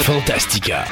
Fantastica.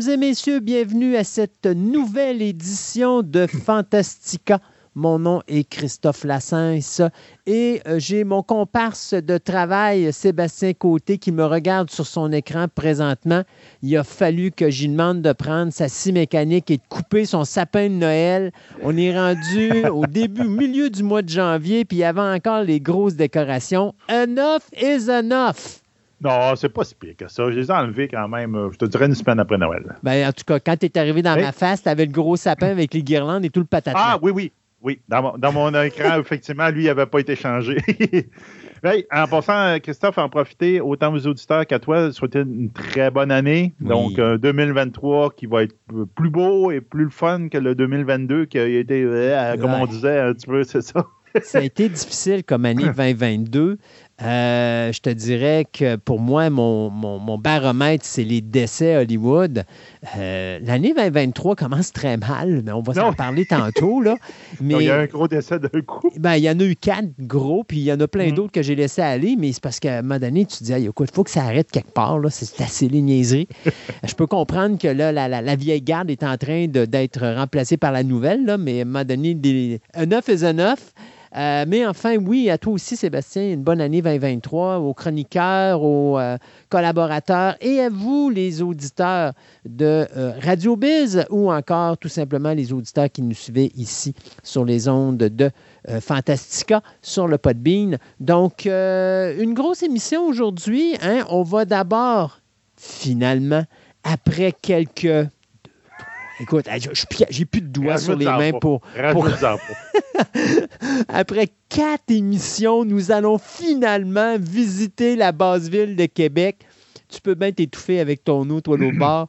Mesdames et messieurs, bienvenue à cette nouvelle édition de Fantastica. Mon nom est Christophe Lassens et euh, j'ai mon comparse de travail, Sébastien Côté, qui me regarde sur son écran présentement. Il a fallu que j'y demande de prendre sa scie mécanique et de couper son sapin de Noël. On est rendu au début, au milieu du mois de janvier, puis avait encore les grosses décorations. Enough is enough! Non, c'est pas si pire que ça. Je les ai enlevés quand même, euh, je te dirais une semaine après Noël. Ben, en tout cas, quand tu es arrivé dans ma face, tu avais le gros sapin avec les guirlandes et tout le patate. Ah oui, oui. Oui, dans mon, écran, effectivement, lui, il n'avait pas été changé. en passant, Christophe, en profiter, autant aux auditeurs qu'à toi, souhaiter une très bonne année. Donc, 2023 euh, qui va être plus beau et plus fun que le 2022 qui a été, euh, comme on disait un petit peu, c'est ça. ça a été difficile comme année 2022. Euh, je te dirais que pour moi, mon, baromètre, c'est les décès Hollywood. Euh, l'année 2023 commence très mal, mais on va s'en parler tantôt. Là. Mais, il y a un gros décès d'un coup. Ben, il y en a eu quatre gros, puis il y en a plein mm. d'autres que j'ai laissé aller, mais c'est parce qu'à un moment donné, tu te dis, écoute, il faut que ça arrête quelque part. C'est assez les niaiseries. je peux comprendre que là, la, vieille garde est en train d'être remplacée par la nouvelle, là, mais à un moment donné, des, enough is enough. Euh, mais enfin, oui, à toi aussi, Sébastien, une bonne année 2023 aux chroniqueurs, aux euh, collaborateurs et à vous, les auditeurs de euh, Radio Biz ou encore tout simplement les auditeurs qui nous suivaient ici sur les ondes de Fantastica sur le Podbean. Donc, une grosse émission aujourd'hui. Hein? On va d'abord, finalement, après quelques Écoute, j'ai plus de doigts sur les mains pour. Après quatre émissions, nous allons finalement visiter la base ville de Québec. Tu peux bien t'étouffer avec ton eau, toi, au bord.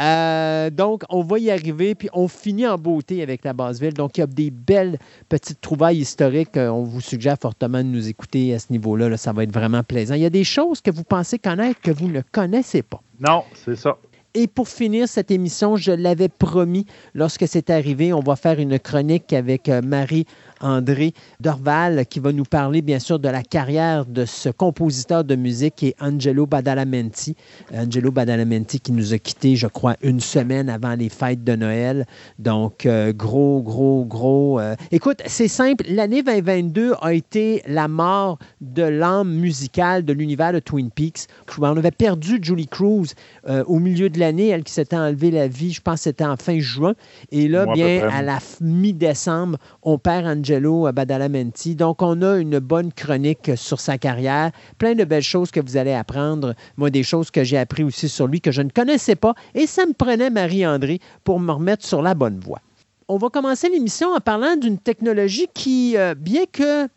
Euh, donc, on va y arriver, puis on finit en beauté avec la base ville. Donc, il y a des belles petites trouvailles historiques. Euh, on vous suggère fortement de nous écouter à ce niveau-là. Là, ça va être vraiment plaisant. Il y a des choses que vous pensez connaître que vous ne connaissez pas. Non, c'est ça. Et pour finir cette émission, je l'avais promis lorsque c'est arrivé, on va faire une chronique avec euh, Marie André Dorval, qui va nous parler bien sûr de la carrière de ce compositeur de musique qui est Angelo Badalamenti. Angelo Badalamenti qui nous a quittés, je crois, une semaine avant les fêtes de Noël. Donc, euh, gros, gros, gros. Euh, écoute, c'est simple. L'année 2022 a été la mort de l'âme musicale de l'univers de Twin Peaks. On avait perdu Julie Cruz euh, au milieu de l'année, elle qui s'était enlevée la vie, je pense que c'était en fin juin. Et là, bien, à, à la mi-décembre, on perd Angelo Angelo Badalamenti. Donc, on a une bonne chronique sur sa carrière, plein de belles choses que vous allez apprendre. Moi, des choses que j'ai appris aussi sur lui que je ne connaissais pas. Et ça me prenait Marie-André pour me remettre sur la bonne voie. On va commencer l'émission en parlant d'une technologie qui, euh, bien que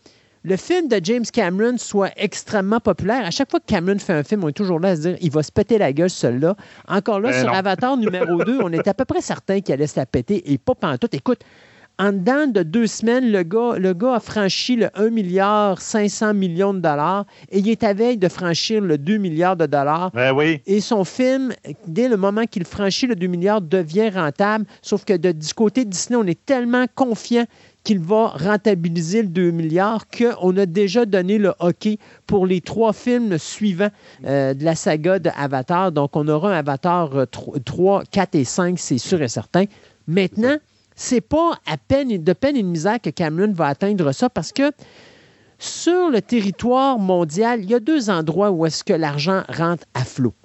le film de James Cameron soit extrêmement populaire. À chaque fois que Cameron fait un film, on est toujours là à se dire il va se péter la gueule seul-là. Encore là, ben sur Avatar numéro 2, on est à peu près certain qu'il allait se la péter et pas tout. Écoute, en dedans de deux semaines, le gars, le gars a franchi le 1 milliard 500 millions de dollars et il est à veille de franchir le 2 milliards de dollars. Ben oui. Et son film, dès le moment qu'il franchit le 2 milliards, devient rentable. Sauf que de, du côté de Disney, on est tellement confiant qu'il va rentabiliser le 2 milliards qu'on a déjà donné le hockey pour les trois films suivants euh, de la saga de Avatar. Donc, on aura un Avatar 3, euh, 4 et 5, c'est sûr et certain. Maintenant, c'est pas à peine, de peine et de misère que Cameron va atteindre ça parce que sur le territoire mondial, il y a deux endroits où est-ce que l'argent rentre à flot.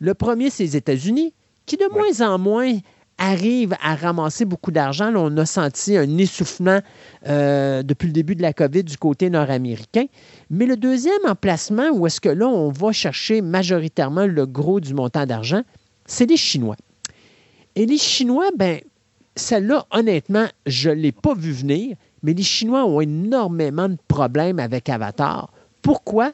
Le premier, c'est les États-Unis, qui de moins en moins arrivent à ramasser beaucoup d'argent. On a senti un essoufflement euh, depuis le début de la COVID du côté nord-américain. Mais le deuxième emplacement où est-ce que là, on va chercher majoritairement le gros du montant d'argent, c'est les Chinois. Et les Chinois, ben, celle-là, honnêtement, je ne l'ai pas vu venir. mais les Chinois ont énormément de problèmes avec Avatar. Pourquoi?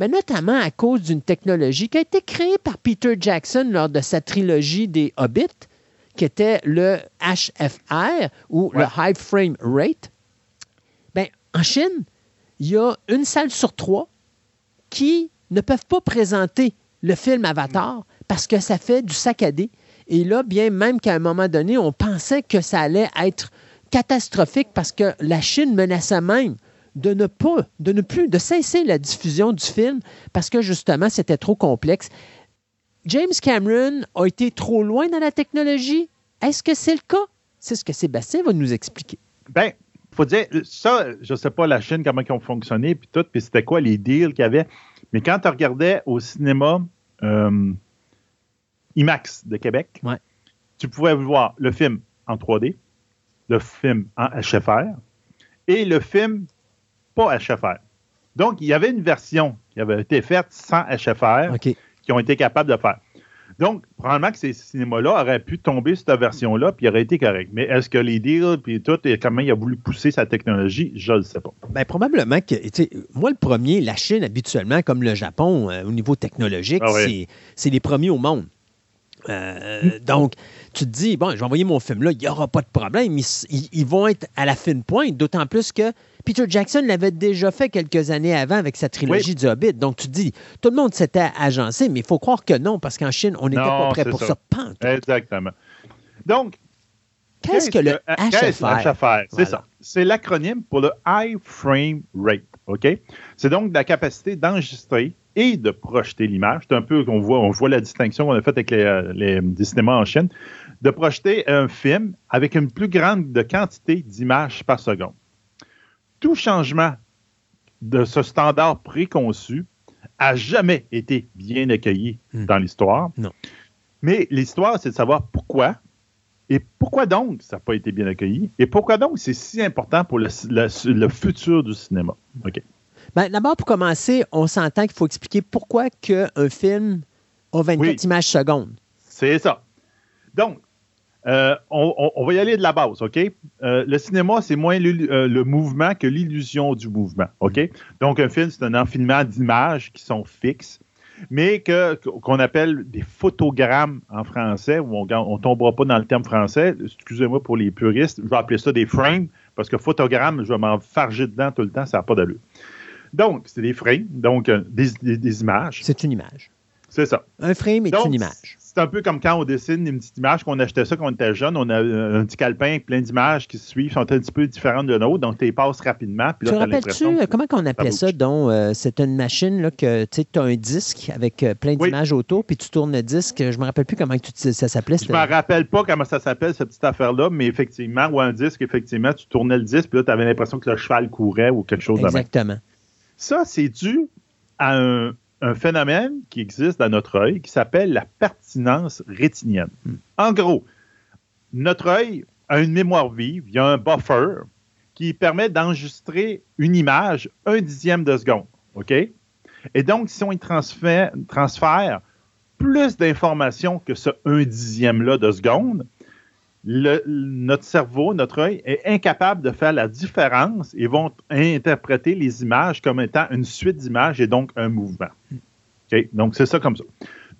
Mais notamment à cause d'une technologie qui a été créée par Peter Jackson lors de sa trilogie des Hobbits, qui était le HFR ou le High Frame Rate. Ben, en Chine, il y a une salle sur trois qui ne peuvent pas présenter le film Avatar parce que ça fait du saccadé. Et là, bien même qu'à un moment donné, on pensait que ça allait être catastrophique parce que la Chine menaçait même de ne pas, de ne plus, de cesser la diffusion du film parce que justement, c'était trop complexe. James Cameron a été trop loin dans la technologie. Est-ce que c'est le cas? C'est ce que Sébastien va nous expliquer. Bien, faut dire, ça, je ne sais pas la Chine, comment ils ont fonctionné, puis tout, puis c'était quoi les deals qu'il y avait. Mais quand tu regardais au cinéma euh, IMAX de Québec, tu pouvais voir le film en 3D, le film en HFR et le film pas HFR. Donc, il y avait une version qui avait été faite sans HFR qui ont été capables de faire. Donc, probablement que ces cinémas-là auraient pu tomber sur cette version-là, puis aurait été correct. Mais est-ce que les deals, puis tout, et comment il a voulu pousser sa technologie, je ne sais pas. Bien, probablement que, moi, le premier, la Chine, habituellement, comme le Japon, euh, au niveau technologique, ah c'est les premiers au monde. Euh, donc, tu te dis, bon, je vais envoyer mon film là, il n'y aura pas de problème. Ils, vont être à la fine pointe, d'autant plus que Peter Jackson l'avait déjà fait quelques années avant avec sa trilogie du Hobbit. Donc, tu te dis, tout le monde s'était agencé, mais il faut croire que non, parce qu'en Chine, on n'était pas prêt pour ça. Exactement. Donc, qu'est-ce que le HFR? C'est ça. C'est l'acronyme pour le High Frame Rate. OK? C'est donc la capacité d'enregistrer et de projeter l'image. C'est un peu qu'on voit, on voit la distinction qu'on a faite avec les, euh, cinémas en Chine, de projeter un film avec une plus grande quantité d'images par seconde. Tout changement de ce standard préconçu a jamais été bien accueilli hmm. dans l'histoire. Non. Mais l'histoire, c'est de savoir pourquoi et pourquoi donc ça n'a pas été bien accueilli et pourquoi donc c'est si important pour le, le futur du cinéma. OK. Ben, d'abord, pour commencer, on s'entend qu'il faut expliquer pourquoi un film a 24 images secondes. C'est ça. Donc, euh, on, va y aller de la base, OK? Euh, le cinéma, c'est moins euh, le, mouvement que l'illusion du mouvement, OK? Donc, un film, c'est un enfilement d'images qui sont fixes, mais qu'on appelle des photogrammes en français, où on ne tombera pas dans le terme français. Excusez-moi pour les puristes, je vais appeler ça des frames, parce que photogramme, je vais m'en farger dedans tout le temps, ça n'a pas d'allure. Donc, c'est des frames, donc euh, des, images. C'est une image. C'est ça. Un frame est une image. C'est un peu comme quand on dessine une petite image, qu'on achetait ça quand on était jeune. On a un petit calepin avec plein d'images qui se suivent, sont un petit peu différentes de nôtres, donc tu les passes rapidement. Puis tu rappelles-tu comment on appelait ça? donc euh, c'est une machine là, que tu as un disque avec euh, plein d'images autour, puis tu tournes le disque. Je me rappelle plus comment ça s'appelait. Je me rappelle pas comment ça s'appelle, cette petite affaire-là, mais effectivement, ou un disque, effectivement, tu tournais le disque, puis là, tu avais l'impression que le cheval courait ou quelque chose Exactement. Ça, c'est dû à un, phénomène qui existe dans notre œil qui s'appelle la pertinence rétinienne. Hmm. En gros, notre œil a une mémoire vive, il y a un buffer qui permet d'enregistrer une image un dixième de seconde. OK? Et donc, si on y transfère, transfère plus d'informations que ce un dixième-là de seconde, notre cerveau, notre œil est incapable de faire la différence et vont interpréter les images comme étant une suite d'images et donc un mouvement. Donc, c'est ça comme ça.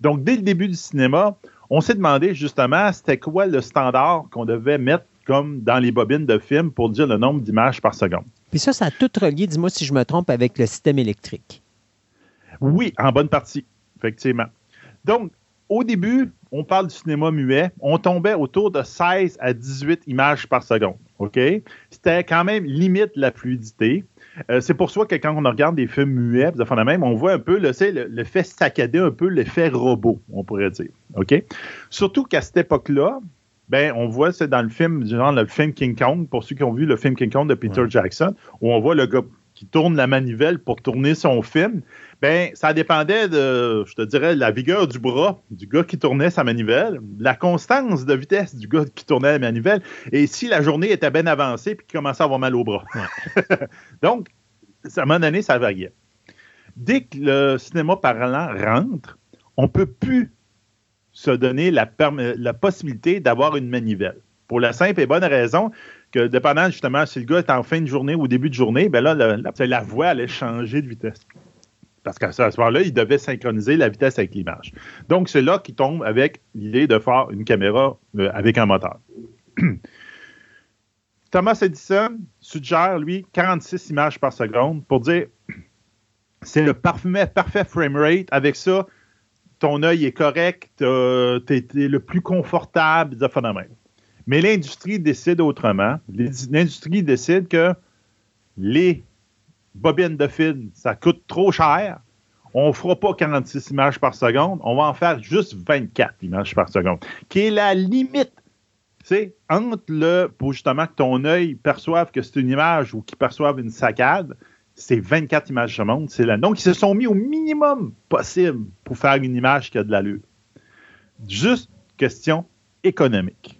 Donc, dès le début du cinéma, on s'est demandé justement c'était quoi le standard qu'on devait mettre comme dans les bobines de films pour dire le nombre d'images par seconde? Puis ça, ça a tout relié, dis-moi si je me trompe, avec le système électrique. Oui, en bonne partie, effectivement. Donc, au début, on parle du cinéma muet, on tombait autour de 16 à 18 images par seconde. OK? C'était quand même limite la fluidité. Euh, c'est pour ça que quand on regarde des films muets, même, on voit un peu le, le, fait saccadé, un peu l'effet robot, on pourrait dire. OK? Surtout qu'à cette époque-là, ben, on voit, c'est dans le film, genre le film King Kong, pour ceux qui ont vu le film King Kong de Peter Jackson, où on voit le gars qui tourne la manivelle pour tourner son film. Ben, ça dépendait de, je te dirais, la vigueur du bras du gars qui tournait sa manivelle, la constance de vitesse du gars qui tournait la manivelle, et si la journée était bien avancée puis qu'il commençait à avoir mal au bras. Donc, à un moment donné, ça variait. Dès que le cinéma parlant rentre, on ne peut plus se donner la, la possibilité d'avoir une manivelle. Pour la simple et bonne raison que dépendant justement si le gars est en fin de journée ou au début de journée, ben là, la, la voix allait changer de vitesse. Parce qu'à ce moment-là, il devait synchroniser la vitesse avec l'image. Donc, c'est là qu'il tombe avec l'idée de faire une caméra euh, avec un moteur. Thomas Edison suggère, lui, 46 images par seconde pour dire c'est le parfait, frame rate. Avec ça, ton œil est correct, tu es, le plus confortable de phénomène. Mais l'industrie décide autrement. L'industrie décide que les bobines de film, ça coûte trop cher. On ne fera pas 46 images par seconde, on va en faire juste 24 images par seconde, qui est la limite. C'est entre le, pour justement que ton œil perçoive que c'est une image ou qu'il perçoive une saccade, c'est 24 images par seconde. C'est là. Donc, ils se sont mis au minimum possible pour faire une image qui a de l'allure. Juste question économique.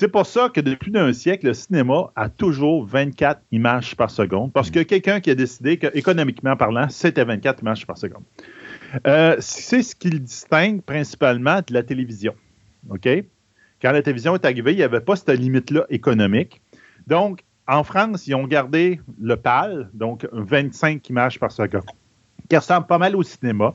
C'est pour ça que depuis d'un siècle, le cinéma a toujours 24 images par seconde, parce que quelqu'un qui a décidé que, économiquement parlant, c'était 24 images par seconde. Euh, c'est ce qui le distingue principalement de la télévision. OK? Quand la télévision est arrivée, il n'y avait pas cette limite-là économique. Donc, en France, ils ont gardé le PAL, donc 25 images par seconde, qui ressemble pas mal au cinéma.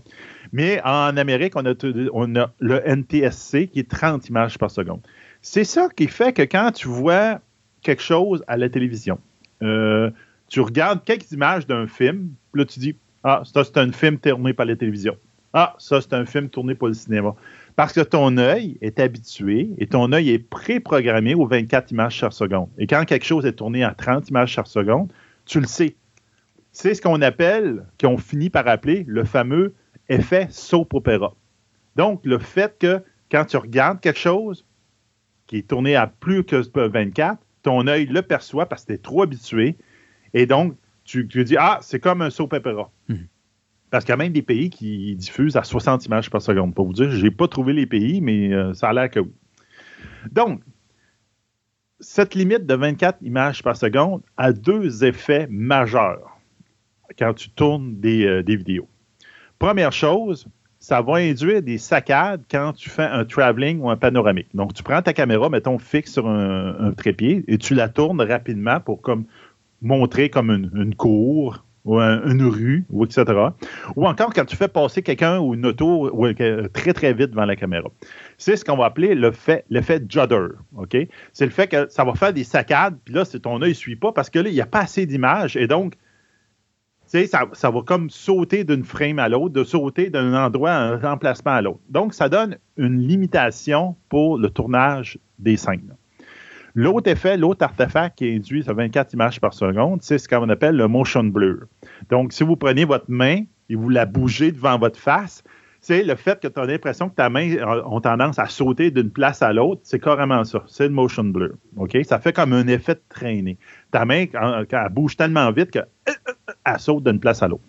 Mais en Amérique, on a, on a le NTSC qui est 30 images par seconde. C'est ça qui fait que quand tu vois quelque chose à la télévision, euh, tu regardes quelques images d'un film, là tu dis Ah, ça c'est un film tourné par la télévision. Ah, ça c'est un film tourné par le cinéma. Parce que ton œil est habitué et ton œil est préprogrammé aux 24 images par seconde. Et quand quelque chose est tourné à 30 images par seconde, tu le sais. C'est ce qu'on appelle, qu'on finit par appeler le fameux effet soap opéra. Donc, le fait que quand tu regardes quelque chose, qui est tourné à plus que 24, ton œil le perçoit parce que tu es trop habitué. Et donc, tu, te dis, ah, c'est comme un soap opera. Mhm. Parce qu'il y a même des pays qui diffusent à 60 images par seconde. Pour vous dire, je n'ai pas trouvé les pays, mais euh, ça a l'air que oui. Donc, cette limite de 24 images par seconde a deux effets majeurs quand tu tournes des, euh, des vidéos. Première chose, ça va induire des saccades quand tu fais un traveling ou un panoramique. Donc, tu prends ta caméra, mettons, fixe sur un, trépied et tu la tournes rapidement pour comme montrer comme une, cour ou une rue, ou etc. Ou encore quand tu fais passer quelqu'un ou une auto très, très vite devant la caméra. C'est ce qu'on va appeler l'effet judder. OK? C'est le fait que ça va faire des saccades, puis là, ton œil ne suit pas parce que là, il n'y a pas assez d'images et donc, ça, va comme sauter d'une frame à l'autre, de sauter d'un endroit à un remplacement à l'autre. Donc, ça donne une limitation pour le tournage des scènes. L'autre effet, l'autre artefact qui induit à 24 images par seconde, c'est ce qu'on appelle le motion blur. Donc, si vous prenez votre main et vous la bougez devant votre face, c'est le fait que tu as l'impression que ta main a tendance à sauter d'une place à l'autre, c'est carrément ça. C'est le motion blur. OK? Ça fait comme un effet de traînée. Ta main, quand, elle bouge tellement vite qu'elle saute d'une place à l'autre.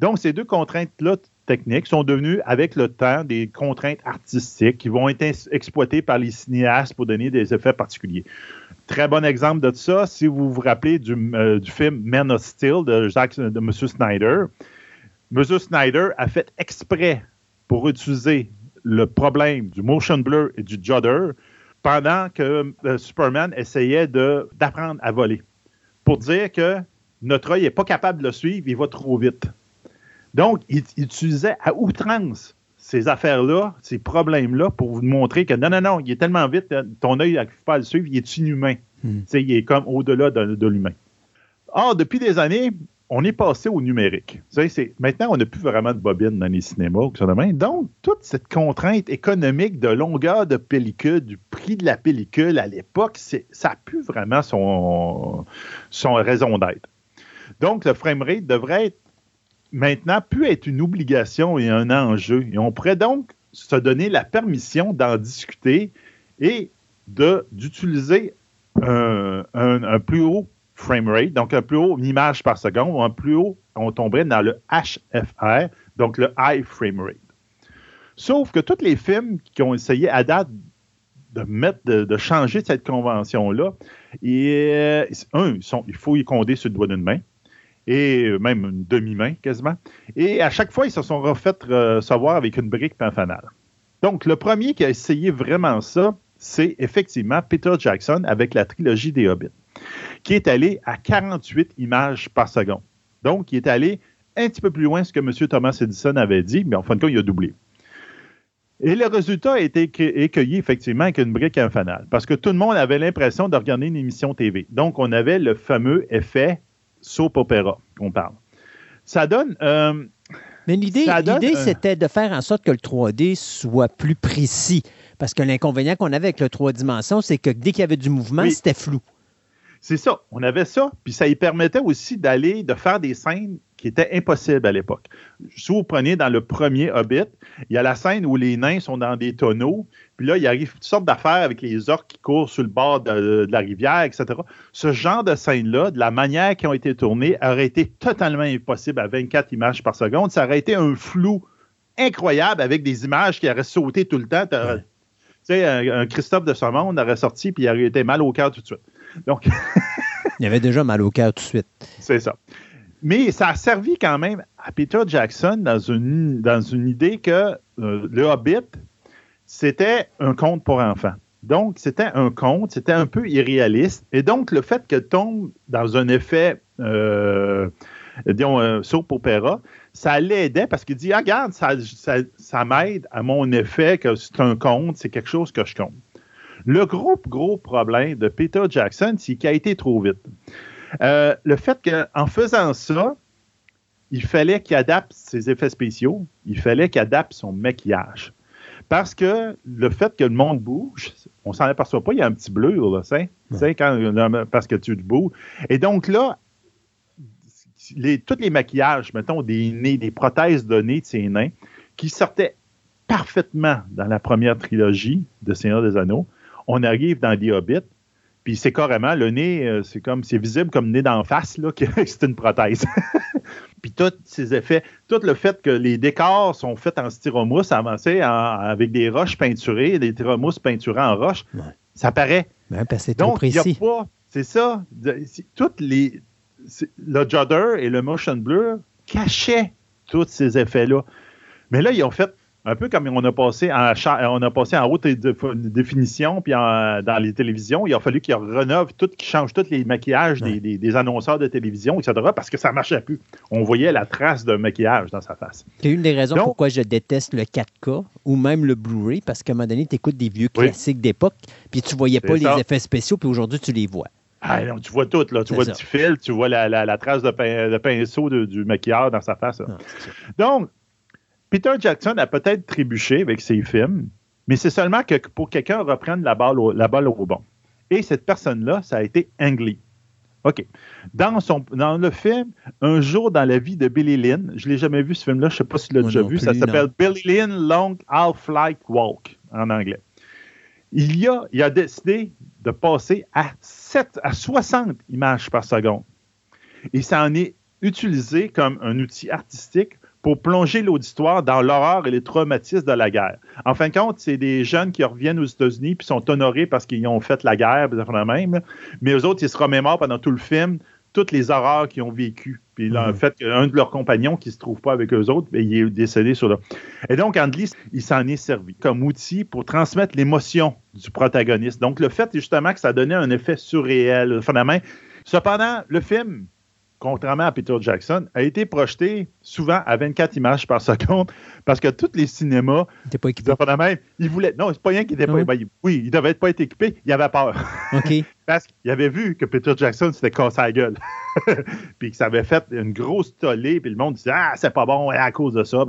Donc, ces deux contraintes-là techniques sont devenues, avec le temps, des contraintes artistiques qui vont être exploitées par les cinéastes pour donner des effets particuliers. Très bon exemple de ça, si vous vous rappelez du, euh, film Man of Steel de, Jacques, de M. Snyder. M. Snyder a fait exprès pour utiliser le problème du motion blur et du judder pendant que euh, Superman essayait d'apprendre à voler. Pour dire que notre œil n'est pas capable de le suivre, il va trop vite. Donc, il, utilisait à outrance ces affaires-là, ces problèmes-là, pour vous montrer que non, non, non, il est tellement vite, ton œil n'arrive pas à le suivre, il est inhumain. Hmm. Il est comme au-delà de, de l'humain. Or, depuis des années, on est passé au numérique. maintenant, on n'a plus vraiment de bobines dans les cinémas. Donc, toute cette contrainte économique de longueur de pellicule, du prix de la pellicule à l'époque, ça n'a plus vraiment son, son raison d'être. Donc, le framerate devrait être maintenant plus être une obligation et un enjeu. Et on pourrait donc se donner la permission d'en discuter et d'utiliser un plus haut frame rate, donc un plus haut image par seconde, ou un plus haut, on tomberait dans le HFR, donc le high frame rate. Sauf que tous les films qui ont essayé à date de mettre, de, changer cette convention-là, et, un, il faut y compter sur le doigt d'une main, et même une demi-main quasiment. Et à chaque fois, ils se sont refait recevoir avec une brique et un fanal. Donc, le premier qui a essayé vraiment ça, c'est effectivement Peter Jackson avec la trilogie des Hobbits, qui est allé à 48 images par seconde. Donc, il est allé un petit peu plus loin que ce que M. Thomas Edison avait dit, mais en fin de compte, il a doublé. Et le résultat a été accueilli effectivement avec une brique infanale, parce que tout le monde avait l'impression de regarder une émission TV. Donc, on avait le fameux effet soap opéra qu'on parle. Ça donne. Euh, mais l'idée, c'était de faire en sorte que le 3D soit plus précis. Parce que l'inconvénient qu'on avait avec le 3 dimensions, c'est que dès qu'il y avait du mouvement, c'était flou. C'est ça. On avait ça. Puis ça y permettait aussi d'aller, de faire des scènes qui était impossible à l'époque. Si vous prenez dans le premier Hobbit, il y a la scène où les nains sont dans des tonneaux, puis là, il arrive toutes sortes d'affaires avec les orques qui courent sur le bord de, la rivière, etc. Ce genre de scène-là, de la manière qui ont été tournées, aurait été totalement impossible à 24 images par seconde. Ça aurait été un flou incroyable avec des images qui auraient sauté tout le temps. Tu sais, un, Christophe de ce monde aurait sorti, puis il aurait été mal au cœur tout de suite. Donc. il avait déjà mal au cœur tout de suite. C'est ça. Mais ça a servi quand même à Peter Jackson dans une, dans une idée que euh, le Hobbit, c'était un conte pour enfants. Donc, c'était un conte, c'était un peu irréaliste. Et donc, le fait que tombe dans un effet, euh, disons, un soap opéra, ça l'aidait parce qu'il dit, ah, regarde, ça, ça m'aide à mon effet que c'est un conte, c'est quelque chose que je compte. Le gros, gros problème de Peter Jackson, c'est qu'il a été trop vite. Euh, le fait qu'en faisant ça, il fallait qu'il adapte ses effets spéciaux, il fallait qu'il adapte son maquillage. Parce que le fait que le monde bouge, on s'en aperçoit pas, il y a un petit bleu, là, quand, parce que tu te bouges. Et donc là, tous les maquillages, mettons, des nez, des prothèses de nez de ces nains, qui sortaient parfaitement dans la première trilogie de Seigneur des Anneaux, on arrive dans The Hobbit, puis c'est carrément, le nez, euh, c'est comme, c'est visible comme nez d'en face, là, que c'est une prothèse. puis tous ces effets, tout le fait que les décors sont faits en styromousse avancé avec des roches peinturées, des styromousse peinturées en roche, ça paraît. c'est Donc, il a pas, c'est ça, toutes les, le judder et le motion blur cachaient tous ces effets-là. Mais là, ils ont fait un peu comme on a passé en, on a passé en haute définition puis dans les télévisions, il a fallu qu'ils rénovent tout, qu'ils changent tous les maquillages des, annonceurs de télévision, etc., parce que ça ne marchait plus. On voyait la trace d'un maquillage dans sa face. C'est une des raisons pourquoi je déteste le 4K ou même le Blu-ray, parce qu'à un moment donné, tu écoutes des vieux classiques d'époque, puis tu ne voyais pas les effets spéciaux, puis aujourd'hui, tu les vois. Ah, non, tu vois tout, là. Tu vois le petit fil, tu vois la, trace de, pinceau du maquillage dans sa face. Donc, Peter Jackson a peut-être trébuché avec ses films, mais c'est seulement que pour quelqu'un reprendre la balle, au, la balle au bon. Et cette personne-là, ça a été Ang Lee. OK. Dans, son, dans le film Un jour dans la vie de Billy Lynn, je ne l'ai jamais vu ce film-là, je ne sais pas si tu l'as déjà vu, ça s'appelle Billy Lynn Long Half-Light Walk en anglais. Il, y a, il a décidé de passer à, 7, à 60 images par seconde. Et ça en est utilisé comme un outil artistique pour plonger l'auditoire dans l'horreur et les traumatismes de la guerre. En fin de compte, c'est des jeunes qui reviennent aux États-Unis puis sont honorés parce qu'ils ont fait la guerre, même, mais eux autres, ils se remémorent pendant tout le film toutes les horreurs qu'ils ont vécues. Puis là, en mhm. fait, un de leurs compagnons qui ne se trouve pas avec eux autres, bien, il est décédé sur le. Et donc, Andlis, il s'en est servi comme outil pour transmettre l'émotion du protagoniste. Donc, le fait, justement, que ça donnait un effet surréel. Cependant, le film, contrairement à Peter Jackson, a été projeté souvent à 24 images par seconde parce que tous les cinémas, pas équipés. ils voulaient. Non, c'est pas rien qui n'était pas. Ben, oui, ils devaient pas être équipés. Il avait peur. parce qu'il avait vu que Peter Jackson s'était cassé la gueule. puis que ça avait fait une grosse tollée. Puis le monde disait Ah, c'est pas bon à cause de ça.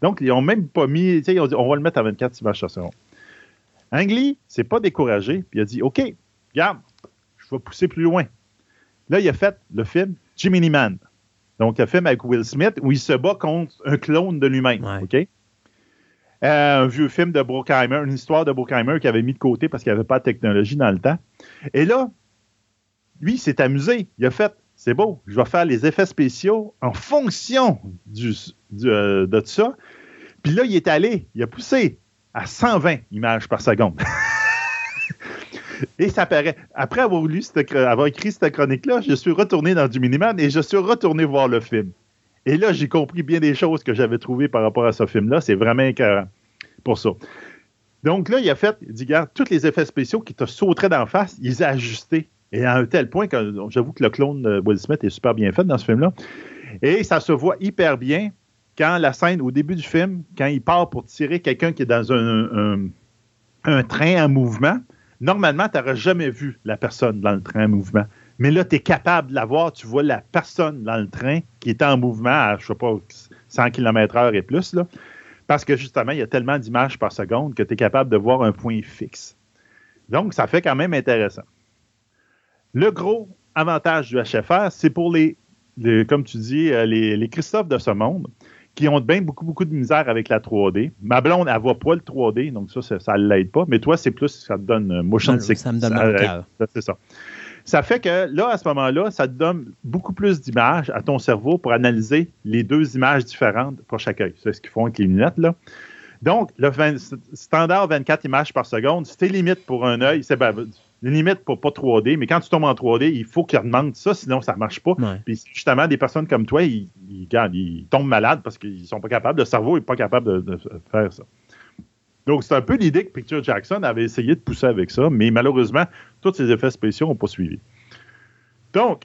Donc, ils ont même pas mis. Ils ont dit On va le mettre à 24 images par seconde. Ang Lee s'est pas découragé. Puis il a dit OK, regarde, je vais pousser plus loin. Là, il a fait le film Jiminy Man. Donc, un film avec Will Smith où il se bat contre un clone de lui-même. OK? Euh, un vieux film de Brockheimer, une histoire de Brockheimer qu'il avait mis de côté parce qu'il n'y avait pas de technologie dans le temps. Et là, lui, il s'est amusé. Il a fait c'est beau, je vais faire les effets spéciaux en fonction du, euh, de tout ça. Puis là, il est allé, il a poussé à 120 images par seconde. Et ça paraît. Après avoir, lu avoir écrit cette chronique-là, je suis retourné dans du Miniman et je suis retourné voir le film. Et là, j'ai compris bien des choses que j'avais trouvées par rapport à ce film-là. C'est vraiment écœurant pour ça. Donc là, il a fait, il dit, regarde, tous les effets spéciaux qui te sauteraient d'en face, il les a ajustés. Et à un tel point que j'avoue que le clone de Will Smith est super bien fait dans ce film-là. Et ça se voit hyper bien quand la scène, au début du film, quand il part pour tirer quelqu'un qui est dans un, train en mouvement, normalement, tu n'aurais jamais vu la personne dans le train en mouvement. Mais là, tu es capable de la voir. Tu vois la personne dans le train qui est en mouvement à, je sais pas, 100 km/h et plus. Là, parce que justement, il y a tellement d'images par seconde que tu es capable de voir un point fixe. Donc, ça fait quand même intéressant. Le gros avantage du HFR, c'est pour les, comme tu dis, euh, les, les Christophe de ce monde qui ont bien beaucoup, beaucoup de misère avec la 3D. Ma blonde, elle voit pas le 3D, donc ça, ça ne l'aide pas. Mais toi, c'est plus, ça te donne euh, motion sickness. Ça me donne cœur. C'est ça. Ça fait que là, à ce moment-là, ça te donne beaucoup plus d'images à ton cerveau pour analyser les deux images différentes pour chaque œil. C'est ce qu'ils font avec les lunettes, là. Donc, le standard 24 images par seconde, c'était limite pour un œil. C'est ben, limite pour pas 3D, mais quand tu tombes en 3D, il faut qu'ils demandent ça, sinon ça ne marche pas. Puis justement, des personnes comme toi, ils, ils, tombent malades parce qu'ils sont pas capables, le cerveau n'est pas capable de, faire ça. Donc, c'est un peu l'idée que Picture Jackson avait essayé de pousser avec ça, mais malheureusement, tous ces effets spéciaux n'ont pas suivi. Donc,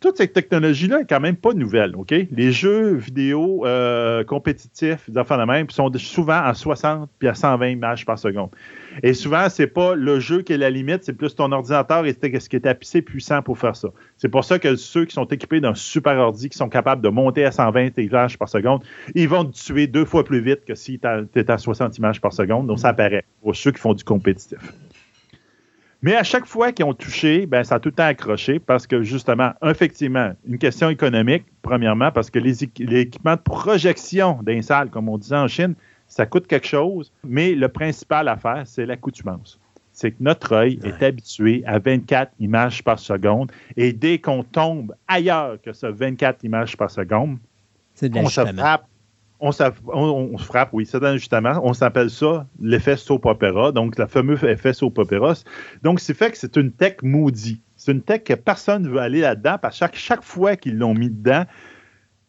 toute cette technologie-là est quand même pas nouvelle, OK? Les jeux vidéo euh, compétitifs, des enfants de même, sont souvent à 60 puis à 120 images par seconde. Et souvent, c'est pas le jeu qui est la limite, c'est plus ton ordinateur et ce qui est assez puissant pour faire ça. C'est pour ça que ceux qui sont équipés d'un super ordi, qui sont capables de monter à 120 images par seconde, ils vont te tuer deux fois plus vite que si tu es à 60 images par seconde. Donc, ça apparaît pour ceux qui font du compétitif. Mais à chaque fois qu'ils ont touché, ben, ça a tout le temps accroché parce que justement, effectivement, une question économique, premièrement, parce que les, équipements de projection d'un salle, comme on disait en Chine, ça coûte quelque chose, mais le principal à faire, c'est l'accoutumance. C'est que notre œil est habitué à 24 images par seconde. Et dès qu'on tombe ailleurs que ce 24 images par seconde, on se frappe on, se frappe, oui, c'est justement. On s'appelle ça l'effet soap opera, donc le fameux effet soap opera. Donc, c'est fait que c'est une tech maudit. C'est une tech que personne ne veut aller là-dedans, parce que chaque, chaque fois qu'ils l'ont mis dedans,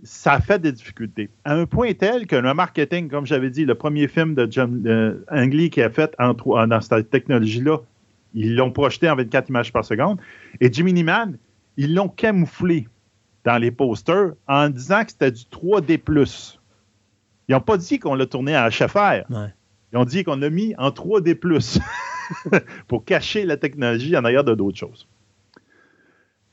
ça fait des difficultés. À un point tel que le marketing, comme j'avais dit, le premier film de John euh, qui a fait dans cette technologie-là, ils l'ont projeté en 24 images par seconde. Et Jimmy Neiman, ils l'ont camouflé dans les posters en disant que c'était du 3D. Ils n'ont pas dit qu'on l'a tourné à HFR. Ils ont dit qu'on l'a mis en 3D, pour cacher la technologie en arrière de d'autres choses.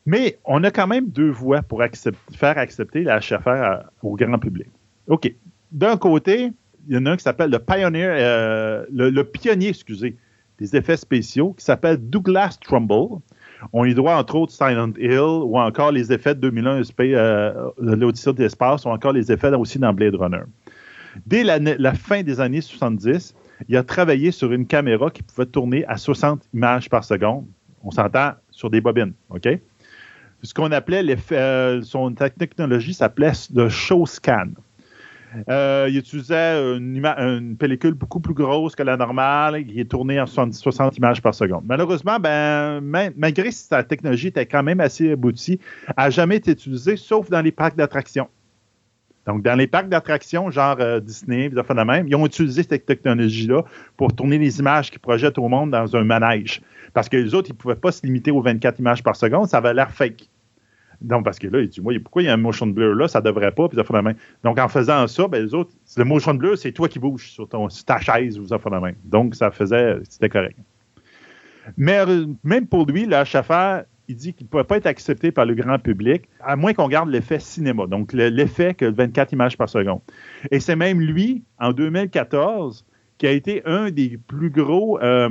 Mais on a quand même deux voies pour faire accepter la HFR au grand public. OK. D'un côté, il y en a un qui s'appelle le euh, le, pionnier, excusez, des effets spéciaux, qui s'appelle Douglas Trumbull. On y doit entre autres Silent Hill ou encore les effets de 2001, euh, l'Odyssée de l'espace ou encore les effets aussi dans Blade Runner. Dès la, fin des années 70, il a travaillé sur une caméra qui pouvait tourner à 60 images par seconde. On s'entend sur des bobines, OK? Ce qu'on appelait, euh, son technologie s'appelait le show scan. Euh, il utilisait une, pellicule beaucoup plus grosse que la normale, qui est tournée à 60, images par seconde. Malheureusement, ben, malgré si sa technologie était quand même assez aboutie, elle n'a jamais été utilisée, sauf dans les parcs d'attractions. Donc, dans les parcs d'attractions, genre euh, Disney, de même, ils ont utilisé cette technologie-là pour tourner les images qu'ils projettent au monde dans un manège. Parce que les autres, ils ne pouvaient pas se limiter aux 24 images par seconde, ça avait l'air fake. Donc, parce que là, il dit, moi, pourquoi il y a un motion blur là, ça devrait pas, puis ça fait la main. Donc, en faisant ça, ben, les autres, le motion blur, c'est toi qui bouges sur, ton, ta chaise ou ça fait la main. Donc, ça faisait, c'était correct. Mais euh, même pour lui, le chauffeur, il dit qu'il ne pourrait pas être accepté par le grand public, à moins qu'on garde l'effet cinéma, donc l'effet que 24 images par seconde. Et c'est même lui, en 2014, qui a été un des plus gros. Euh,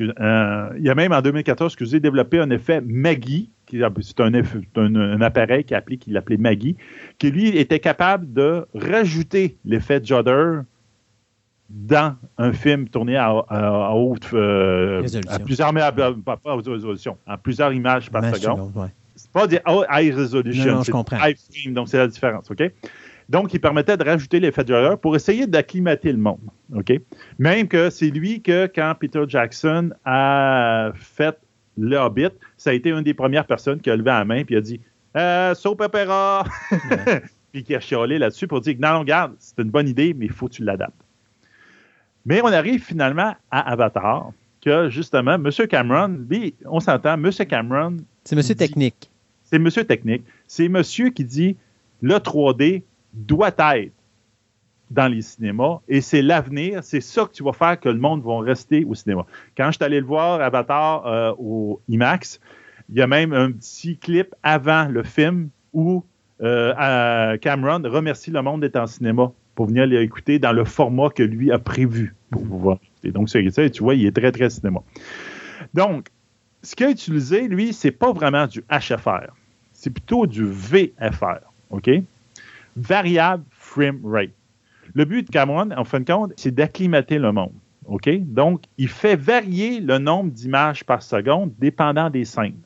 euh, il a même en 2014, excusez, développé un effet Maggie, c'est un, un, appareil qu'il appelait Maggie, qui lui était capable de rajouter l'effet Jodder dans un film tourné à, haute euh, à plusieurs à, plusieurs images par seconde. C'est pas des high resolution, c'est high frame, donc c'est la différence, OK? Donc, il permettait de rajouter l'effet de pour essayer d'acclimater le monde, OK? Même que c'est lui que, quand Peter Jackson a fait Le Hobbit, ça a été une des premières personnes qui a levé la main et a dit euh, Soap opera! puis qui a chialé là-dessus pour dire non, regarde, c'est une bonne idée, mais il faut que tu l'adaptes. Mais on arrive finalement à Avatar, que justement, M. Cameron, lui, on s'entend, M. Cameron. C'est M. Technique. C'est M. Technique. C'est monsieur qui dit le 3D doit être dans les cinémas et c'est l'avenir. C'est ça que tu vas faire que le monde va rester au cinéma. Quand je suis allé le voir, Avatar, euh, au IMAX, il y a même un petit clip avant le film où euh, Cameron remercie le monde d'être en cinéma pour venir l'écouter dans le format que lui a prévu pour pouvoir. Et donc, tu vois, il est très, très cinéma. Donc, ce qu'il a utilisé, lui, c'est pas vraiment du HFR. C'est plutôt du VFR. OK? Variable Frame Rate. Le but de Cameron, en fin de compte, c'est d'acclimater le monde. OK? Donc, il fait varier le nombre d'images par seconde dépendant des scènes.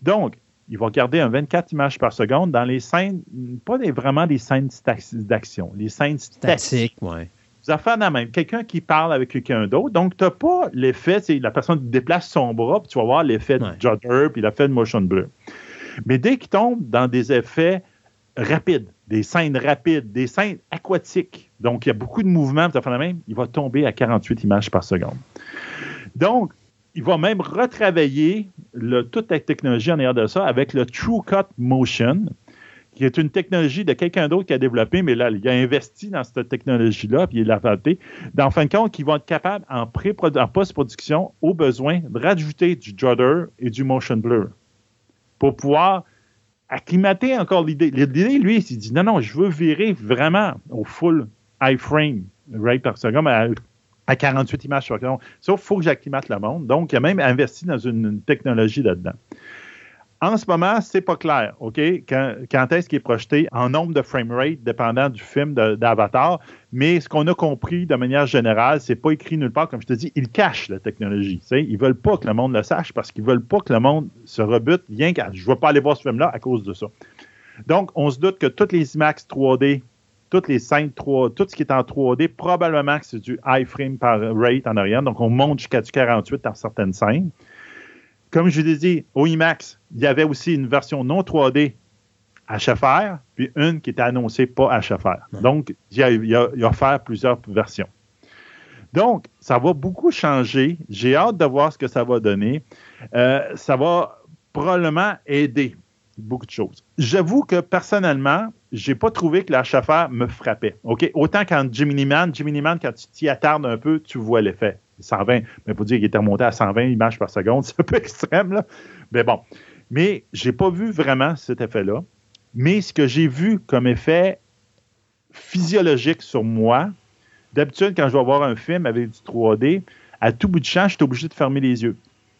Donc, il va garder un 24 images par seconde dans les scènes, pas vraiment des scènes d'action, les scènes statiques. oui. Vous affaires la même. Quelqu'un qui parle avec quelqu'un d'autre. Donc, tu n'as pas l'effet, la personne déplace son bras, puis tu vas voir l'effet de judder, puis l'effet de motion bleu. Mais dès qu'il tombe dans des effets rapides, des scènes rapides, des scènes aquatiques, donc il y a beaucoup de mouvements, ça la même, il va tomber à 48 images par seconde. Donc, il va même retravailler toute la technologie en arrière de ça avec le True Cut Motion, qui est une technologie de quelqu'un d'autre qui a développé, mais là, il a investi dans cette technologie-là, puis il l'a adapté. En fin de compte, qui vont être capables, en, en post-production, au besoin, de rajouter du judder et du motion blur pour pouvoir acclimater encore l'idée. L'idée, lui, il dit non, non, je veux virer vraiment au full iframe rate par seconde, à 48 images par seconde. Sauf faut que j'acclimate le monde. Donc, il a même investi dans une, technologie là-dedans. En ce moment, c'est pas clair, OK? Quand, est-ce qu'il est projeté en nombre de frame rate dépendant du film d'Avatar, mais ce qu'on a compris de manière générale, c'est pas écrit nulle part, comme je te dis, ils cachent la technologie. Ils Ils veulent pas que le monde le sache parce qu'ils veulent pas que le monde se rebute, je ne vais pas aller voir ce film-là à cause de ça. Donc, on se doute que toutes les IMAX 3D toutes les scènes 3, tout ce qui est en 3D, probablement que c'est du high frame par rate en arrière. Donc, on monte jusqu'à du 48 dans certaines scènes. Comme je l'ai dit, au IMAX, il y avait aussi une version non 3D HFR, puis une qui était annoncée pas HFR. Donc, il y, a, il, a, offert plusieurs versions. Donc, ça va beaucoup changer. J'ai hâte de voir ce que ça va donner. Euh, ça va probablement aider beaucoup de choses. J'avoue que personnellement, j'ai pas trouvé que la chauffeur me frappait. Autant quand Jimmy Man, Jimmy Man, quand tu t'y attardes un peu, tu vois l'effet. 120, mais pour dire qu'il était remonté à 120 images par seconde, c'est un peu extrême, là. Mais bon. Mais j'ai pas vu vraiment cet effet-là. Mais ce que j'ai vu comme effet physiologique sur moi, d'habitude, quand je vais voir un film avec du 3D, à tout bout de champ, je suis obligé de fermer les yeux.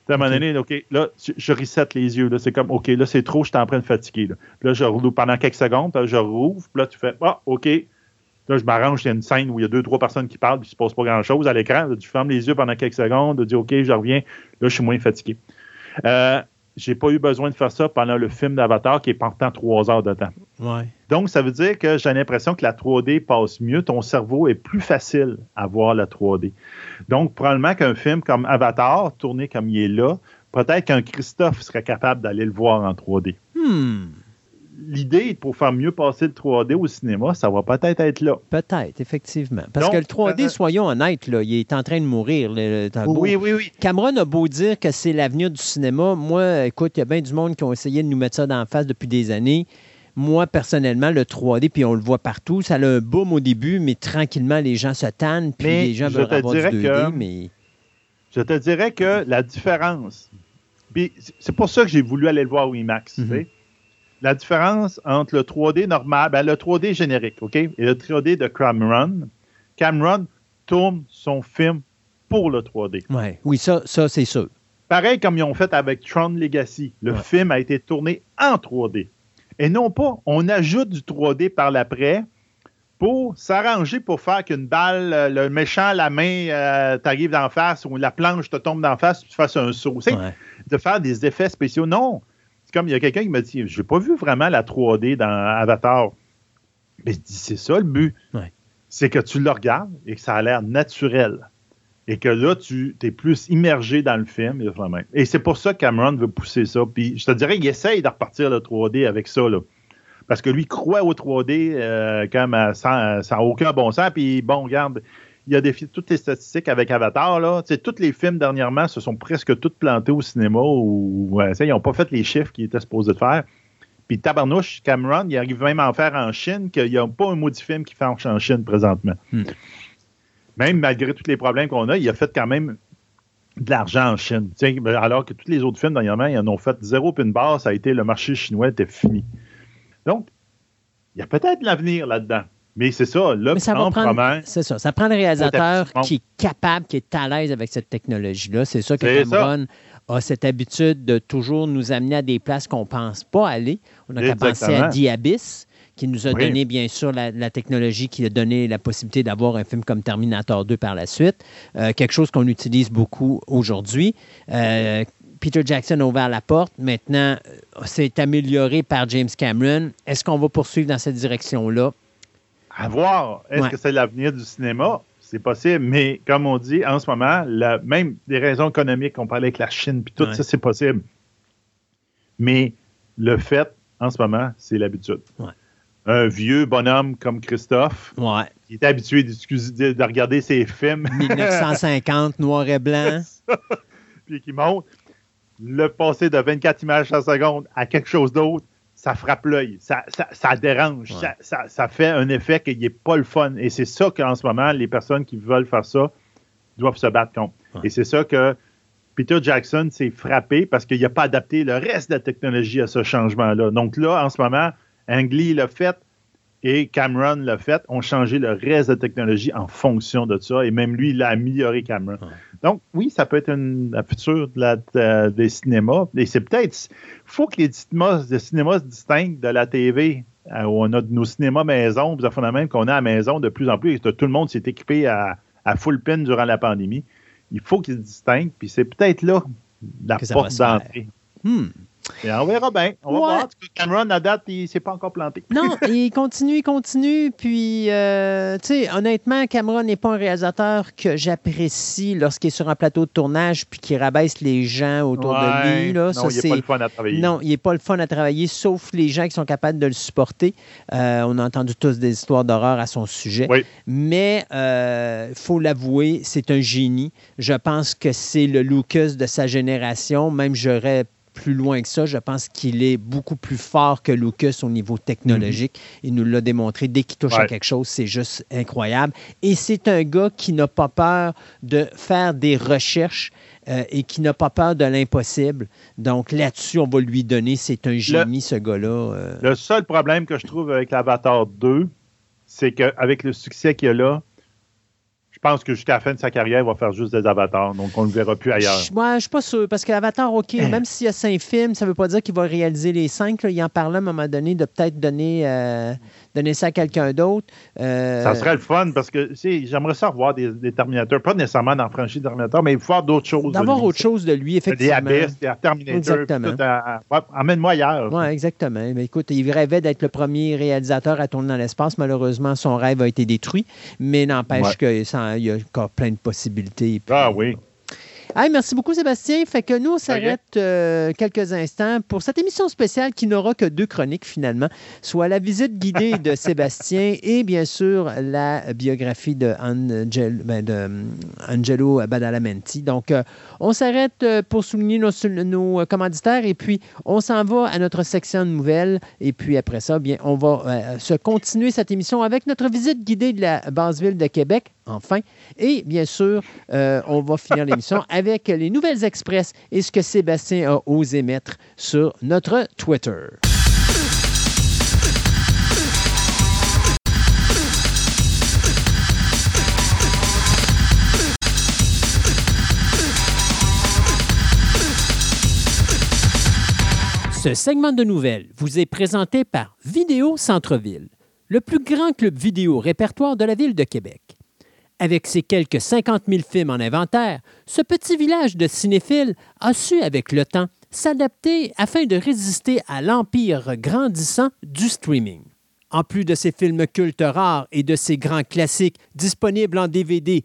À un moment donné, OK, là, je reset les yeux. C'est comme, OK, là, c'est trop, je suis en train de fatiguer. Là, là je roule pendant quelques secondes, puis là, je rouvre, puis là, tu fais, ah, OK. Là, je m'arrange, il y a une scène où il y a deux, trois personnes qui parlent, puis il ne se passe pas grand-chose à l'écran. Tu fermes les yeux pendant quelques secondes, tu dis, OK, je reviens. Là, je suis moins fatigué. Euh, j'ai pas eu besoin de faire ça pendant le film d'Avatar qui est portant trois heures de temps. Donc, ça veut dire que j'ai l'impression que la 3D passe mieux. Ton cerveau est plus facile à voir la 3D. Donc, probablement qu'un film comme Avatar, tourné comme il est là, peut-être qu'un Christophe serait capable d'aller le voir en 3D. Hmm l'idée pour faire mieux passer le 3D au cinéma, ça va peut-être être là. Peut-être, effectivement. Parce que le 3D, euh, soyons honnêtes, là, il est en train de mourir. oui, oui, oui. Cameron a beau dire que c'est l'avenir du cinéma. Moi, écoute, il y a bien du monde qui ont essayé de nous mettre ça dans la face depuis des années. Moi, personnellement, le 3D, puis on le voit partout, ça a un boom au début, mais tranquillement, les gens se tannent, puis les gens veulent avoir du 2D, mais... Je te dirais que la différence... c'est pour ça que j'ai voulu aller le voir au IMAX, tu sais la différence entre le 3D normal, ben, le 3D générique, OK, et le 3D de Cameron, Cameron tourne son film pour le 3D. Ouais. Oui, ça, ça c'est sûr. Pareil comme ils ont fait avec Tron Legacy. Le film a été tourné en 3D. Et non pas, on ajoute du 3D par l'après pour s'arranger pour faire qu'une balle, euh, le méchant, la main euh, t'arrive d'en face ou la planche te tombe d'en face, tu fasses un saut. De faire des effets spéciaux. Non, comme il y a quelqu'un qui m'a dit Je n'ai pas vu vraiment la 3D dans Avatar. Mais je dis C'est ça le but. C'est que tu le regardes et que ça a l'air naturel. Et que là, tu es plus immergé dans le film. Et c'est pour ça que Cameron veut pousser ça. Puis je te dirais, il essaye de repartir le 3D avec ça. Là. Parce que lui croit au 3D euh, comme ça n'a aucun bon sens. Puis bon, regarde, il a des, toutes les statistiques avec Avatar. Là. tous les films dernièrement se sont presque tous plantés au cinéma ou ils n'ont pas fait les chiffres qu'ils étaient supposés de faire. Puis tabarnouche, Cameron, il arrive même à en faire en Chine, qu'il n'y a pas un maudit film qui fait en Chine présentement. Hmm. Même malgré tous les problèmes qu'on a, il a fait quand même de l'argent en Chine. Ben, alors que tous les autres films, dernièrement, ils en ont fait zéro puis une barre, ça a été le marché chinois était fini. Donc, il y a peut-être l'avenir là-dedans. Mais c'est ça, là, ça prendre, C'est ça. Ça prend le réalisateur qui est capable, qui est à l'aise avec cette technologie-là. C'est ça que Cameron a cette habitude de toujours nous amener à des places qu'on ne pense pas aller. On a qu'à penser à Diabis, qui nous a donné, bien sûr, la, technologie qui a donné la possibilité d'avoir un film comme Terminator 2 par la suite. Euh, quelque chose qu'on utilise beaucoup aujourd'hui. Euh, Peter Jackson a ouvert la porte. Maintenant, euh, c'est amélioré par James Cameron. Est-ce qu'on va poursuivre dans cette direction-là? À voir. Est-ce que c'est l'avenir du cinéma? C'est possible, mais comme on dit en ce moment, même des raisons économiques, on parlait avec la Chine, puis tout ça, c'est possible. Mais le fait, en ce moment, c'est l'habitude. Un vieux bonhomme comme Christophe, qui est habitué de, de, regarder ses films. 1950, noir et blanc. puis qui monte le passer de 24 images par seconde à quelque chose d'autre, ça frappe l'œil, ça, dérange, ça, fait un effet qui n'est pas le fun. Et c'est ça qu'en ce moment, les personnes qui veulent faire ça doivent se battre contre. Et c'est ça que Peter Jackson s'est frappé parce qu'il n'a pas adapté le reste de la technologie à ce changement-là. Donc là, en ce moment, Ang Lee l'a fait, et Cameron l'a fait, ont changé le reste de la technologie en fonction de ça. Et même lui, il a amélioré Cameron. Donc, oui, ça peut être une, la future des cinémas. Et c'est peut-être. Il faut que les cinémas, cinémas se distinguent de la TV. Euh, où on a nos cinémas maison, vous même qu'on a à la maison de plus en plus. tout le monde s'est équipé à, full pin durant la pandémie. Il faut qu'ils se distinguent. Puis c'est peut-être là la porte d'entrée. Hmm on verra bien. On va voir. Cameron, à date, il ne s'est pas encore planté. Non, il continue, il continue. Puis, euh, tu sais, honnêtement, Cameron n'est pas un réalisateur que j'apprécie lorsqu'il est sur un plateau de tournage puis qu'il rabaisse les gens autour de lui. Là. Non, il n'est pas le fun à travailler. Non, il n'est pas le fun à travailler, sauf les gens qui sont capables de le supporter. Euh, on a entendu tous des histoires d'horreur à son sujet. Mais il euh, faut l'avouer, c'est un génie. Je pense que c'est le Lucas de sa génération. Même j'aurais plus loin que ça. Je pense qu'il est beaucoup plus fort que Lucas au niveau technologique. Mm-hmm. Il nous l'a démontré. Dès qu'il touche à quelque chose, c'est juste incroyable. Et c'est un gars qui n'a pas peur de faire des recherches euh, et qui n'a pas peur de l'impossible. Donc là-dessus, on va lui donner. C'est un génie, ce gars-là. Euh. Le seul problème que je trouve avec l'Avatar 2, c'est qu'avec le succès qu'il a là, pense que jusqu'à la fin de sa carrière, il va faire juste des avatars. Donc, on ne le verra plus ailleurs. Moi, je ne suis pas sûr. Parce que l'avatar, OK, même s'il y a cinq films, ça ne veut pas dire qu'il va réaliser les cinq. Il en parlait à un moment donné de peut-être donner, euh, donner ça à quelqu'un d'autre. Euh, ça serait le fun parce que j'aimerais ça revoir des, des, Terminators. Pas nécessairement dans la franchise Terminator, mais voir d'autres choses. D'avoir autre chose de lui, effectivement. Des Abyss, des Terminator. Exactement. Emmène-moi ailleurs. Oui, exactement. Mais écoute, il rêvait d'être le premier réalisateur à tourner dans l'espace. Malheureusement, son rêve a été détruit. Mais n'empêche que ça il y a encore plein de possibilités. ah oui merci beaucoup, Sébastien. Fait que nous, on s'arrête euh, quelques instants pour cette émission spéciale qui n'aura que deux chroniques finalement, soit la visite guidée de Sébastien et bien sûr la biographie de, ben, euh, Angelo Badalamenti. Donc, euh, on s'arrête pour souligner nos, nos, commanditaires et puis on s'en va à notre section de nouvelles. Et puis après ça, bien, on va se continuer cette émission avec notre visite guidée de la base ville de Québec, enfin. Et bien sûr, on va finir l'émission avec avec les nouvelles express et ce que Sébastien a osé mettre sur notre Twitter. Ce segment de nouvelles vous est présenté par Vidéo Centre-Ville, le plus grand club vidéo répertoire de la ville de Québec. Avec ses quelques 50 000 films en inventaire, ce petit village de cinéphiles a su, avec le temps, s'adapter afin de résister à l'empire grandissant du streaming. En plus de ses films cultes rares et de ses grands classiques disponibles en DVD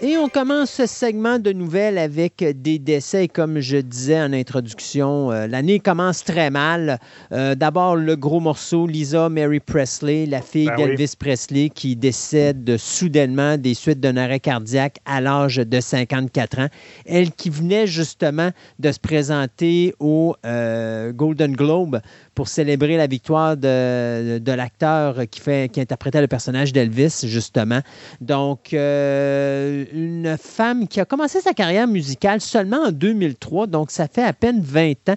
Et on commence ce segment de nouvelles avec des décès. Comme je disais en introduction, euh, l'année commence très mal. Euh, d'abord, le gros morceau, Lisa Mary Presley, la fille ben d'Elvis Presley, qui décède soudainement des suites d'un arrêt cardiaque à l'âge de 54 ans. Elle qui venait justement de se présenter au euh, Golden Globe pour célébrer la victoire de, de l'acteur qui, qui interprétait le personnage d'Elvis, justement. Donc, euh, une femme qui a commencé sa carrière musicale seulement en 2003, donc ça fait à peine 20 ans.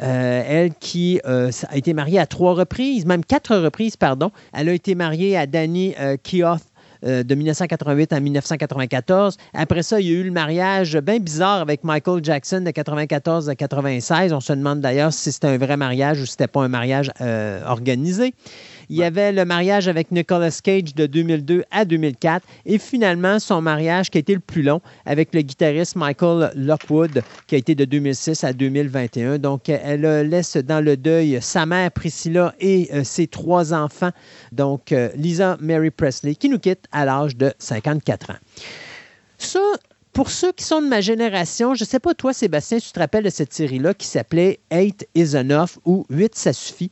Euh, elle qui euh, a été mariée à trois reprises, même quatre reprises, pardon. Elle a été mariée à Danny Keough euh, de 1988 à 1994. Après ça, il y a eu le mariage bien bizarre avec Michael Jackson de 1994 à 96. On se demande d'ailleurs si c'était un vrai mariage ou si c'était pas un mariage euh, organisé. Il y avait le mariage avec Nicolas Cage de 2002 à 2004 et finalement son mariage qui a été le plus long avec le guitariste Michael Lockwood qui a été de 2006 à 2021. Donc elle laisse dans le deuil sa mère Priscilla et euh, ses trois enfants, donc euh, Lisa Mary Presley qui nous quitte à l'âge de 54 ans. Ça, pour ceux qui sont de ma génération, je ne sais pas toi, Sébastien, tu te rappelles de cette série-là qui s'appelait Eight is enough ou Huit, ça suffit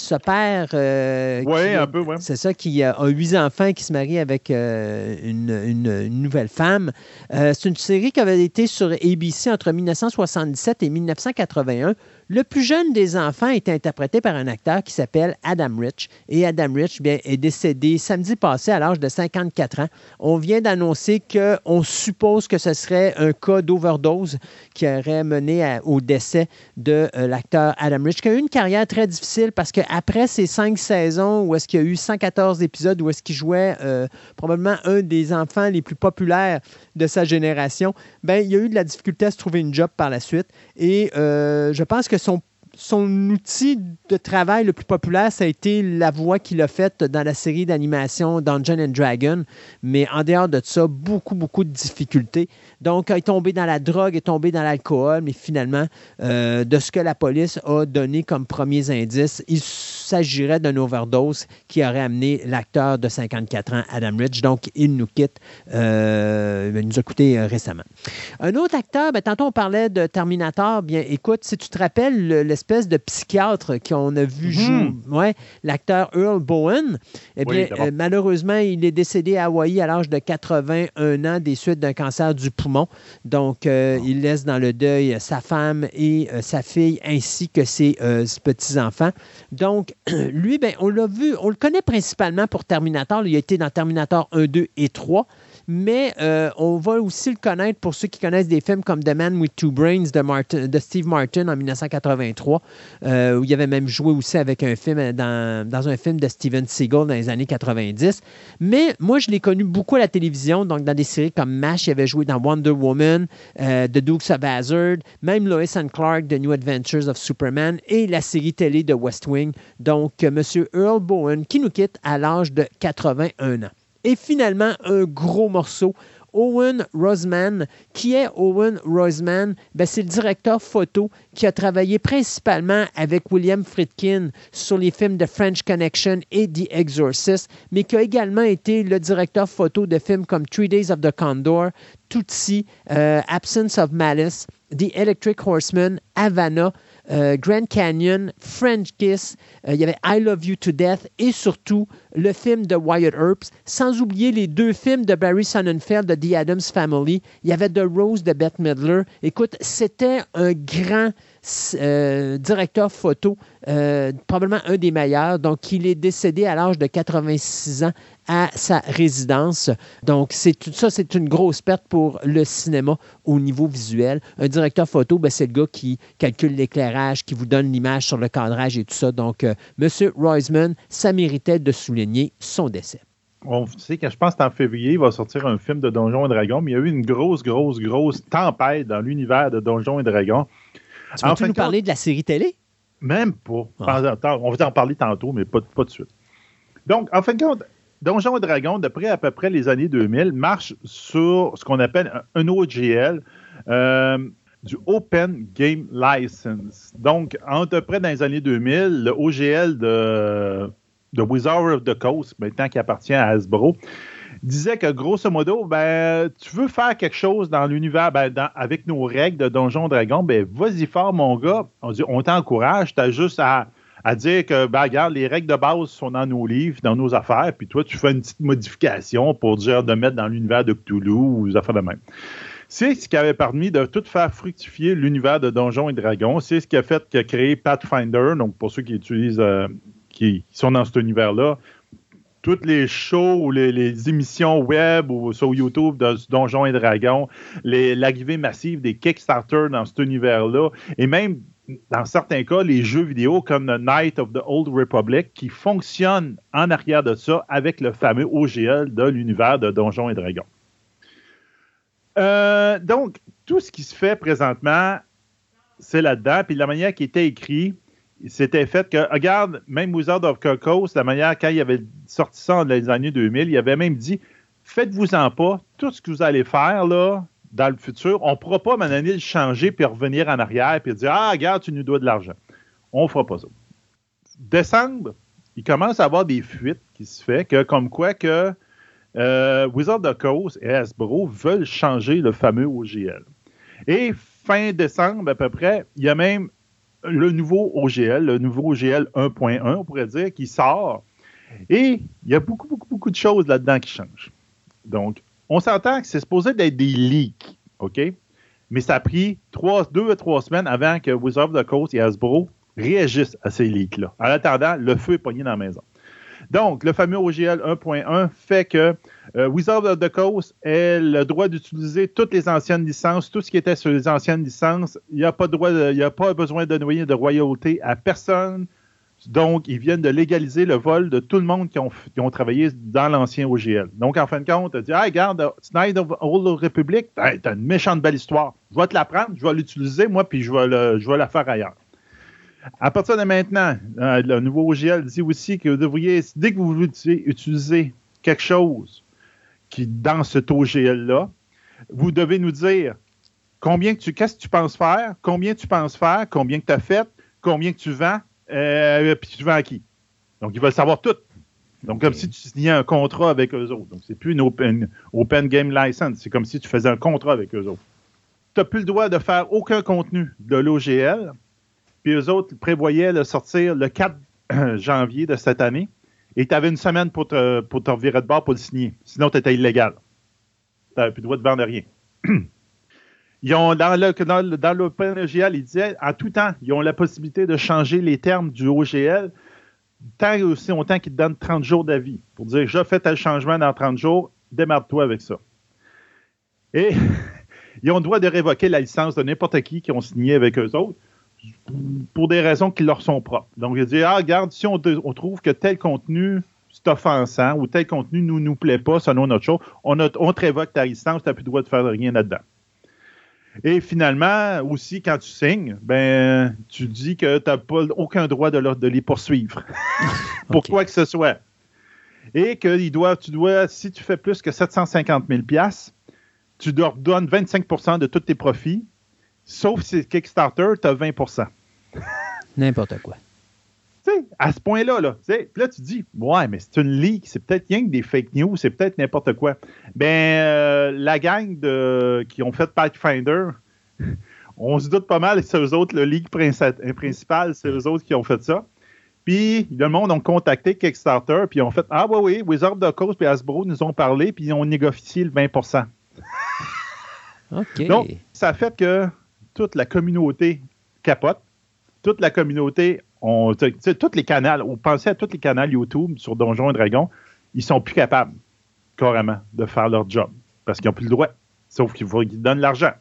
ce père. Euh, oui, un peu, oui. C'est ça, qui a, huit enfants, qui se marie avec euh, une, nouvelle femme. Euh, c'est une série qui avait été sur ABC entre 1977 et 1981. Le plus jeune des enfants est interprété par un acteur qui s'appelle Adam Rich. Et Adam Rich bien, est décédé samedi passé à l'âge de 54 ans. On vient d'annoncer qu'on suppose que ce serait un cas d'overdose qui aurait mené au décès de euh, l'acteur Adam Rich, qui a eu une carrière très difficile parce qu'après ces cinq saisons où est-ce qu'il y a eu 114 épisodes où est-ce qu'il jouait euh, probablement un des enfants les plus populaires de sa génération, ben, il y a eu de la difficulté à se trouver une job par la suite. Et euh, je pense que son, son outil de travail le plus populaire, ça a été la voix qu'il a faite dans la série d'animation Dungeon and Dragon. Mais en dehors de ça, beaucoup, beaucoup de difficultés. Donc, il est tombé dans la drogue, est tombé dans l'alcool, mais finalement, euh, de ce que la police a donné comme premiers indices, il s'agirait d'une overdose qui aurait amené l'acteur de 54 ans, Adam Rich. Donc, il nous quitte. Euh, il nous a coûté euh, récemment. Un autre acteur, ben, tantôt on parlait de Terminator. Bien, écoute, si tu te rappelles l'espèce de psychiatre qu'on a vu mhm. jouer, ouais, l'acteur Earl Bowen, eh bien, malheureusement, il est décédé à Hawaï à l'âge de 81 ans des suites d'un cancer du poumon donc, euh, il laisse dans le deuil sa femme et euh, sa fille ainsi que ses euh, petits-enfants. Donc, lui, ben, on l'a vu, on le connaît principalement pour Terminator. Il a été dans Terminator 1, 2 et 3 mais euh, on va aussi le connaître pour ceux qui connaissent des films comme The Man with Two Brains de, Steve Martin en 1983, euh, où il avait même joué aussi avec un film dans, dans, un film de Steven Seagal dans les années 90. Mais moi, je l'ai connu beaucoup à la télévision, donc dans des séries comme MASH, il avait joué dans Wonder Woman, euh, The Dukes of Hazzard, même Lois and Clark, The New Adventures of Superman et la série télé de West Wing. Donc, M. Earl Bowen qui nous quitte à l'âge de 81 ans. Et finalement, un gros morceau. Owen Roseman. Qui est Owen Roseman? Ben, c'est le directeur photo qui a travaillé principalement avec William Friedkin sur les films de French Connection et The Exorcist, mais qui a également été le directeur photo de films comme Three Days of the Condor, Tootsie, euh, Absence of Malice, The Electric Horseman, Havana, Grand Canyon, French Kiss, il y avait I Love You to Death et surtout le film de Wyatt Earp, sans oublier les deux films de Barry Sonnenfeld de The Addams Family. Il y avait The Rose de Bette Midler. Écoute, c'était un grand euh, directeur photo, euh, probablement un des meilleurs. Donc, il est décédé à l'âge de 86 ans à sa résidence. Donc, c'est ça, c'est une grosse perte pour le cinéma au niveau visuel. Un directeur photo, ben, c'est le gars qui calcule l'éclairage, qui vous donne l'image sur le cadrage et tout ça. Donc, euh, M. Roisman, ça méritait de souligner son décès. On sait que je pense qu'en février, il va sortir un film de Donjons et Dragons, mais il y a eu une grosse, grosse, grosse tempête dans l'univers de Donjons et Dragons. Tu veux nous parler de la série télé? Même pas. Ah. On va en parler tantôt, mais pas, pas de suite. Donc, en fin de compte, Donjons et Dragons, d'après à peu près les années 2000, marche sur ce qu'on appelle un OGL, euh, du Open Game License. Donc, à peu près dans les années 2000, le OGL de, de Wizard of the Coast, maintenant qui appartient à Hasbro, disait que grosso modo, ben, tu veux faire quelque chose dans l'univers, ben, avec nos règles de Donjon Dragon, ben, vas-y fort, mon gars. On dit, on t'encourage, tu as juste à, dire que, ben, regarde, les règles de base sont dans nos livres, dans nos affaires, puis toi, tu fais une petite modification pour dire de mettre dans l'univers de Cthulhu ou des affaires de même. C'est ce qui avait permis de tout faire fructifier l'univers de Donjons et Dragons. C'est ce qui a fait que créer Pathfinder, donc pour ceux qui utilisent, euh, qui sont dans cet univers-là, toutes les shows ou les, émissions web ou sur YouTube de Donjons et Dragons, l'arrivée massive des Kickstarter dans cet univers-là, et même dans certains cas, les jeux vidéo comme The Night of the Old Republic qui fonctionnent en arrière de ça avec le fameux OGL de l'univers de Donjons et Dragons. Euh, donc, tout ce qui se fait présentement, c'est là-dedans. Puis la manière qui était écrit, c'était fait que, regarde, même Wizard of Coast, la manière, quand il avait sorti ça dans les années 2000, il avait même dit faites-vous-en pas, tout ce que vous allez faire là, dans le futur, on ne pourra pas, à le changer puis revenir en arrière puis dire Ah, regarde, tu nous dois de l'argent. On ne fera pas ça. Décembre, il commence à avoir des fuites qui se que, comme quoi que euh, Wizard of Coast et Hasbro veulent changer le fameux OGL. Et fin décembre, à peu près, il y a même le nouveau OGL, le nouveau OGL 1.1, on pourrait dire, qui sort. Et il y a beaucoup, beaucoup, beaucoup de choses là-dedans qui changent. Donc, on s'entend que c'est supposé d'être des leaks, OK? Mais ça a pris deux à trois semaines avant que Wizard of the Coast et Hasbro réagissent à ces leaks-là. En attendant, le feu est pogné dans la maison. Donc, le fameux OGL 1.1 fait que euh, Wizard of the Coast a le droit d'utiliser toutes les anciennes licences, tout ce qui était sur les anciennes licences. Il n'y a pas besoin de noyer de royauté à personne. Donc, ils viennent de légaliser le vol de tout le monde qui ont, travaillé dans l'ancien OGL. Donc, en fin de compte, tu dis, hey, regarde, Snyder Old Republic, t'as une méchante belle histoire. Je vais te la prendre, je vais l'utiliser, moi, puis je vais, la faire ailleurs. À partir de maintenant, euh, le nouveau OGL dit aussi que vous devriez, dès que vous utilisez quelque chose qui dans cet OGL-là, vous devez nous dire combien que tu, qu'est-ce que tu penses faire, combien tu penses faire, combien que tu as fait, combien que tu vends, euh, puis tu vends à qui. Donc, ils veulent savoir tout. Donc, comme si tu signais un contrat avec eux autres. Donc, c'est plus une open, open game license. C'est comme si tu faisais un contrat avec eux autres. Tu n'as plus le droit de faire aucun contenu de l'OGL puis eux autres prévoyaient le sortir le 4 janvier de cette année. Et tu avais une semaine pour te, pour revirer de bord pour le signer. Sinon, tu étais illégal. Tu n'avais plus le droit de vendre rien. Ils ont, dans, le, dans, l'OpenGL, ils disaient, en tout temps, ils ont la possibilité de changer les termes du OGL tant aussi longtemps qu'ils te donnent 30 jours d'avis pour dire, je fais tel changement dans 30 jours, démarre-toi avec ça. Et ils ont le droit de révoquer la licence de n'importe qui qui ont signé avec eux autres pour des raisons qui leur sont propres. Donc, il dit, ah, regarde, si on, trouve que tel contenu c'est offensant ou tel contenu ne nous, nous plaît pas selon notre chose, on, on te révoque ta licence, tu n'as plus le droit de faire rien là-dedans. Et finalement, aussi, quand tu signes, ben, tu dis que tu n'as pas aucun droit de, de les poursuivre. pour quoi que ce soit. Et que doit, tu dois, si tu fais plus que 750 000 tu leur donnes 25% de tous tes profits Sauf si c'est Kickstarter, tu as 20% N'importe quoi. Tu sais, à ce point-là, là, là, tu dis, ouais, mais c'est une leak, c'est peut-être rien que des fake news, c'est peut-être n'importe quoi. Ben, euh, la gang de, qui ont fait Pathfinder On se doute pas mal, c'est eux autres, le ligue principal, c'est eux autres qui ont fait ça. Puis, le monde ont contacté Kickstarter, puis ils ont fait Ah, oui, oui, Wizard of the Coast et Hasbro nous ont parlé, puis ils ont négocié le 20 OK. Donc, ça fait que toute la communauté capote. Toute la communauté, on, tous les canaux, on pensait à tous les canaux YouTube sur Donjons et Dragons, ils sont plus capables, carrément, de faire leur job parce qu'ils n'ont plus le droit. Sauf qu'ils donnent l'argent.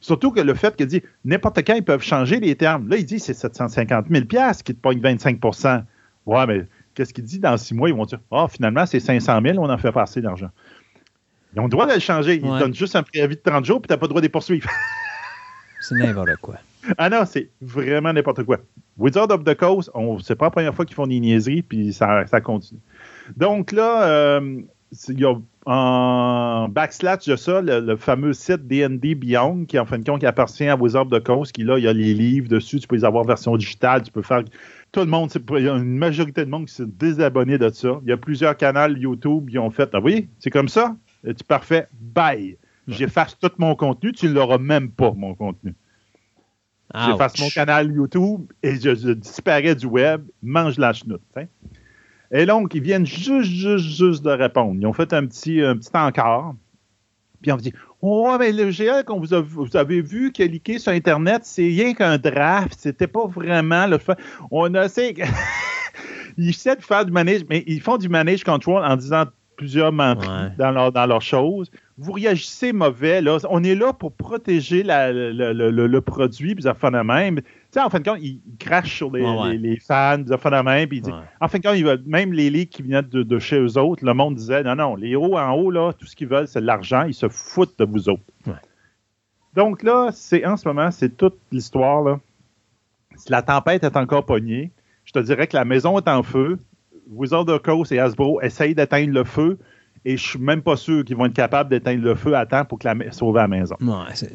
Surtout que le fait qu'il dit n'importe quand, ils peuvent changer les termes. Là, il dit c'est 750 000 qui te pogne 25% Ouais, mais qu'est-ce qu'il dit dans six mois? Ils vont dire Ah, oh, finalement, c'est 500 000, on en fait passer d'argent. Ils ont le droit de le changer. Ils donnent juste un préavis de 30 jours, puis tu n'as pas le droit de les poursuivre. c'est n'importe quoi. Ah non, c'est vraiment n'importe quoi. Wizard of the Coast, c'est pas la première fois qu'ils font des niaiseries, puis ça, continue. Donc là, euh, il y a en backslash de ça, le, fameux site D&D Beyond, qui en fin de compte appartient à Wizard of the Coast, qui là, il y a les livres dessus, tu peux les avoir version digitale, tu peux faire... Tout le monde, il y a une majorité de monde qui s'est désabonné de ça. Il y a plusieurs canaux YouTube qui ont fait, ah oui, c'est comme ça, c'est parfait, bye. J'efface tout mon contenu, tu ne l'auras même pas, mon contenu. J'efface mon canal YouTube et je, disparais du web, mange la chenoute. Et donc, ils viennent juste, juste, juste de répondre. Ils ont fait un petit, un petit encart. Puis on dit Oh, mais le GL qu'on vous, vous, avez vu qui a leaké sur Internet, c'est rien qu'un draft. C'était pas vraiment le fait. On a essayé. ils essaient de faire du manage, mais ils font du manage control en disant plusieurs mentries dans, leur, dans leurs choses. Vous réagissez mauvais. Là. On est là pour protéger le, produit, puis ça fait de même. Tu sais, en fin de compte, ils, crachent sur les, les, fans, ça fait de même. Puis En fin de compte, même les ligues qui venaient de, chez eux autres, le monde disait non, non, les héros en haut, là, tout ce qu'ils veulent, c'est de l'argent. Ils se foutent de vous autres. Donc là, c'est en ce moment, c'est toute l'histoire. Là. La tempête est encore pognée. Je te dirais que la maison est en feu. Wizard of Coast et Hasbro essayent d'éteindre le feu et je suis même pas sûr qu'ils vont être capables d'éteindre le feu à temps pour que la, sauver la maison.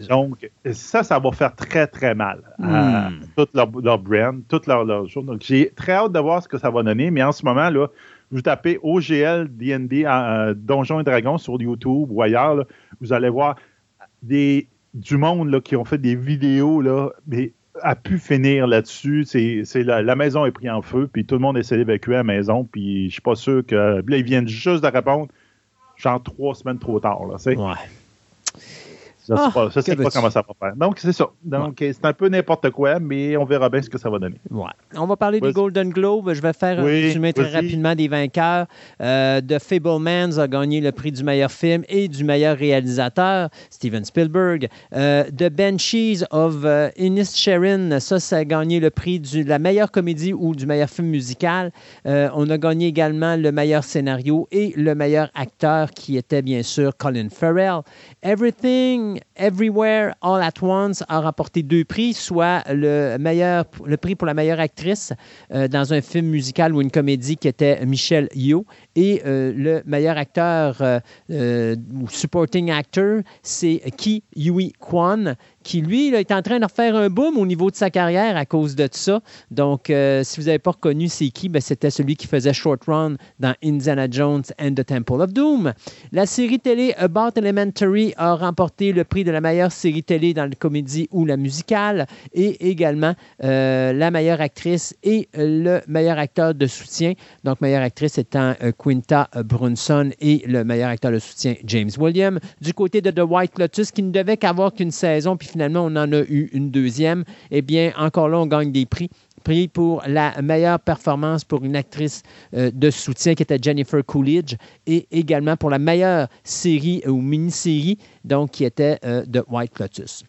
Donc, ça, ça va faire très, très mal à hmm. toute leur, brand, toute leur, leur Donc, j'ai très hâte de voir ce que ça va donner, mais en ce moment, là, vous tapez OGL DND euh, Donjons et Dragons sur YouTube ou ailleurs, vous allez voir des, du monde là, qui ont fait des vidéos, là, mais a pu finir là-dessus. C'est, la, maison est prise en feu, puis tout le monde essaie d'évacuer la maison, puis je suis pas sûr que. Là, ils viennent juste de répondre, genre trois semaines trop tard. Là, ouais. Je ah, sais, pas, comment ça va faire. Donc, c'est ça. Donc, c'est un peu n'importe quoi, mais on verra bien ce que ça va donner. Ouais. On va parler des Golden Globes. Je vais faire un résumé très rapidement des vainqueurs. Euh, The Fablemans a gagné le prix du meilleur film et du meilleur réalisateur, Steven Spielberg. Euh, The Banshees of uh, Inisherin, ça, ça a gagné le prix de la meilleure comédie ou du meilleur film musical. Euh, on a gagné également le meilleur scénario et le meilleur acteur, qui était bien sûr Colin Farrell. Everything Everywhere All at Once a remporté deux prix, soit le, meilleur, le prix pour la meilleure actrice euh, dans un film musical ou une comédie qui était Michelle Yeoh. Et euh, le meilleur acteur euh, ou supporting actor, c'est Ki Yui Kwan qui, lui, est en train de refaire un boom au niveau de sa carrière à cause de ça. Donc, euh, si vous n'avez pas reconnu c'est qui, ben, c'était celui qui faisait Short Run dans Indiana Jones and the Temple of Doom. La série télé About Elementary a remporté le prix de la meilleure série télé dans la comédie ou la musicale et également euh, la meilleure actrice et le meilleur acteur de soutien. Donc, meilleure actrice étant euh, Quinta Brunson et le meilleur acteur de soutien James Williams. Du côté de The White Lotus, qui ne devait qu'avoir qu'une saison, puis on en a eu une deuxième. Eh bien, encore là, on gagne des prix prix pour la meilleure performance pour une actrice euh, de soutien qui était Jennifer Coolidge et également pour la meilleure série ou mini-série donc qui était euh, The White Lotus.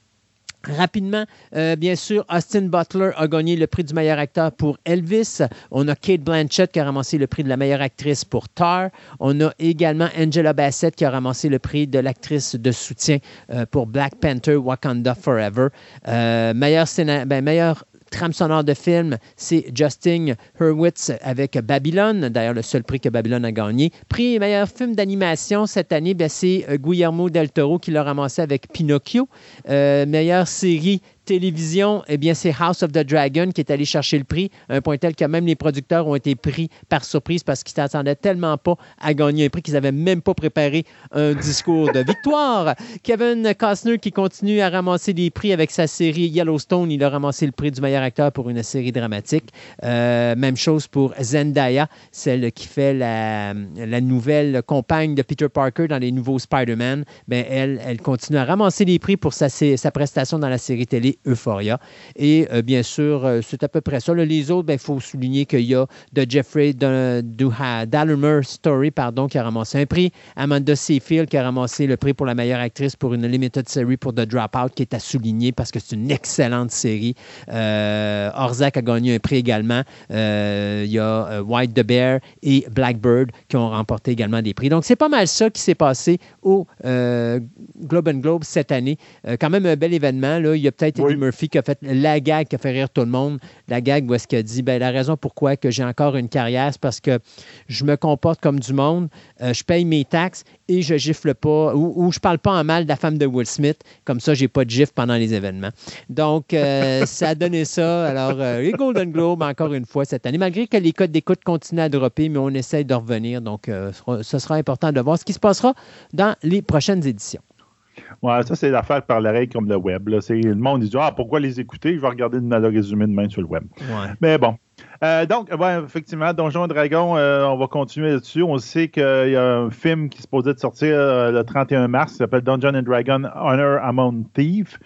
Rapidement, euh, bien sûr, Austin Butler a gagné le prix du meilleur acteur pour Elvis. On a Kate Blanchett qui a ramassé le prix de la meilleure actrice pour Tar. On a également Angela Bassett qui a ramassé le prix de l'actrice de soutien euh, pour Black Panther Wakanda Forever. Euh, meilleur, ben, meilleur Trame sonore de film, c'est Justin Hurwitz avec Babylone, d'ailleurs le seul prix que Babylone a gagné. Prix meilleur film d'animation cette année, ben, c'est euh, Guillermo del Toro qui l'a ramassé avec Pinocchio. Euh, meilleure série télévision, eh bien, c'est House of the Dragon qui est allé chercher le prix, un point tel que même les producteurs ont été pris par surprise parce qu'ils s'attendaient tellement pas à gagner un prix qu'ils n'avaient même pas préparé un discours de victoire. Kevin Costner qui continue à ramasser des prix avec sa série Yellowstone, il a ramassé le prix du meilleur acteur pour une série dramatique. Euh, même chose pour Zendaya, celle qui fait la, nouvelle compagne de Peter Parker dans les nouveaux Spider-Man. Ben, elle, elle continue à ramasser les prix pour sa, sa prestation dans la série télé Euphoria. Et euh, bien sûr, euh, c'est à peu près ça. les autres, il ben, faut souligner qu'il y a de Jeffrey Dahmer Story pardon, qui a ramassé un prix. Amanda Seyfield qui a ramassé le prix pour la meilleure actrice pour une limited series pour The Dropout qui est à souligner parce que c'est une excellente série. Euh, Orzak a gagné un prix également. Euh, il y a White the Bear et Blackbird qui ont remporté également des prix. Donc, c'est pas mal ça qui s'est passé au Globe and Globe cette année. quand même un bel événement. Il y a peut-être Eddie Murphy qui a fait la gag qui a fait rire tout le monde. La gag où est-ce qu'il a dit ben, la raison pourquoi que j'ai encore une carrière, c'est parce que je me comporte comme du monde, euh, je paye mes taxes et je gifle pas ou, je parle pas en mal de la femme de Will Smith. Comme ça, j'ai pas de gifle pendant les événements. Donc, euh, ça a donné ça. Alors, euh, les Golden Globes, encore une fois, cette année, malgré que les codes d'écoute continuent à dropper, mais on essaie de revenir. Donc, ce sera important de voir ce qui se passera dans les prochaines éditions. Ouais, ça, c'est l'affaire par l'oreille comme le web. Là. Le monde dit Ah, pourquoi les écouter? Je vais regarder le résumé demain sur le web. Mais bon. Euh, donc, effectivement, Donjon Dragon, euh, on va continuer là-dessus. On sait qu'il y a un film qui se posait de sortir euh, le 31 mars qui s'appelle Dungeon and Dragon Honor Among Thieves.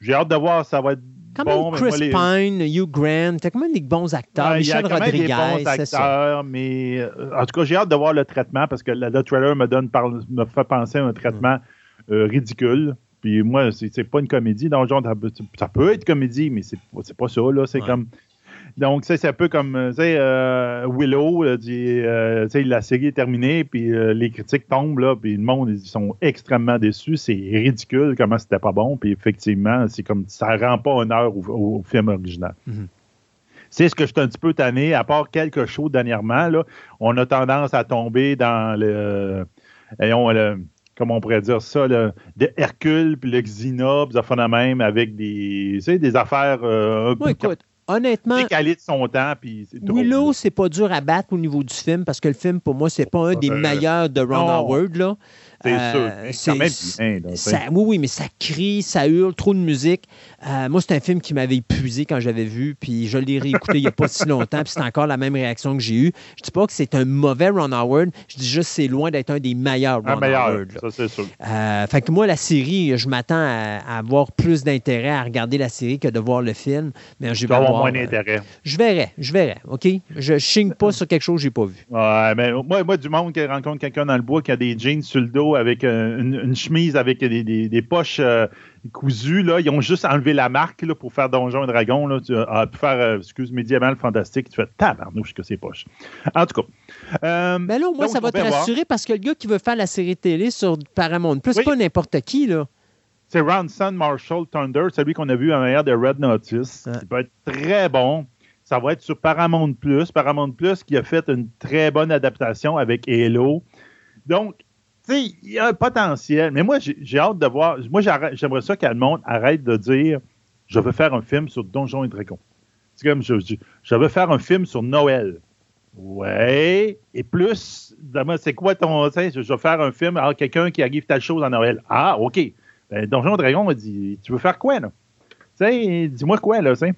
J'ai hâte de voir, ça va être quand bon, même Chris Pine, Hugh Grant, t'as quand même des bons acteurs. Michel Rodriguez, des bons acteurs, mais en tout cas, j'ai hâte de voir le traitement parce que le, trailer me donne me fait penser à un traitement. Euh, ridicule. Puis moi, c'est pas une comédie. Dans le genre, ça peut être comédie, mais c'est pas ça. là. C'est comme. Donc, c'est un peu comme, euh, tu sais, euh, Willow, la série est terminée, puis les critiques tombent, là, puis le monde, ils sont extrêmement déçus. C'est ridicule comment c'était pas bon, puis effectivement, c'est comme, ça rend pas honneur au, film original. Mm-hmm. C'est ce que je suis un petit peu tanné, à part quelques shows dernièrement, là, on a tendance à tomber dans le... le comment on pourrait dire ça, le, de Hercule, puis le Xena, puis ça même avec des, des affaires euh, un écoute, honnêtement, décalées de son temps. Puis Willow, c'est pas dur à battre au niveau du film parce que le film, pour moi, c'est pas un des meilleurs de Ron Howard. Là. C'est sûr. Euh, oui, oui, mais ça crie, ça hurle, trop de musique. Euh, moi, c'est un film qui m'avait épuisé quand j'avais vu, puis je l'ai réécouté il n'y a pas si longtemps, puis c'est encore la même réaction que j'ai eue. Je dis pas que c'est un mauvais Ron Howard, je dis juste que c'est loin d'être un des meilleurs Ron Howard. Ça, c'est sûr. Euh, fait que moi, la série, je m'attends à, avoir plus d'intérêt à regarder la série que de voir le film. Mais je vais avoir moins d'intérêt. je verrai, je verrai, OK? Je ne chigne pas sur quelque chose que je n'ai pas vu. Ouais, mais moi, moi, du monde qui rencontre quelqu'un dans le bois qui a des jeans sur le dos avec euh, une, chemise avec des, poches Là. Ils ont juste enlevé la marque là, pour faire Donjon et Dragon. Là. Tu, ah, pour faire, euh, excuse, médiéval fantastique. Tu fais tabarnouche que c'est poche. En tout cas. Euh, ben là, au moins, ça va te rassurer parce que le gars qui veut faire la série télé sur Paramount Plus, c'est pas n'importe qui. là. C'est Ronson Marshall Thunder, celui qu'on a vu en arrière de Red Notice. Il va être très bon. Ça va être sur Paramount Plus. Paramount Plus qui a fait une très bonne adaptation avec Halo. Donc, il y a un potentiel. Mais moi, j'ai hâte de voir. Moi, j'aimerais ça monde arrête de dire je veux faire un film sur Donjons et Dragons. C'est comme je, je, veux faire un film sur Noël. Ouais. Et plus, c'est quoi ton. Je veux faire un film avec quelqu'un qui arrive telle chose à Noël. Ah, OK. Ben, Donjons et Dragons dit Tu veux faire quoi, là? Tu sais, dis-moi quoi, là, tu sais.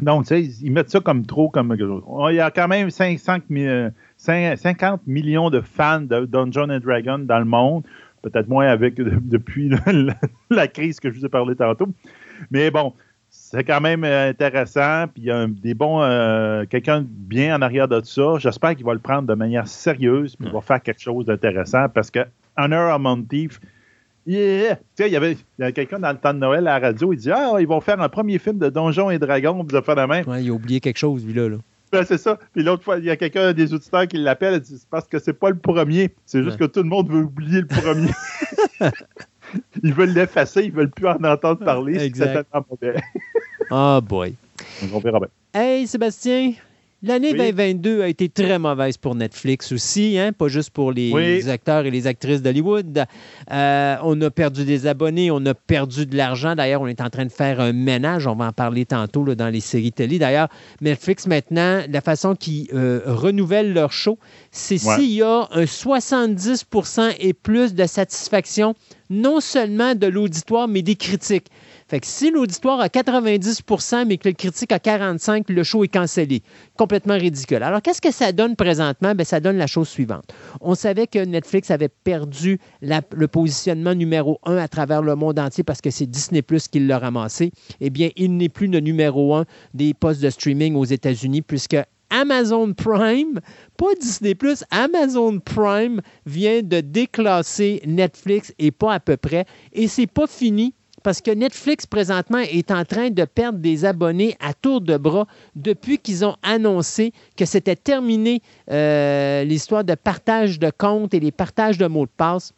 Donc, tu sais, ils mettent ça comme trop, comme. Il y a quand même 500 000 50 millions de fans de Dungeons and Dragons dans le monde. Peut-être moins avec depuis la, crise que je vous ai parlé tantôt. Mais bon, c'est quand même intéressant. Puis il y a des bons. Euh, quelqu'un bien en arrière de ça. J'espère qu'il va le prendre de manière sérieuse. Puis il va faire quelque chose d'intéressant. Parce que Honor Among Thieves, Yeah. il y avait, quelqu'un dans le temps de Noël à la radio, il dit Ah, ils vont faire un premier film de Donjons et Dragons, de faire la même. Ouais, il a oublié quelque chose, lui-là. Là. Ben, c'est ça. Puis l'autre fois, il y a quelqu'un des auditeurs qui l'appelle c'est parce que c'est pas le premier. C'est juste que tout le monde veut oublier le premier. ils veulent l'effacer, ils veulent plus en entendre parler. Exact. oh boy. On verra bien. Hey Sébastien, L'année 2022 a été très mauvaise pour Netflix aussi, hein, pas juste pour les acteurs et les actrices d'Hollywood. Euh, on a perdu des abonnés, on a perdu de l'argent. D'ailleurs, on est en train de faire un ménage, on va en parler tantôt là, dans les séries télé. D'ailleurs, Netflix maintenant, la façon qu'ils euh, renouvellent leur show, c'est s'il y a un 70% et plus de satisfaction, non seulement de l'auditoire, mais des critiques. Fait que si l'auditoire a 90% mais que le critique a 45 le show est cancellé. Complètement ridicule. Alors, qu'est-ce que ça donne présentement? Bien, ça donne la chose suivante. On savait que Netflix avait perdu le positionnement numéro un à travers le monde entier parce que c'est Disney Plus qui l'a ramassé. Eh bien, il n'est plus le numéro un des postes de streaming aux États-Unis puisque Amazon Prime, pas Disney Plus, Amazon Prime vient de déclasser Netflix et pas à peu près. Et c'est pas fini parce que Netflix présentement est en train de perdre des abonnés à tour de bras depuis qu'ils ont annoncé que c'était terminé euh, l'histoire de partage de comptes et les partages de mots de passe.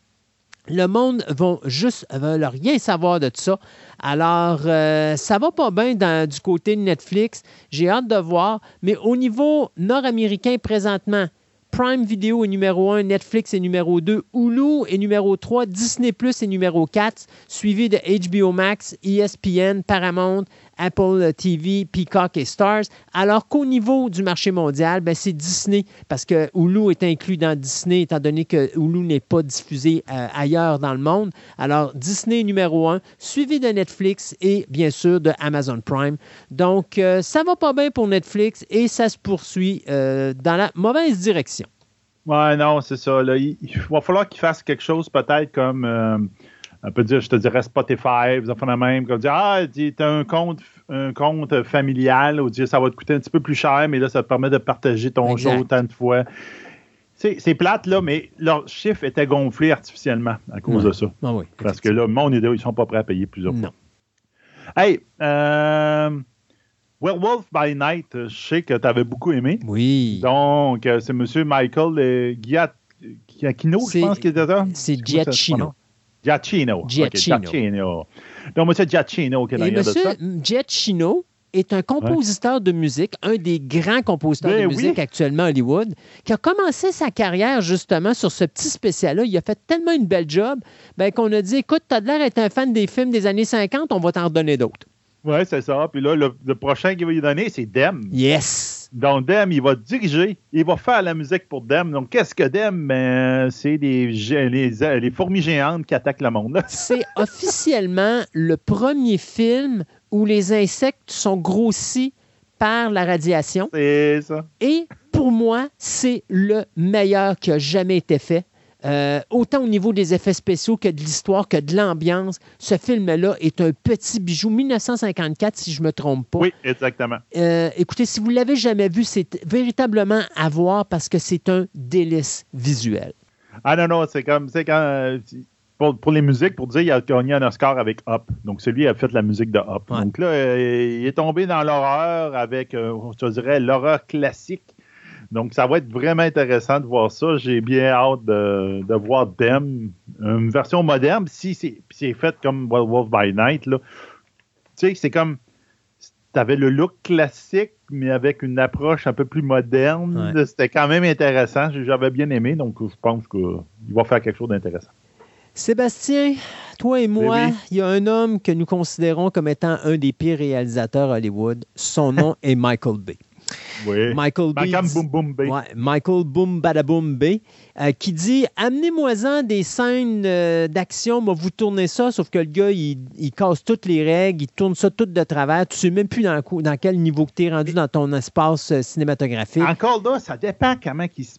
Le monde va juste rien savoir de ça. Alors, euh, ça va pas bien du côté de Netflix. J'ai hâte de voir. Mais au niveau nord-américain présentement, Prime Video est numéro 1, Netflix est numéro 2, Hulu est numéro 3, Disney Plus est numéro 4, suivi de HBO Max, ESPN, Paramount, Apple TV, Peacock et Stars, alors qu'au niveau du marché mondial, ben, c'est Disney, parce que Hulu est inclus dans Disney, étant donné que Hulu n'est pas diffusé euh, ailleurs dans le monde. Alors, Disney numéro un, suivi de Netflix et bien sûr de Amazon Prime. Donc, euh, ça va pas bien pour Netflix et ça se poursuit euh, dans la mauvaise direction. Ouais, non, c'est ça. Il, va falloir qu'il fasse quelque chose peut-être comme on peut dire, je te dirais Spotify, vous en la même, comme dire, ah, tu as un compte, un compte familial, ou dire, ça va te coûter un petit peu plus cher, mais là, ça te permet de partager ton show autant de fois. C'est plate, là, mais leur chiffre était gonflé artificiellement à cause de ça. Ah oui, Parce que là, mon idée, ils ne sont pas prêts à payer plusieurs non. fois. Hey, euh, Werewolf by Night, je sais que tu avais beaucoup aimé. Oui. Donc, euh, c'est M. Michael euh, Giacchino, je pense qu'il était là. C'est Giacchino. Giacchino. Giacchino. Donc, M. Giacchino qui est derrière de ça. Giacchino est un compositeur de musique, un des grands compositeurs ben de musique actuellement à Hollywood, qui a commencé sa carrière justement sur ce petit spécial-là. Il a fait tellement une belle job ben, qu'on a dit écoute, tu as l'air d'être un fan des films des années 50, on va t'en redonner d'autres. Oui, c'est ça. Puis là, le, prochain qu'il va lui donner, c'est Dem. Yes. Donc, Dem, il va diriger, il va faire la musique pour Dem. Donc, qu'est-ce que Dem? Ben, c'est les, les, fourmis géantes qui attaquent le monde. c'est officiellement le premier film où les insectes sont grossis par la radiation. C'est ça. Et pour moi, c'est le meilleur qui a jamais été fait. Euh, autant au niveau des effets spéciaux que de l'histoire, que de l'ambiance, ce film-là est un petit bijou. 1954, si je ne me trompe pas. Oui, exactement. Euh, écoutez, si vous ne l'avez jamais vu, c'est véritablement à voir parce que c'est un délice visuel. Ah non, non, c'est comme, c'est quand, euh, pour, les musiques, pour dire, il a gagné un Oscar avec Up. Donc, celui a fait la musique de Up. Donc là, il est tombé dans l'horreur avec, je dirais, l'horreur classique donc, ça va être vraiment intéressant de voir ça. J'ai bien hâte de, voir Dem, une version moderne. Si c'est fait comme Wolf by Night, là, tu sais, c'est comme. Tu avais le look classique, mais avec une approche un peu plus moderne. C'était quand même intéressant. J'avais bien aimé, donc je pense qu'il va faire quelque chose d'intéressant. Sébastien, toi et moi, il y a un homme que nous considérons comme étant un des pires réalisateurs Hollywood. Son nom est Michael Bay. Michael Boom Badaboom Bay, euh, qui dit Amenez-moi-en des scènes euh, d'action, moi vous tournez ça, sauf que le gars, il, casse toutes les règles, il tourne ça tout de travers. Tu sais même plus dans, dans quel niveau que tu es rendu dans ton espace euh, cinématographique. Encore là, ça dépend comment il se,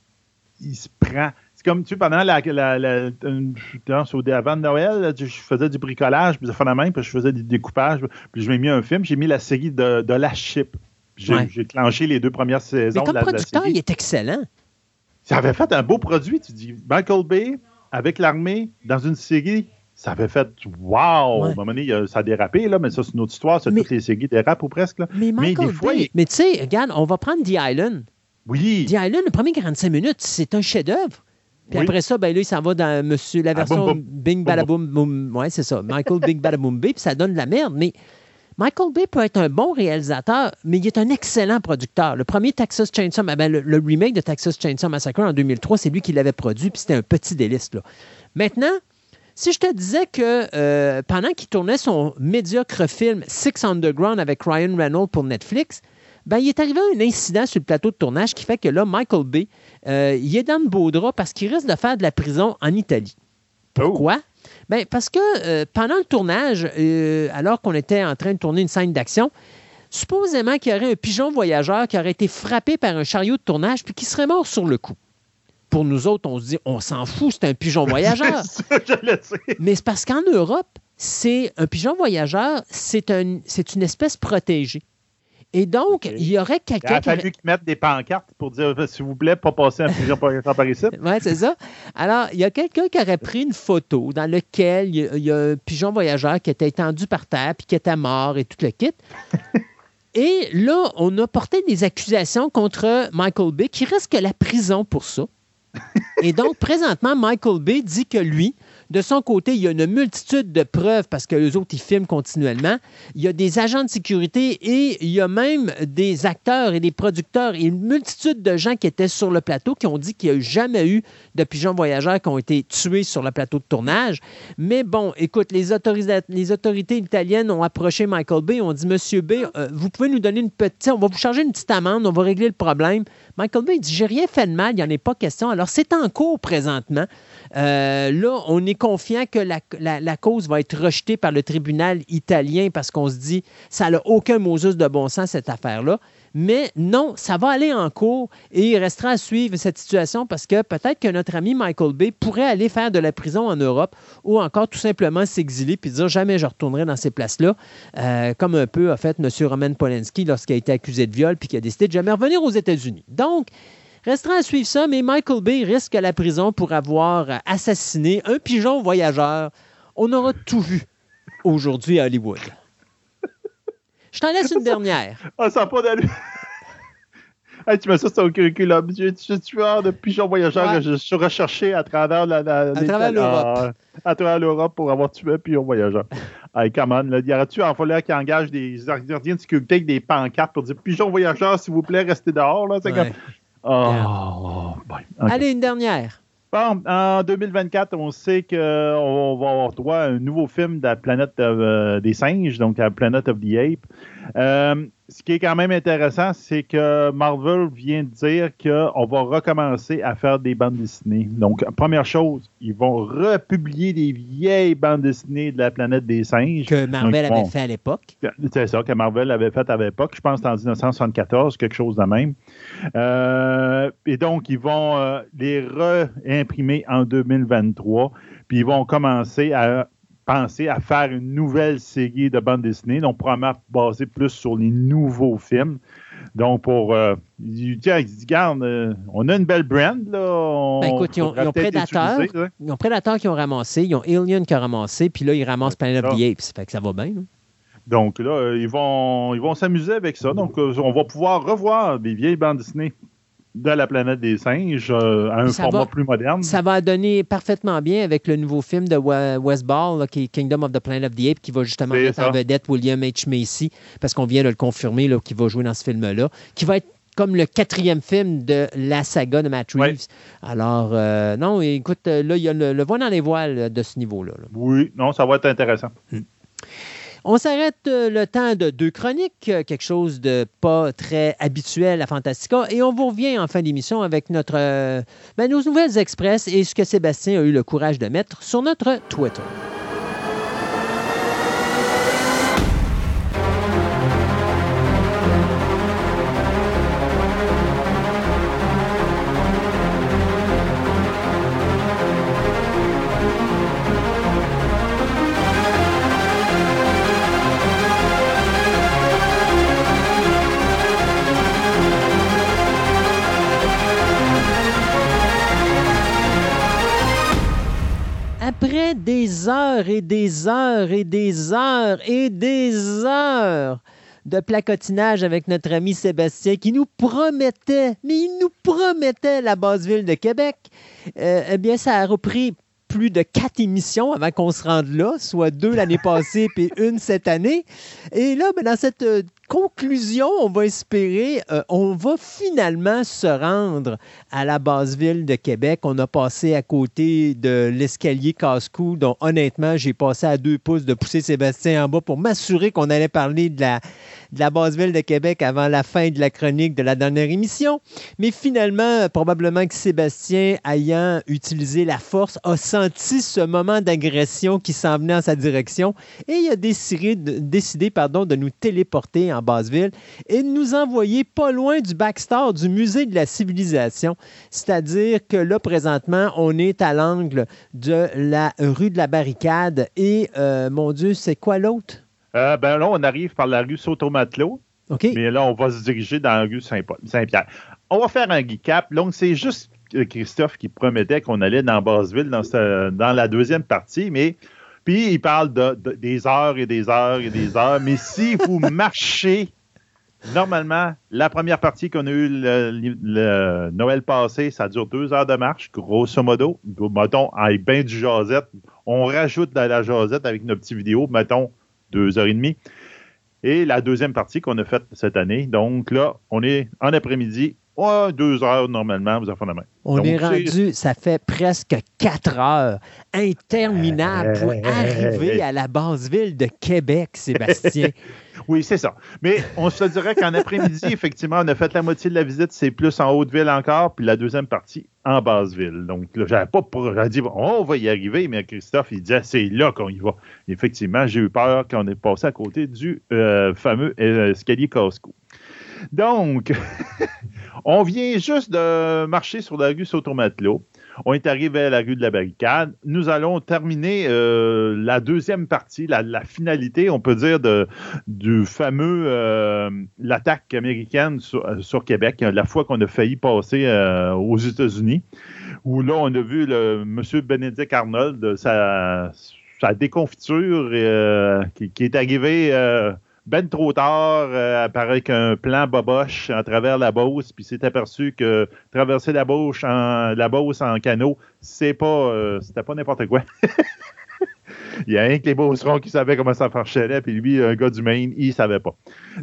il se prend C'est comme, tu sais, pendant la, la, la, au avant de Noël, je faisais du bricolage, puis de même, puis je faisais du découpage, puis je m'ai mis un film, j'ai mis la série de, de La Ship. J'ai clenché les deux premières saisons. Mais comme producteur, il est excellent. Ça avait fait un beau produit, tu dis. Michael Bay, avec l'armée, dans une série, ça avait fait wow! À un moment donné, ça a dérapé, là, mais ça, c'est une autre histoire. C'est toutes les séries dérapent ou presque. Là. Mais, Michael des fois, mais tu sais, regarde, on va prendre The Island. Oui. The Island, le premier 45 minutes, c'est un chef-d'œuvre. Puis après ça, ben là, il s'en va dans monsieur, la ah, version Bing Badaboom. Ouais, c'est ça. Michael Bing Badaboom Bay, puis ça donne de la merde. Mais Michael Bay peut être un bon réalisateur, mais il est un excellent producteur. Le premier Texas Chainsaw, ben, le, le, remake de Texas Chainsaw Massacre en 2003, c'est lui qui l'avait produit, puis c'était un petit délice. Là. Maintenant, si je te disais que euh, pendant qu'il tournait son médiocre film Six Underground avec Ryan Reynolds pour Netflix, ben, il est arrivé un incident sur le plateau de tournage qui fait que là, Michael Bay, euh, il est dans le beau drap parce qu'il risque de faire de la prison en Italie. Pourquoi? Ben, parce que euh, pendant le tournage, alors qu'on était en train de tourner une scène d'action, supposément qu'il y aurait un pigeon voyageur qui aurait été frappé par un chariot de tournage puis qui serait mort sur le coup pour nous autres, on se dit, on s'en fout, c'est un pigeon voyageur. Mais c'est parce qu'en Europe, c'est un pigeon voyageur, c'est un, une espèce protégée. Et donc, il y aurait quelqu'un. Il a fallu qu'ils mettent des pancartes pour dire, s'il vous plaît, pas passer un pigeon voyageur par ici. oui, c'est ça. Alors, il y a quelqu'un qui aurait pris une photo dans laquelle il y, a, un pigeon voyageur qui était étendu par terre puis qui était mort et tout le kit. et là, on a porté des accusations contre Michael Bay qui risque la prison pour ça. Et donc, présentement, Michael Bay dit que lui, de son côté, il y a une multitude de preuves parce que les autres, ils filment continuellement. Il y a des agents de sécurité et il y a même des acteurs et des producteurs et une multitude de gens qui étaient sur le plateau qui ont dit qu'il n'y a jamais eu de pigeons voyageurs qui ont été tués sur le plateau de tournage. Mais bon, écoute, les, autorités italiennes ont approché Michael Bay, ont dit Monsieur Bay, euh, vous pouvez nous donner une petite. On va vous charger une petite amende, on va régler le problème. Michael Bay dit J'ai rien fait de mal, il n'y en a pas question. Alors, c'est en cours présentement. Euh, là, on est confiant que la, cause va être rejetée par le tribunal italien parce qu'on se dit ça n'a aucun Moses de bon sens, cette affaire-là. Mais non, ça va aller en cours et il restera à suivre cette situation parce que peut-être que notre ami Michael Bay pourrait aller faire de la prison en Europe ou encore tout simplement s'exiler puis dire jamais je retournerai dans ces places-là, euh, comme un peu a fait M. Roman Polanski lorsqu'il a été accusé de viol puis qui a décidé de jamais revenir aux États-Unis. Donc, Restera à suivre ça, mais Michael Bay risque la prison pour avoir assassiné un pigeon voyageur. On aura tout vu aujourd'hui à Hollywood. Je t'en laisse une dernière. Ah, ça n'a pas d'allure. tu mets ça sur ton curriculum. Je, suis tueur de pigeons voyageurs. Je, suis recherché à travers la, à travers l'Europe. Ah, à travers l'Europe pour avoir tué un pigeon voyageur. Hey, come on. Là, y aurait-tu en folie qui engage des gardiens de sécurité avec des pancartes pour dire pigeon voyageur, s'il vous plaît, restez dehors? Là. Comme... Oh, Allez, une dernière. Bon, en 2024, on sait qu'on va avoir droit à un nouveau film de la planète euh, des singes, donc la Planet of the Ape. Euh, ce qui est quand même intéressant, c'est que Marvel vient de dire qu'on va recommencer à faire des bandes dessinées. Donc, première chose, ils vont republier des vieilles bandes dessinées de la planète des singes. Que Marvel avait fait à l'époque. C'est ça, que Marvel avait fait à l'époque. Je pense en 1974, quelque chose de même. Euh, et donc, ils vont euh, les réimprimer en 2023. Puis ils vont commencer à penser à faire une nouvelle série de bandes dessinées, donc probablement basée plus sur les nouveaux films. Donc, pour. Euh, il dit, garde, euh, on a une belle brand, là. ben écoute, ils ont, ils ont Predator. Ils ont Predator qui ont ramassé, ils ont Alien qui a ramassé, puis là, ils ramassent Planet of the Apes. Fait que ça va bien. Donc là, euh, ils vont, ils vont s'amuser avec ça. Donc, on va pouvoir revoir des vieilles bandes dessinées de la planète des singes euh, à un format plus moderne. Ça va donner parfaitement bien avec le nouveau film de Wes Ball, qui est Kingdom of the Planet of the Apes, qui va justement mettre en vedette William H. Macy, parce qu'on vient de le confirmer, qu'il va jouer dans ce film-là, qui va être comme le quatrième film de la saga de Matt Reeves. Alors, euh, non, écoute, là, il y a le, le dans les voiles de ce niveau-là. Oui, non, ça va être intéressant. Hmm. On s'arrête euh, le temps de deux chroniques, euh, quelque chose de pas très habituel à Fantastica, et on vous revient en fin d'émission avec notre, euh, ben, nos nouvelles express et ce que Sébastien a eu le courage de mettre sur notre Twitter. Après des heures et des heures et des heures et des heures de placotinage avec notre ami Sébastien qui nous promettait, mais il nous promettait la base ville de Québec, euh, eh bien, ça a repris plus de quatre émissions avant qu'on se rende là, soit deux l'année passée puis une cette année. Et là, ben, dans cette euh, conclusion, on va espérer, euh, on va finalement se rendre à la base ville de Québec. On a passé à côté de l'escalier casse-cou, dont honnêtement, j'ai passé à deux pouces de pousser Sébastien en bas pour m'assurer qu'on allait parler de la, de la base ville de Québec avant la fin de la chronique de la dernière émission. Mais finalement, probablement que Sébastien, ayant utilisé la force, a senti ce moment d'agression qui s'en venait en sa direction et il a décidé, décidé pardon, de nous téléporter en Basseville et de nous envoyer pas loin du backstore du musée de la civilisation. C'est-à-dire que là, présentement, on est à l'angle de la rue de la Barricade et, euh, mon Dieu, c'est quoi l'autre? Euh, ben là, on arrive par la rue Sautomatelot. OK. Mais là, on va se diriger dans la rue Saint-Pierre. On va faire un recap. Donc, c'est juste Christophe qui promettait qu'on allait dans Basseville dans, dans la deuxième partie, mais puis il parle de, des heures et des heures et des heures. Mais si vous marchez, normalement, la première partie qu'on a eue le, Noël passé, ça dure deux heures de marche, grosso modo. Mettons, avec bien du jasette, on rajoute de la jasette avec nos petites vidéos, mettons, deux heures et demie. Et la deuxième partie qu'on a faite cette année, donc là, on est en après-midi, deux heures normalement, vous avez la main. On est rendu, ça fait presque quatre heures, interminable pour arriver à la base ville de Québec, Sébastien. oui, c'est ça. Mais on se dirait qu'en après-midi, effectivement, on a fait la moitié de la visite, c'est plus en Haute-Ville encore, puis la deuxième partie en basse-ville. Donc, là, j'avais pas dit, on va y arriver, mais Christophe, il disait, c'est là qu'on y va. Effectivement, j'ai eu peur qu'on ait passé à côté du euh, fameux euh, escalier Costco. Donc, on vient juste de marcher sur la rue Sautomatelot. On est arrivé à la rue de la Barricade. Nous allons terminer euh, la deuxième partie, la, finalité, on peut dire, du fameux euh, l'attaque américaine sur, sur, Québec, la fois qu'on a failli passer euh, aux États-Unis, où là, on a vu le M. Benedict Arnold, sa, sa déconfiture qui, qui, est arrivée ben trop tard, euh, avec un plan boboche à travers la Beauce, puis s'est aperçu que traverser la Beauce en, la Beauce en canot, c'est pas, euh, c'était pas n'importe quoi. Il y a rien que les Beaucerons qui savaient comment ça marchait, puis lui, un gars du Maine, il savait pas.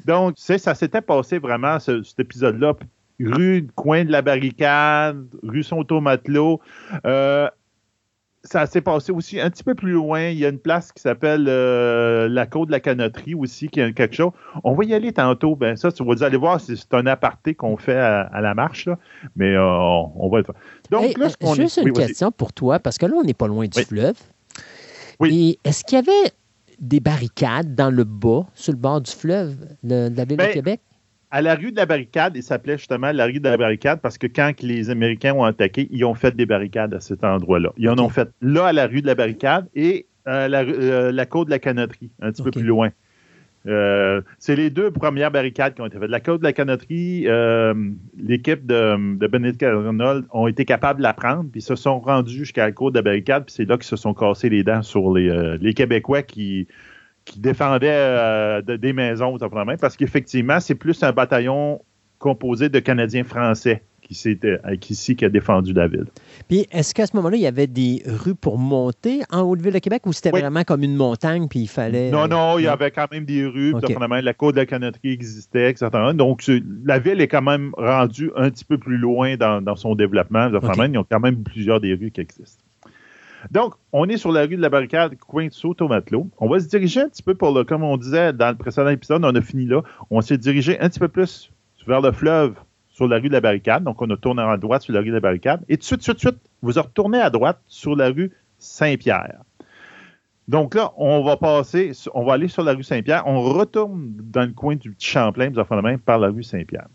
Donc, ça s'était passé vraiment, cet épisode-là, rue, coin de la barricade, rue Sonto-Matelot. Euh, ça s'est passé aussi un petit peu plus loin. Il y a une place qui s'appelle euh, la côte de la Canoterie aussi, qui a quelque chose. On va y aller tantôt. Ben ça, tu vas aller voir, c'est un aparté qu'on fait à, la marche, là. mais euh, on, va le faire. Donc, là, ce juste une question pour toi, parce que là, on n'est pas loin du fleuve. Oui. est-ce qu'il y avait des barricades dans le bas, sur le bord du fleuve de, la ville de ben, Québec? À la rue de la barricade, il s'appelait justement la rue de la barricade parce que quand les Américains ont attaqué, ils ont fait des barricades à cet endroit-là. Ils en ont fait là à la rue de la barricade et à la, euh, la côte de la canotterie, un petit peu plus loin. Euh, c'est les deux premières barricades qui ont été faites. La côte de la canotterie, euh, l'équipe de, de Benedict Arnold ont été capables de la prendre, puis se sont rendus jusqu'à la côte de la barricade, puis c'est là qu'ils se sont cassés les dents sur les, les Québécois qui, qui défendait euh, des maisons, parce qu'effectivement, c'est plus un bataillon composé de Canadiens français qui, euh, ici qui a défendu la ville. Puis, est-ce qu'à ce, moment-là, il y avait des rues pour monter en Haute-Ville de Québec ou c'était vraiment comme une montagne, puis il fallait... Non, non, il y avait quand même des rues, la côte de la canotterie existait, etc. Donc, la ville est quand même rendue un petit peu plus loin dans, son développement. Ils ont quand même plusieurs des rues qui existent. Donc, on est sur la rue de la barricade, coin de saut matelot. On va se diriger un petit peu pour le, comme on disait dans le précédent épisode, on a fini là. On s'est dirigé un petit peu plus vers le fleuve sur la rue de la barricade. Donc, on a tourné à droite sur la rue de la barricade. Et tout de suite, tout de suite, vous retournez à droite sur la rue Saint-Pierre. Donc là, on va passer, on va aller sur la rue Saint-Pierre. On retourne dans le coin du petit Champlain, vous par la rue Saint-Pierre.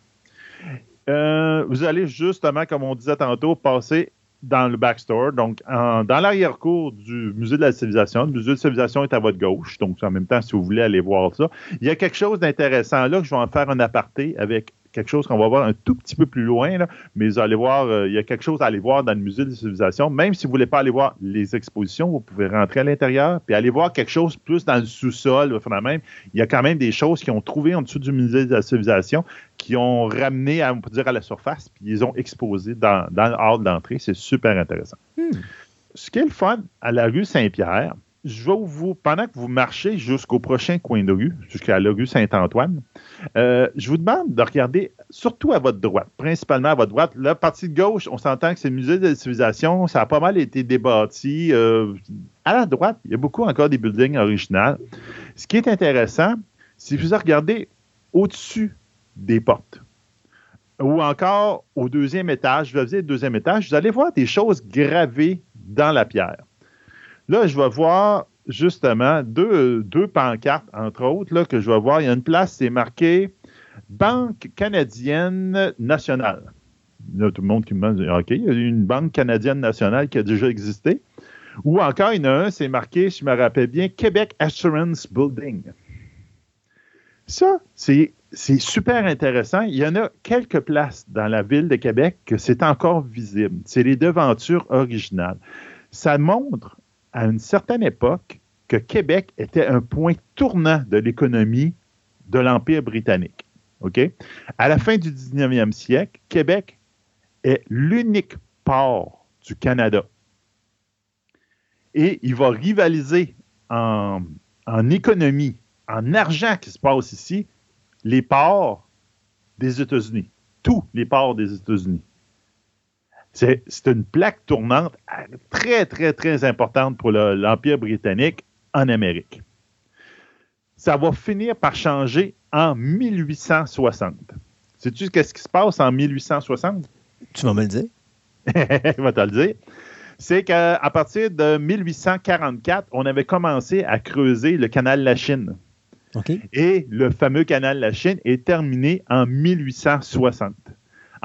Euh, vous allez justement, comme on disait tantôt, passer dans le backstore, donc dans l'arrière-cour du Musée de la Civilisation. Le Musée de la Civilisation est à votre gauche, donc en même temps, si vous voulez aller voir ça. Il y a quelque chose d'intéressant là que je vais en faire un aparté avec quelque chose qu'on va voir un tout petit peu plus loin, mais vous allez voir, euh, il y a quelque chose à aller voir dans le musée de la civilisation. Même si vous ne voulez pas aller voir les expositions, vous pouvez rentrer à l'intérieur, puis aller voir quelque chose plus dans le sous-sol. Même. Il y a quand même des choses qu'ils ont trouvées en dessous du musée de la civilisation, qui ont ramené, à, on peut dire, à la surface, puis ils ont exposé dans, dans le hall d'entrée. C'est super intéressant. Hmm. ce qui est le fun à la rue Saint-Pierre, je vais vous, pendant que vous marchez jusqu'au prochain coin de rue, jusqu'à la rue Saint-Antoine, euh, je vous demande de regarder surtout à votre droite, principalement à votre droite. La partie de gauche, on s'entend que c'est le musée de la civilisation, ça a pas mal été débâti. Euh, à la droite, il y a beaucoup encore des buildings originaux. Ce qui est intéressant, si vous regardez au-dessus des portes, ou encore au deuxième étage, je vais dire deuxième étage, vous allez voir des choses gravées dans la pierre. Là, je vais voir justement deux, pancartes, entre autres, que je vais voir. Il y a une place, c'est marqué Banque canadienne nationale. Là, tout le monde qui me demande, OK, il y a une banque canadienne nationale qui a déjà existé. Ou encore, il y en a un, c'est marqué, si je me rappelle bien, Québec Assurance Building. Ça, c'est super intéressant. Il y en a quelques places dans la ville de Québec que c'est encore visible. C'est les devantures originales. Ça montre à une certaine époque que Québec était un point tournant de l'économie de l'Empire britannique. À la fin du 19e siècle, Québec est l'unique port du Canada. Et il va rivaliser en économie, en argent qui se passe ici, les ports des États-Unis. Tous les ports des États-Unis. C'est une plaque tournante très, très, très importante pour l'Empire britannique en Amérique. Ça va finir par changer en 1860. Sais-tu qu'est-ce qui se passe en 1860? Tu vas me le dire. Je vais te le dire. C'est qu'à partir de 1844, on avait commencé à creuser le canal de la Chine. Et le fameux canal de la Chine est terminé en 1860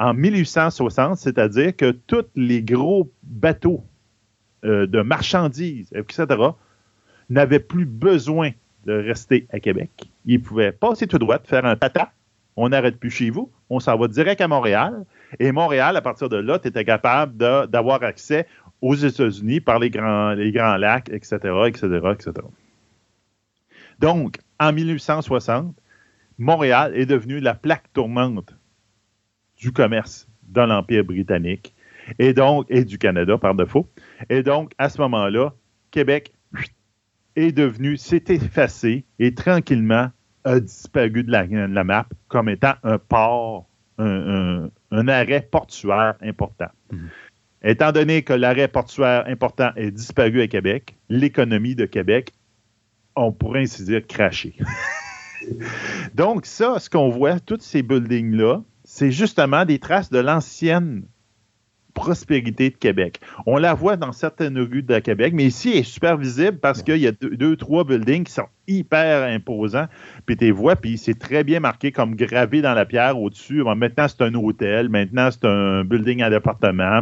en 1860, c'est-à-dire que tous les gros bateaux euh, de marchandises, etc., n'avaient plus besoin de rester à Québec. Ils pouvaient passer tout droit, faire un tata, on n'arrête plus chez vous, on s'en va direct à Montréal. Et Montréal, à partir de là, tu étais capable d'avoir accès aux États-Unis par les grands, lacs, etc., etc., etc. Donc, en 1860, Montréal est devenu la plaque tournante du commerce dans l'Empire britannique et donc et du Canada par défaut. Et donc, à ce moment-là, Québec est devenu, s'est effacé et tranquillement a disparu de la, map comme étant un port, un, arrêt portuaire important. Mhm. Étant donné que l'arrêt portuaire important est disparu à Québec, l'économie de Québec, on pourrait ainsi dire, craché. Donc, ça, ce qu'on voit, tous ces buildings-là, c'est justement des traces de l'ancienne prospérité de Québec. On la voit dans certaines rues de Québec, mais ici, elle est super visible parce qu'il y a deux, trois buildings qui sont hyper imposants. Puis tu vois, puis c'est très bien marqué comme gravé dans la pierre au-dessus. maintenant, c'est un hôtel, maintenant, c'est un building à département,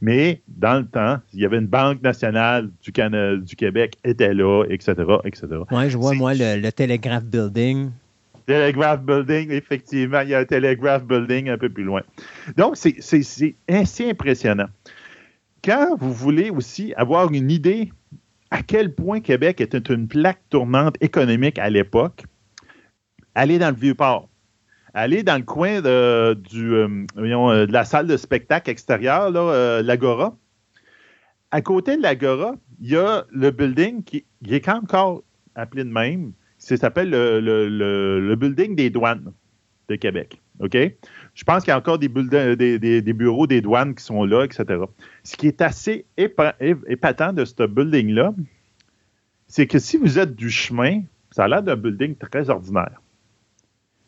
Mais dans le temps, il y avait une Banque nationale du, Canada, du Québec, était là, etc., etc. Oui, je vois, moi, le, le Telegraph Building. Telegraph Building, effectivement, il y a un Telegraph Building un peu plus loin. Donc, c'est assez impressionnant. Quand vous voulez aussi avoir une idée à quel point Québec était une plaque tournante économique à l'époque, allez dans le Vieux-Port. Allez dans le coin de, euh, euh, la salle de spectacle extérieure, euh, l'Agora. À côté de l'Agora, il y a le building qui, qui est encore appelé de même, ça s'appelle le, building des douanes de Québec. OK? Je pense qu'il y a encore des, des, bureaux des douanes qui sont là, etc. Ce qui est assez épatant de ce building-là, c'est que si vous êtes du chemin, ça a l'air d'un building très ordinaire.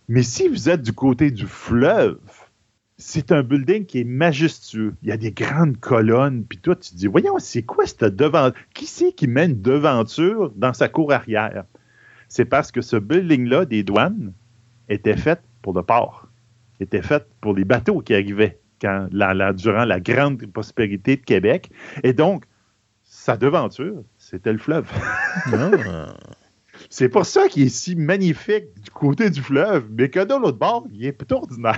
Mais si vous êtes du côté du fleuve, c'est un building qui est majestueux. Il y a des grandes colonnes, puis toi, tu te dis, voyons, c'est quoi cette devanture? Qui c'est qui mène une devanture dans sa cour arrière? C'est parce que ce building-là des douanes était fait pour le port, était fait pour les bateaux qui arrivaient quand, durant la grande prospérité de Québec. Et donc, sa devanture, c'était le fleuve. Ah. C'est pour ça qu'il est si magnifique du côté du fleuve, mais que de l'autre bord, il est plutôt ordinaire.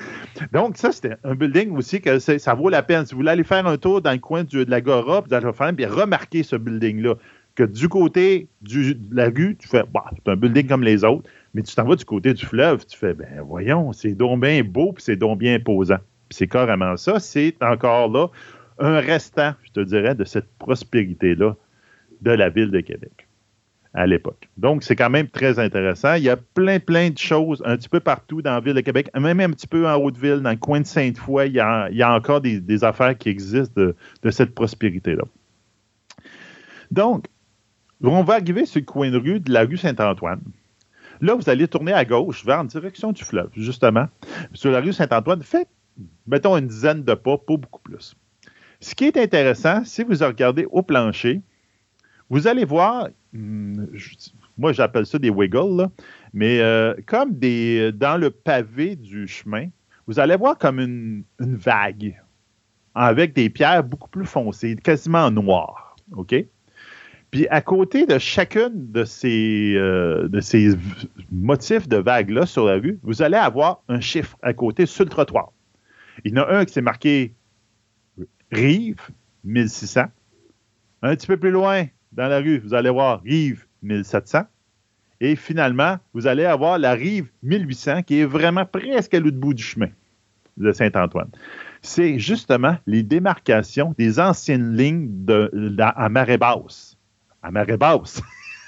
Donc, ça, c'était un building aussi que ça vaut la peine. Si vous voulez aller faire un tour dans le coin de l'Agora, vous allez faire, puis remarquer ce building-là que du côté de la rue, tu fais, bah, c'est un building comme les autres, mais tu t'en vas du côté du fleuve, tu fais, ben voyons, c'est donc bien beau, puis c'est donc bien imposant. c'est carrément ça, c'est encore là un restant, je te dirais, de cette prospérité-là de la ville de Québec à l'époque. Donc, c'est quand même très intéressant. Il y a plein, plein de choses un petit peu partout dans la ville de Québec, même un petit peu en Haute-Ville, dans le coin de Sainte-Foy, il, y a, encore des, affaires qui existent de, cette prospérité-là. Donc, on va arriver sur le coin de rue de la rue Saint-Antoine. Là, vous allez tourner à gauche vers en direction du fleuve, justement. Sur la rue Saint-Antoine, faites, mettons, une dizaine de pas, pas beaucoup plus. Ce qui est intéressant, si vous regardez au plancher, vous allez voir, hmm, moi j'appelle ça des wiggles, mais euh, comme des dans le pavé du chemin, vous allez voir comme une, vague avec des pierres beaucoup plus foncées, quasiment noires. OK? Puis à côté de chacune de ces, euh, de motifs de vagues-là sur la rue, vous allez avoir un chiffre à côté sur le trottoir. Il y en a un qui s'est marqué Rive, 1600. Un petit peu plus loin, dans la rue, vous allez voir rive 1700. Et finalement, vous allez avoir la rive 1800 qui est vraiment presque à l'autre bout du chemin de Saint-Antoine. C'est justement les démarcations des anciennes lignes de, à marée basse. À marée basse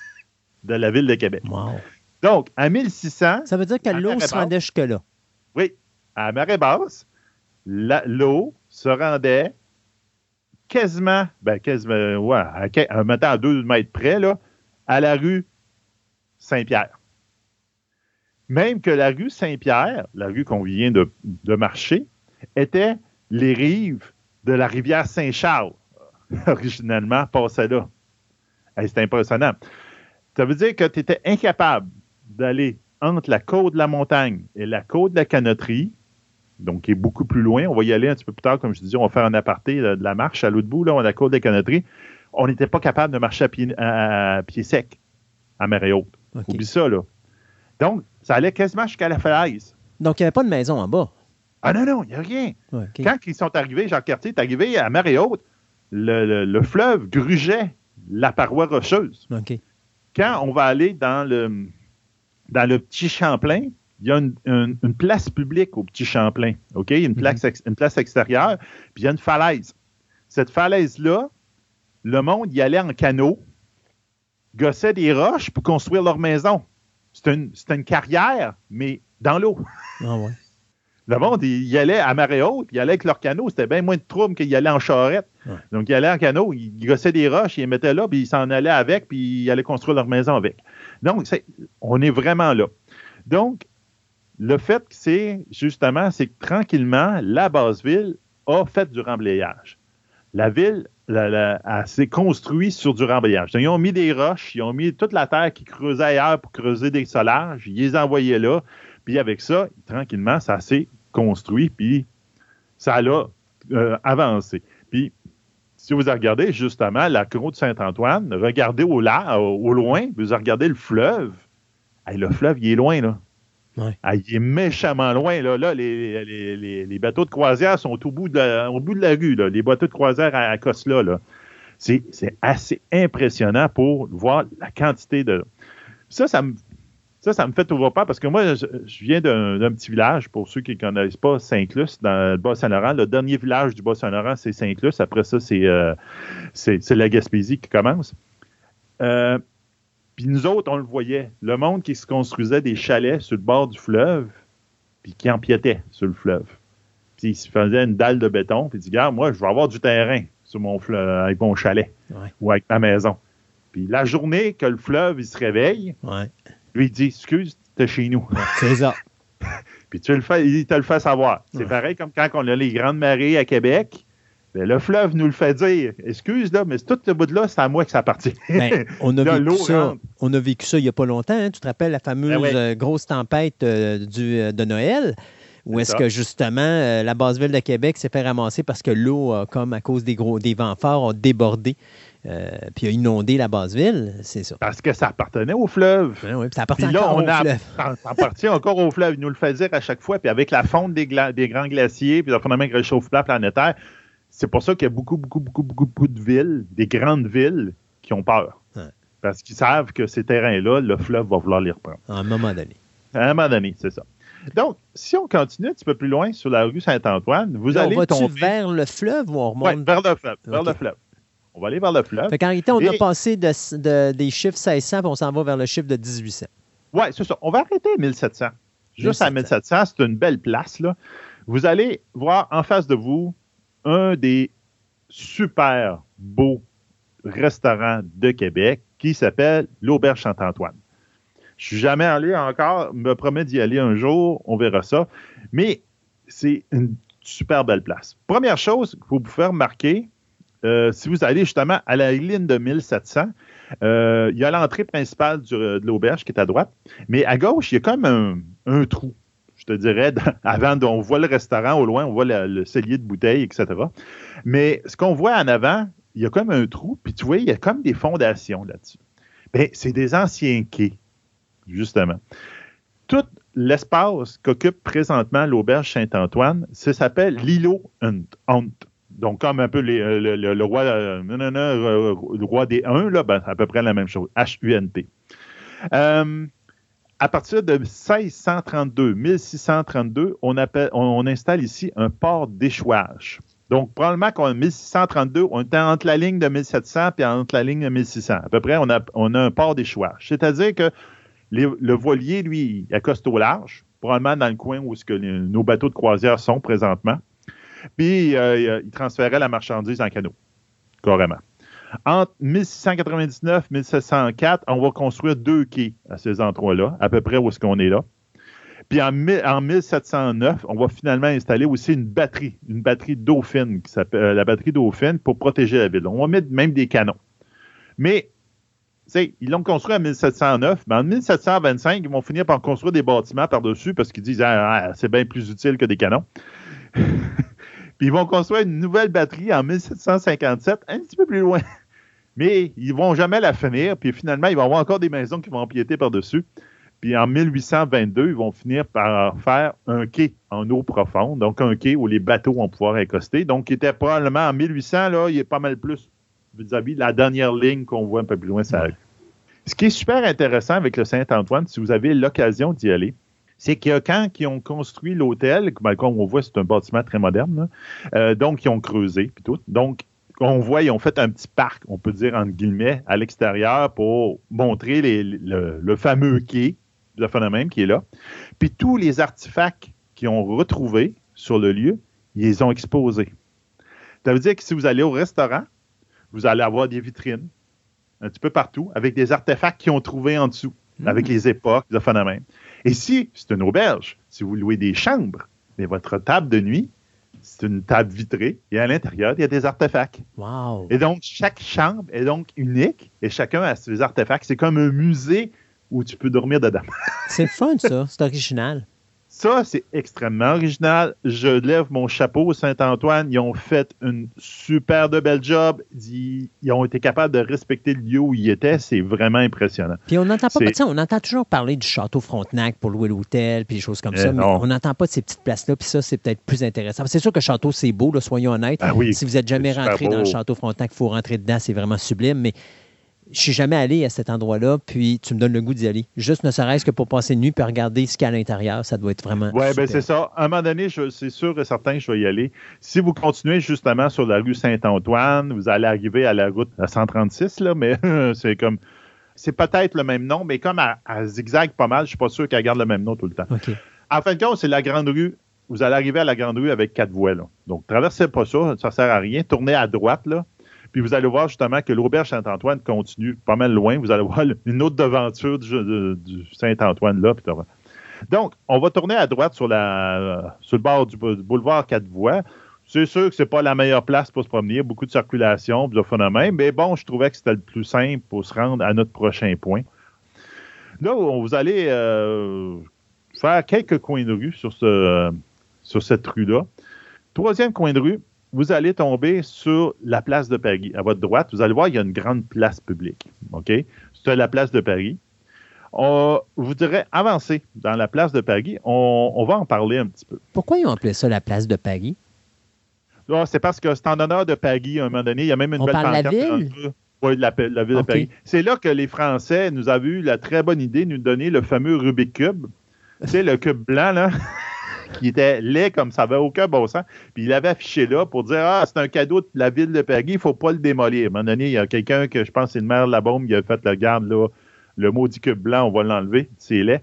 de la ville de Québec. Donc, à 1600. Ça veut dire que l'eau se rendait jusque-là. Oui. À marée basse, l'eau se rendait quasiment, ben quasiment, ouais, à, mettant à deux mètres près, là, à la rue Saint-Pierre. Même que la rue Saint-Pierre, la rue qu'on vient de, marcher, était les rives de la rivière Saint-Charles, originellement passait là. C'est impressionnant. Ça veut dire que tu étais incapable d'aller entre la côte de la montagne et la côte de la canotterie donc qui est beaucoup plus loin. On va y aller un petit peu plus tard, comme je disais, on va faire un aparté de, la marche à l'autre bout, là, on a la côte des canotteries. On n'était pas capable de marcher à pied, sec, à mer haute. Oublie ça, là. Donc, ça allait quasiment jusqu'à la falaise. Donc, il n'y avait pas de maison en bas. Ah non, non, il n'y a rien. Quand ils sont arrivés, Jacques Cartier est arrivé à mer haute, le, fleuve grugeait la paroi rocheuse. Quand on va aller dans le, dans le petit Champlain, il y a une, place publique au Petit Champlain, OK? Une mhm. place, une place extérieure, puis il y a une falaise. Cette falaise-là, le monde y allait en canot, gossait des roches pour construire leur maison. C'était une, carrière, mais dans l'eau. Ah ouais. Le monde, il y allait à marée haute, il allait avec leur canot. C'était bien moins de trouble qu'il y allait en charrette. Donc, il allait en canot, il gossait des roches, il les mettait là, puis il s'en allait avec, puis il allait construire leur maison avec. Donc, on est vraiment là. Donc, le fait que c'est justement, c'est que tranquillement, la base ville a fait du remblayage. La ville s'est construite sur du remblayage. ils ont mis des roches, ils ont mis toute la terre qui creusait ailleurs pour creuser des solages, ils les envoyaient là, puis avec ça, tranquillement, ça s'est construit, puis ça a euh, avancé. Puis, si vous regardez justement la côte de Saint-Antoine, regardez au, au loin, vous regardez le fleuve. le fleuve, il est loin, là. Ah, il est méchamment loin. Là, là les, bateaux de croisière sont au bout de la, au bout de la rue. Là. Les bateaux de croisière à, à Là. C'est, assez impressionnant pour voir la quantité de. Ça, ça me, ça, ça me fait toujours pas parce que moi, je, viens d'un, petit village, pour ceux qui ne connaissent pas, Saint-Clus, dans le Bas-Saint-Laurent. Le dernier village du Bas-Saint-Laurent, c'est Saint-Clus. Après ça, c'est, euh, c'est, la Gaspésie qui commence. Euh, puis nous autres, on le voyait. Le monde qui se construisait des chalets sur le bord du fleuve, puis qui empiétait sur le fleuve. Puis il se faisait une dalle de béton, puis il dit Regarde, moi, je vais avoir du terrain sur mon fleuve, avec mon chalet ou avec ma maison. Puis la journée que le fleuve il se réveille, lui il dit Excuse, t'es chez nous. C'est ça. puis tu le fais, il te le fait savoir. C'est pareil comme quand on a les grandes marées à Québec. Ben, le fleuve nous le fait dire. Excuse, là, mais tout ce bout-là, c'est à moi que ça appartient. Ben, on, a vécu ça, on a vécu ça il n'y a pas longtemps. Hein. Tu te rappelles la fameuse ben euh, grosse tempête euh, du, euh, de Noël? Où est-ce que justement la base ville de Québec s'est fait ramasser parce que l'eau, comme à cause des gros des vents forts, a débordé puis a inondé la base ville, c'est ça. Parce que ça appartenait au fleuve. oui, ça appartient encore au fleuve. Ça, appartient encore au fleuve. Il nous le fait dire à chaque fois. Puis avec la fonte des, des grands glaciers, puis le phénomène de réchauffement planétaire, c'est pour ça qu'il y a beaucoup, beaucoup, beaucoup, beaucoup, de villes, des grandes villes, qui ont peur. Parce qu'ils savent que ces terrains-là, le fleuve va vouloir les reprendre. À un moment donné. À un moment donné, c'est ça. Donc, si on continue un petit peu plus loin sur la rue Saint-Antoine, vous allez on va tomber... vers le fleuve ou on remonte? Vers le fleuve. Vers le fleuve. On va aller vers le fleuve. Fait qu'en réalité, on a passé de, des chiffres 1600 puis on s'en va vers le chiffre de 1800. Oui, c'est ça. On va arrêter à 1700. Juste à 1700, c'est une belle place. Là. Vous allez voir en face de vous un des super beaux restaurants de Québec qui s'appelle l'Auberge Saint-Antoine. Je suis jamais allé encore, me promets d'y aller un jour, on verra ça. Mais c'est une super belle place. Première chose qu'il faut vous faire remarquer, euh, si vous allez justement à la ligne de 1700, euh, il y a l'entrée principale de l'auberge qui est à droite, mais à gauche, il y a comme un, trou. Je te dirais, avant, on voit le restaurant au loin, on voit le, cellier de bouteilles, etc. Mais ce qu'on voit en avant, il y a comme un trou, puis tu vois, il y a comme des fondations là-dessus. Bien, c'est des anciens quais, justement. Tout l'espace qu'occupe présentement l'auberge Saint-Antoine, ça s'appelle l'îlot Hunt. Donc, comme un peu euh, le, roi, euh, euh, des 1, là, ben, à peu près la même chose, H-U-N-T. à partir de 1632, 1632, on, installe ici un port d'échouage. Donc, probablement qu'en 1632, on était entre la ligne de 1700 et entre la ligne de 1600. À peu près, on a, un port d'échouage. C'est-à-dire que le voilier, lui, il accoste au large, probablement dans le coin où que nos bateaux de croisière sont présentement. Puis, euh, il transférait la marchandise en canot, carrément. Entre 1699 et 1704, on va construire deux quais à ces endroits-là, à peu près où est-ce qu'on est là. Puis en, 1709, on va finalement installer aussi une batterie, une batterie Dauphine, euh, la batterie Dauphine, pour protéger la ville. On va mettre même des canons. Mais, ils l'ont construit en 1709, mais en 1725, ils vont finir par construire des bâtiments par-dessus parce qu'ils disent ah, ah, c'est bien plus utile que des canons. Puis ils vont construire une nouvelle batterie en 1757, un petit peu plus loin. Mais ils ne vont jamais la finir. Puis finalement, il va y avoir encore des maisons qui vont empiéter par-dessus. Puis en 1822, ils vont finir par faire un quai en eau profonde, donc un quai où les bateaux vont pouvoir accoster. Donc, il était probablement en 1800, là, il est pas mal plus vis-à-vis de la dernière ligne qu'on voit un peu plus loin. Ça. Ce qui est super intéressant avec le Saint-Antoine, si vous avez l'occasion d'y aller, c'est que quand ils ont construit l'hôtel, ben, comme on voit, c'est un bâtiment très moderne, euh, donc ils ont creusé, puis tout. Donc, on voit, ils ont fait un petit parc, on peut dire entre guillemets, à l'extérieur pour montrer le, fameux quai, le phénomène qui est là. Puis tous les artefacts qu'ils ont retrouvés sur le lieu, ils les ont exposés. Ça veut dire que si vous allez au restaurant, vous allez avoir des vitrines un petit peu partout avec des artefacts qu'ils ont trouvés en dessous, mmh. avec les époques, le phénomène. Et si c'est une auberge, si vous louez des chambres, mais votre table de nuit, c'est une table vitrée et à l'intérieur, il y a des artefacts. Wow. Et donc, chaque chambre est donc unique et chacun a ses artefacts. C'est comme un musée où tu peux dormir dedans. c'est fun, ça. C'est original. Ça, c'est extrêmement original. Je lève mon chapeau au Saint-Antoine. Ils ont fait une super de belle job. Ils, ont été capables de respecter le lieu où ils étaient. C'est vraiment impressionnant. Puis on n'entend pas, on entend toujours parler du château Frontenac pour louer l'hôtel, puis des choses comme ça, eh mais on n'entend pas de ces petites places-là. Puis ça, c'est peut-être plus intéressant. C'est sûr que le château, c'est beau, soyons honnêtes. Ah si vous n'êtes jamais rentré dans le château Frontenac, il faut rentrer dedans. C'est vraiment sublime. Mais je suis jamais allé à cet endroit-là, puis tu me donnes le goût d'y aller. Juste ne serait-ce que pour passer une nuit puis regarder ce qu'il y a à l'intérieur, ça doit être vraiment. Oui, ben c'est ça. À un moment donné, c'est sûr et certain que je vais y aller. Si vous continuez justement sur la rue Saint-Antoine, vous allez arriver à la route 136, là, mais c'est comme. C'est peut-être le même nom, mais comme à, zigzag pas mal, je suis pas sûr qu'elle garde le même nom tout le temps. En fin de compte, c'est la grande rue. Vous allez arriver à la grande rue avec quatre voies. Là. Donc, traversez pas ça, ça sert à rien. Tournez à droite, là. Puis vous allez voir justement que l'auberge Saint-Antoine continue pas mal loin. Vous allez voir une autre devanture du, Saint-Antoine là. Donc, on va tourner à droite sur, sur le bord du, boulevard Quatre Voies. C'est sûr que c'est pas la meilleure place pour se promener. Beaucoup de circulation, de phénomène. Mais bon, je trouvais que c'était le plus simple pour se rendre à notre prochain point. Là, vous allez euh, faire quelques coins de rue sur cette rue-là. Troisième coin de rue, vous allez tomber sur la place de Paris. À votre droite, vous allez voir, il y a une grande place publique. OK? C'est la place de Paris. On, vous direz avancer dans la place de Paris. On, va en parler un petit peu. Pourquoi ils ont appelé ça la place de Paris? Ah, c'est parce que c'est en honneur de Paris à un moment donné. Il y a même une on belle parle la ville? Oui, la, la ville de Paris. C'est là que les Français nous avaient eu la très bonne idée de nous donner le fameux Rubik Cube Tu sais, le cube blanc, là, qui était laid comme ça n'avait aucun bon sens. Puis il l'avait affiché là pour dire Ah, c'est un cadeau de la ville de Peggy, il ne faut pas le démolir. À un moment donné, il y a quelqu'un que je pense c'est le maire de la bombe qui a fait le garde, là, le maudit cube blanc, on va l'enlever, c'est laid.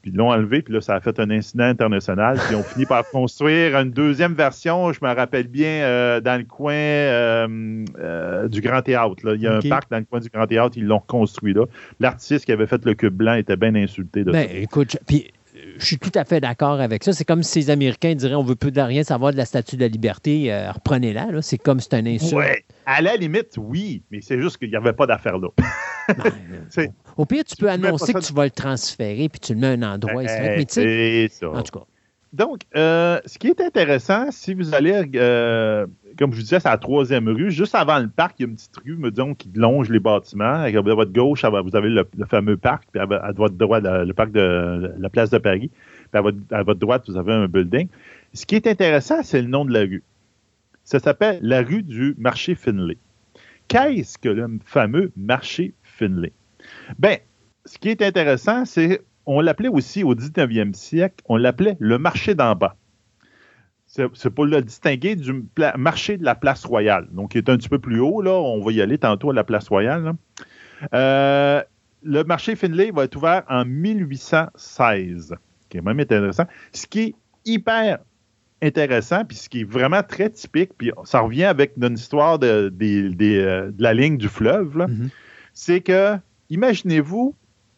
Puis ils l'ont enlevé, puis là, ça a fait un incident international. Puis ils ont fini par construire une deuxième version, je me rappelle bien, euh, dans le coin euh, euh, du Grand Théâtre. Là. Il y a un parc dans le coin du Grand Théâtre, ils l'ont reconstruit là. L'artiste qui avait fait le cube blanc était bien insulté de ben, Écoute, puis je suis tout à fait d'accord avec ça. C'est comme si les Américains diraient on veut plus de rien savoir de la Statue de la Liberté, reprenez-la. C'est comme c'est un insulte. Ouais, à la limite, oui, mais c'est juste qu'il n'y avait pas d'affaire là. Au pire, tu, peux annoncer que tu vas le transférer puis tu le mets à un endroit. Ben, c'est ça. En tout cas. Donc, euh, ce qui est intéressant, si vous allez, euh, comme je vous disais, c'est la troisième rue. Juste avant le parc, il y a une petite rue, me disons, qui longe les bâtiments. À votre gauche, vous avez le, fameux parc, puis à, votre droite, le, parc de la place de Paris. Puis à votre, à votre droite, vous avez un building. Ce qui est intéressant, c'est le nom de la rue. Ça s'appelle la rue du marché Finlay. Qu'est-ce que le fameux marché Finlay? Bien, ce qui est intéressant, c'est on l'appelait aussi au 19e siècle, on l'appelait le marché d'en bas. C'est pour le distinguer du marché de la place royale. Donc, il est un petit peu plus haut, là. On va y aller tantôt à la place royale. Euh, le marché Finlay va être ouvert en 1816, qui est même intéressant. Ce qui est hyper intéressant, puis ce qui est vraiment très typique, puis ça revient avec notre histoire de, euh, la ligne du fleuve, mm-hmm. c'est que Imaginez-vous,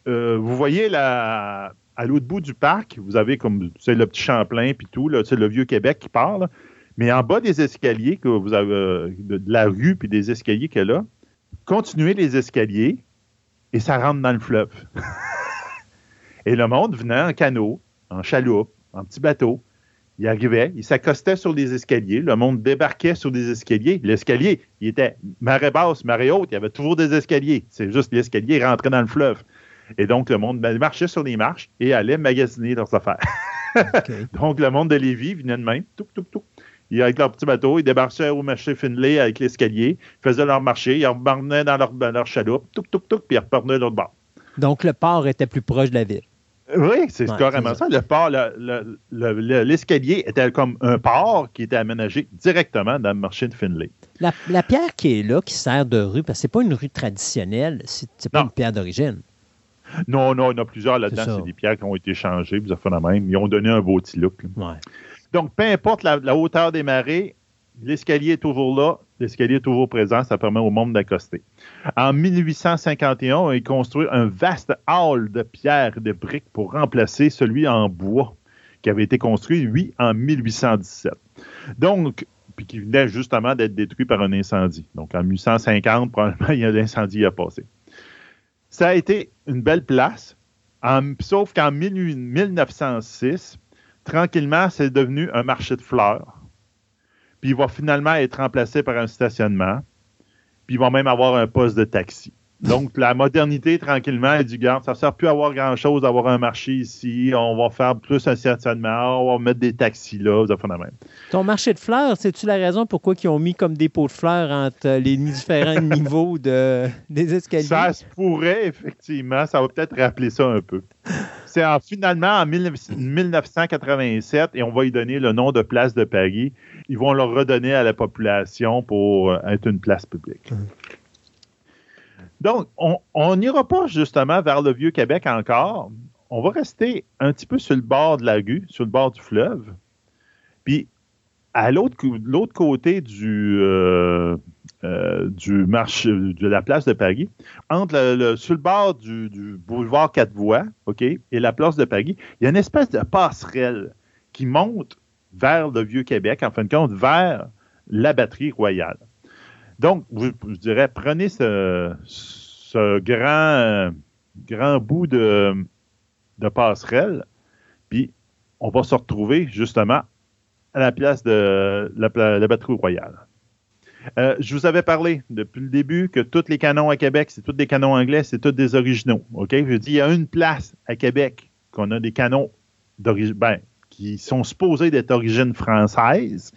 euh, vous voyez la, à l'autre bout du parc, vous avez comme le petit Champlain puis tout, le vieux Québec qui parle. Mais en bas des escaliers que vous avez euh, de, la rue puis des escaliers a là, continuez les escaliers et ça rentre dans le fleuve. et le monde venait en canot, en chaloupe, en petit bateau, il arrivait, il s'accostait sur les escaliers, le monde débarquait sur des escaliers. L'escalier, il était marée basse, marée haute, il y avait toujours des escaliers. C'est juste l'escalier rentrait dans le fleuve. Et donc, le monde marchait sur les marches et allait magasiner leurs affaires. donc, le monde de Lévis venait de même, tout, tout, tout. Ils, avec leur petit bateau, ils débarquaient au marché Finlay avec l'escalier, faisaient leur marché, ils repartaient dans leur, leur chaloupe, tout, tout, tout, puis ils repartaient de l'autre bord. Donc, le port était plus proche de la ville. Oui, c'est carrément ça. Le port, l'escalier était comme un port qui était aménagé directement dans le marché de Finlay. La, pierre qui est là, qui sert de rue, parce que c'est pas une rue traditionnelle, c'est pas une pierre d'origine. Non, non, il y en a plusieurs là-dedans. C'est des pierres qui ont été changées, vous avez fait la même. Ils ont donné un beau petit look. Donc, peu importe la, hauteur des marées, l'escalier est toujours là, l'escalier est toujours présent, ça permet au monde d'accoster. En 1851, il construit un vaste hall de pierre et de briques pour remplacer celui en bois qui avait été construit, lui, en 1817. Donc, puis qui venait justement d'être détruit par un incendie. Donc, en 1850, probablement, il y a l'incendie qui a passé. Ça a été une belle place, sauf qu'en 1906, tranquillement, c'est devenu un marché de fleurs. Puis il va finalement être remplacé par un stationnement puis ils vont même avoir un poste de taxi. Donc, la modernité, tranquillement, elle dit, garde, ça ne sert plus à avoir grand-chose d'avoir un marché ici. On va faire plus un stationnement, on va mettre des taxis là, ça fait la même. Ton marché de fleurs, c'est-tu la raison pourquoi ils ont mis comme des pots de fleurs entre les différents niveaux de, des escaliers? Ça se pourrait, effectivement. Ça va peut-être rappeler ça un peu. C'est finalement en 1987, et on va y donner le nom de Place de Paris, ils vont le redonner à la population pour être une place publique. Hum. Donc, on n'ira pas justement vers le Vieux-Québec encore. On va rester un petit peu sur le bord de la rue, sur le bord du fleuve. Puis, à l'autre côté du, euh, euh, du marché, de la place de Paris, entre le, sur le bord du, boulevard Quatre-Voies, OK, et la place de Paris, il y a une espèce de passerelle qui monte vers le Vieux-Québec, en fin de compte, vers la batterie royale. Donc, je, dirais, prenez ce, grand, grand bout de, passerelle, puis on va se retrouver justement à la place de la, batterie royale. Euh, je vous avais parlé depuis le début que tous les canons à Québec, c'est tous des canons anglais, c'est tous des originaux. OK? Je dis, il y a une place à Québec qu'on a des canons ben, qui sont supposés d'être d'origine française,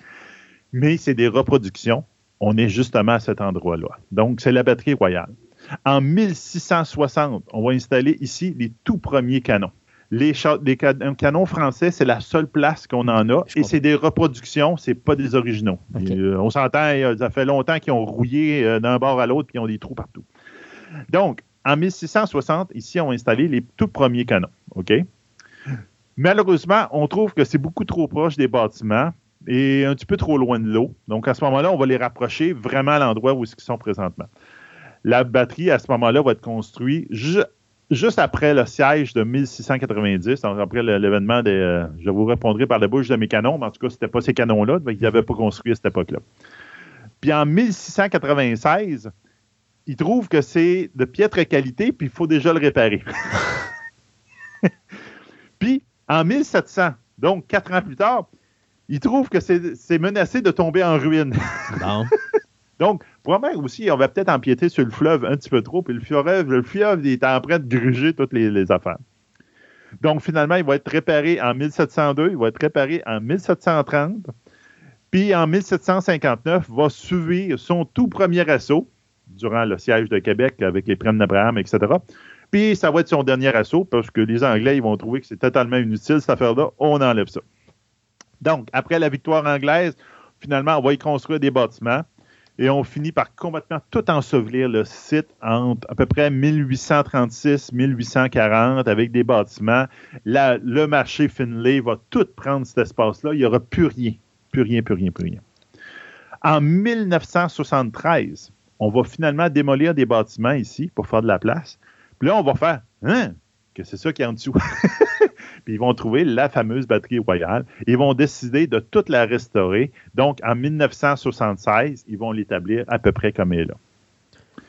mais c'est des reproductions. On est justement à cet endroit-là. Donc, c'est la batterie royale. En 1660, on va installer ici les tout premiers canons. Les, canons français, c'est la seule place qu'on en a. et c'est des reproductions, c'est pas des originaux. Euh, on s'entend, ça fait longtemps qu'ils ont rouillé euh, d'un bord à l'autre puis ils ont des trous partout. Donc, en 1660, ici, on a installé les tout premiers canons. OK? Malheureusement, on trouve que c'est beaucoup trop proche des bâtiments et un petit peu trop loin de l'eau. Donc, à ce moment-là, on va les rapprocher vraiment à l'endroit où ils sont présentement. La batterie, à ce moment-là, va être construite juste après le siège de 1690, donc après l'événement des. Euh, je vous répondrai par la bouche de mes canons, mais en tout cas, ce n'était pas ces canons-là, ils n'avaient pas construit à cette époque-là. Puis en 1696, ils trouvent que c'est de piètre qualité, puis il faut déjà le réparer. puis en 1700, donc quatre ans plus tard, ils trouvent que c'est menacé de tomber en ruine. Donc, probablement aussi, on va peut-être empiéter sur le fleuve un petit peu trop, puis le fleuve, le fleuve est en train de gruger toutes les, affaires. Donc, finalement, il va être réparé en 1702, il va être réparé en 1730, puis en 1759, va suivre son tout premier assaut durant le siège de Québec avec les primes d'Abraham, etc. Puis, ça va être son dernier assaut parce que les Anglais, ils vont trouver que c'est totalement inutile, cette affaire-là. On enlève ça. Donc, après la victoire anglaise, finalement, on va y construire des bâtiments et on finit par complètement tout ensevelir le site entre à peu près 1836-1840 avec des bâtiments. le marché Finlay va tout prendre cet espace-là. Il n'y aura plus rien, plus rien, plus rien, plus rien. En 1973, on va finalement démolir des bâtiments ici pour faire de la place. Puis là, on va faire, hein, que c'est ça qui est en dessous. puis ils vont trouver la fameuse batterie royale. Ils vont décider de toute la restaurer. Donc, en 1976, ils vont l'établir à peu près comme elle est là.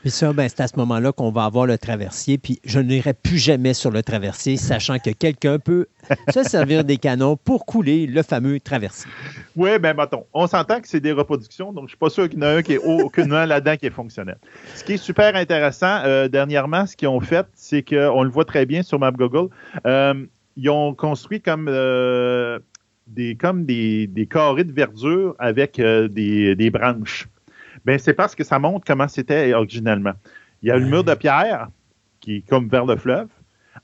Puis ça, ben, c'est à ce moment-là qu'on va avoir le traversier. Puis je n'irai plus jamais sur le traversier, sachant que quelqu'un peut se servir des canons pour couler le fameux traversier. Oui, bien, mettons, on s'entend que c'est des reproductions, donc je ne suis pas sûr qu'il y en a un qui est aucunement là-dedans qui est fonctionnel. Ce qui est super intéressant, euh, dernièrement, ce qu'ils ont fait, c'est qu'on le voit très bien sur Map Google. Euh, ils ont construit comme euh, des, comme des, carrés de verdure avec euh, des, branches. Ben, c'est parce que ça montre comment c'était originalement. Il y a le mur de pierre qui est comme vers le fleuve.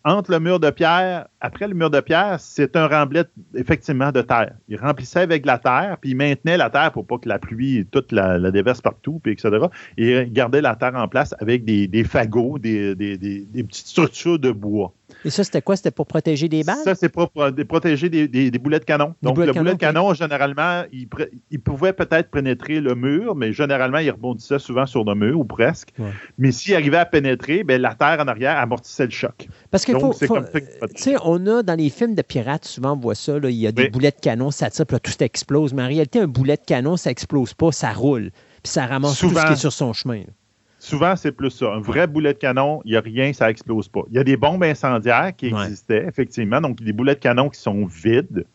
Entre le mur de pierre, après le mur de pierre, c'est un remblai effectivement de terre. Il remplissait avec la terre, puis il maintenait la terre pour pas que la pluie toute la, déverse partout, puis etc. Et il gardait la terre en place avec des, fagots, des, petites structures de bois. Et ça, c'était quoi? C'était pour protéger des balles? Ça, c'est pour protéger des, boulets de canon. Donc, le boulet de canon, généralement, il, pouvait peut-être pénétrer le mur, mais généralement, il rebondissait souvent sur le mur, ou presque. Mais s'il arrivait à pénétrer, bien, la terre en arrière amortissait le choc. Parce que faut, faut tu sais, on a dans les films de pirates, souvent on voit ça, il y a des boulets de canon, ça tire, puis là, tout explose. Mais en réalité, un boulet de canon, ça explose pas, ça roule. Puis ça ramasse tout ce qui est sur son chemin. Souvent, c'est plus ça. Un vrai boulet de canon, il n'y a rien, ça explose pas. Il y a des bombes incendiaires qui existaient, effectivement. Donc, des boulets de canon qui sont vides.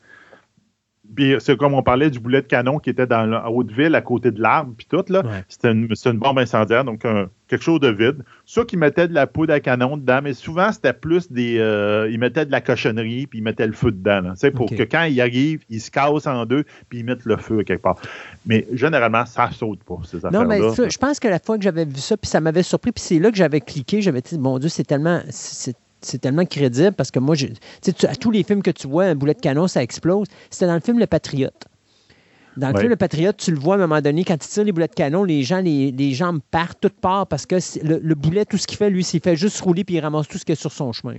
Puis c'est comme on parlait du boulet de canon qui était dans la Haute-Ville, à côté de l'arbre, puis tout, là. C'était une, bombe incendiaire, donc quelque chose de vide. Soit qu'ils mettaient de la poudre à canon dedans, mais souvent, c'était plus des... Euh, ils mettaient de la cochonnerie, puis ils mettaient le feu dedans, sais, pour que quand ils arrivent, ils se cassent en deux, puis ils mettent le feu quelque part. Mais généralement, ça saute pas, ces affaires-là. Non, mais je pense que la fois que j'avais vu ça, puis ça m'avait surpris, puis c'est là que j'avais cliqué, j'avais dit, mon Dieu, c'est tellement c'est tellement crédible parce que moi, je, à tous les films que tu vois, un boulet de canon, ça explose. C'était dans le film Le Patriote. Dans le film Le Patriote, tu le vois à un moment donné, quand il tire les boulets de canon, les gens, les, les jambes partent toutes parts parce que le, boulet, tout ce qu'il fait, lui, c'est fait juste rouler puis il ramasse tout ce qui est sur son chemin.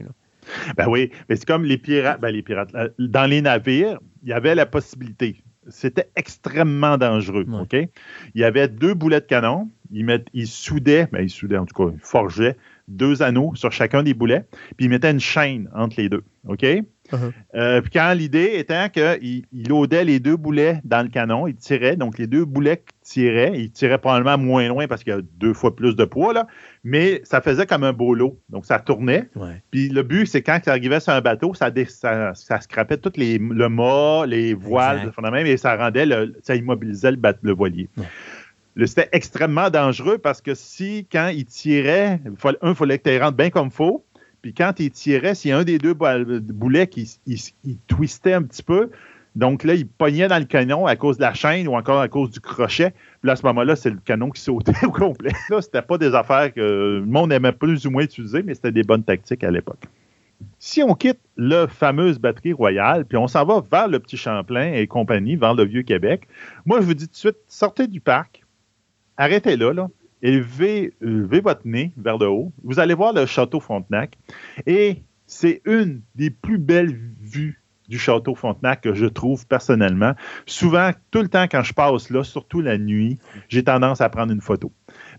Ben oui, mais c'est comme les pirates. Ben les pirates. Dans les navires, il y avait la possibilité. C'était extrêmement dangereux. OK? Il y avait deux boulets de canon. Ils, mettent, ils soudaient, ben ils soudaient en tout cas, ils forgeaient deux anneaux sur chacun des boulets, puis il mettait une chaîne entre les deux. OK? Uh-huh. Euh, puis quand l'idée étant qu'il il loadait les deux boulets dans le canon, il tirait, donc les deux boulets tiraient, il tirait probablement moins loin parce qu'il y a deux fois plus de poids, là, mais ça faisait comme un beau lot. Donc ça tournait. Puis le but, c'est quand il arrivait sur un bateau, ça, ça, ça scrapait tout les, le mât, les voiles, et ça rendait le, ça immobilisait le, le voilier c'était extrêmement dangereux parce que si, quand il tirait, un, il fallait que tu rentres bien comme faut. Puis quand il tirait, s'il y a un des deux boulets qui il, twistait un petit peu, donc là, il pognait dans le canon à cause de la chaîne ou encore à cause du crochet. Puis là, à ce moment-là, c'est le canon qui sautait au complet. Là, c'était pas des affaires que le monde aimait plus ou moins utiliser, mais c'était des bonnes tactiques à l'époque. Si on quitte la fameuse batterie royale, puis on s'en va vers le Petit Champlain et compagnie, vers le Vieux-Québec, moi, je vous dis tout de suite, sortez du parc, arrêtez là, là, et levez, votre nez vers le haut. Vous allez voir le château Frontenac. Et c'est une des plus belles vues du château Frontenac que je trouve personnellement. Souvent, tout le temps quand je passe là, surtout la nuit, j'ai tendance à prendre une photo.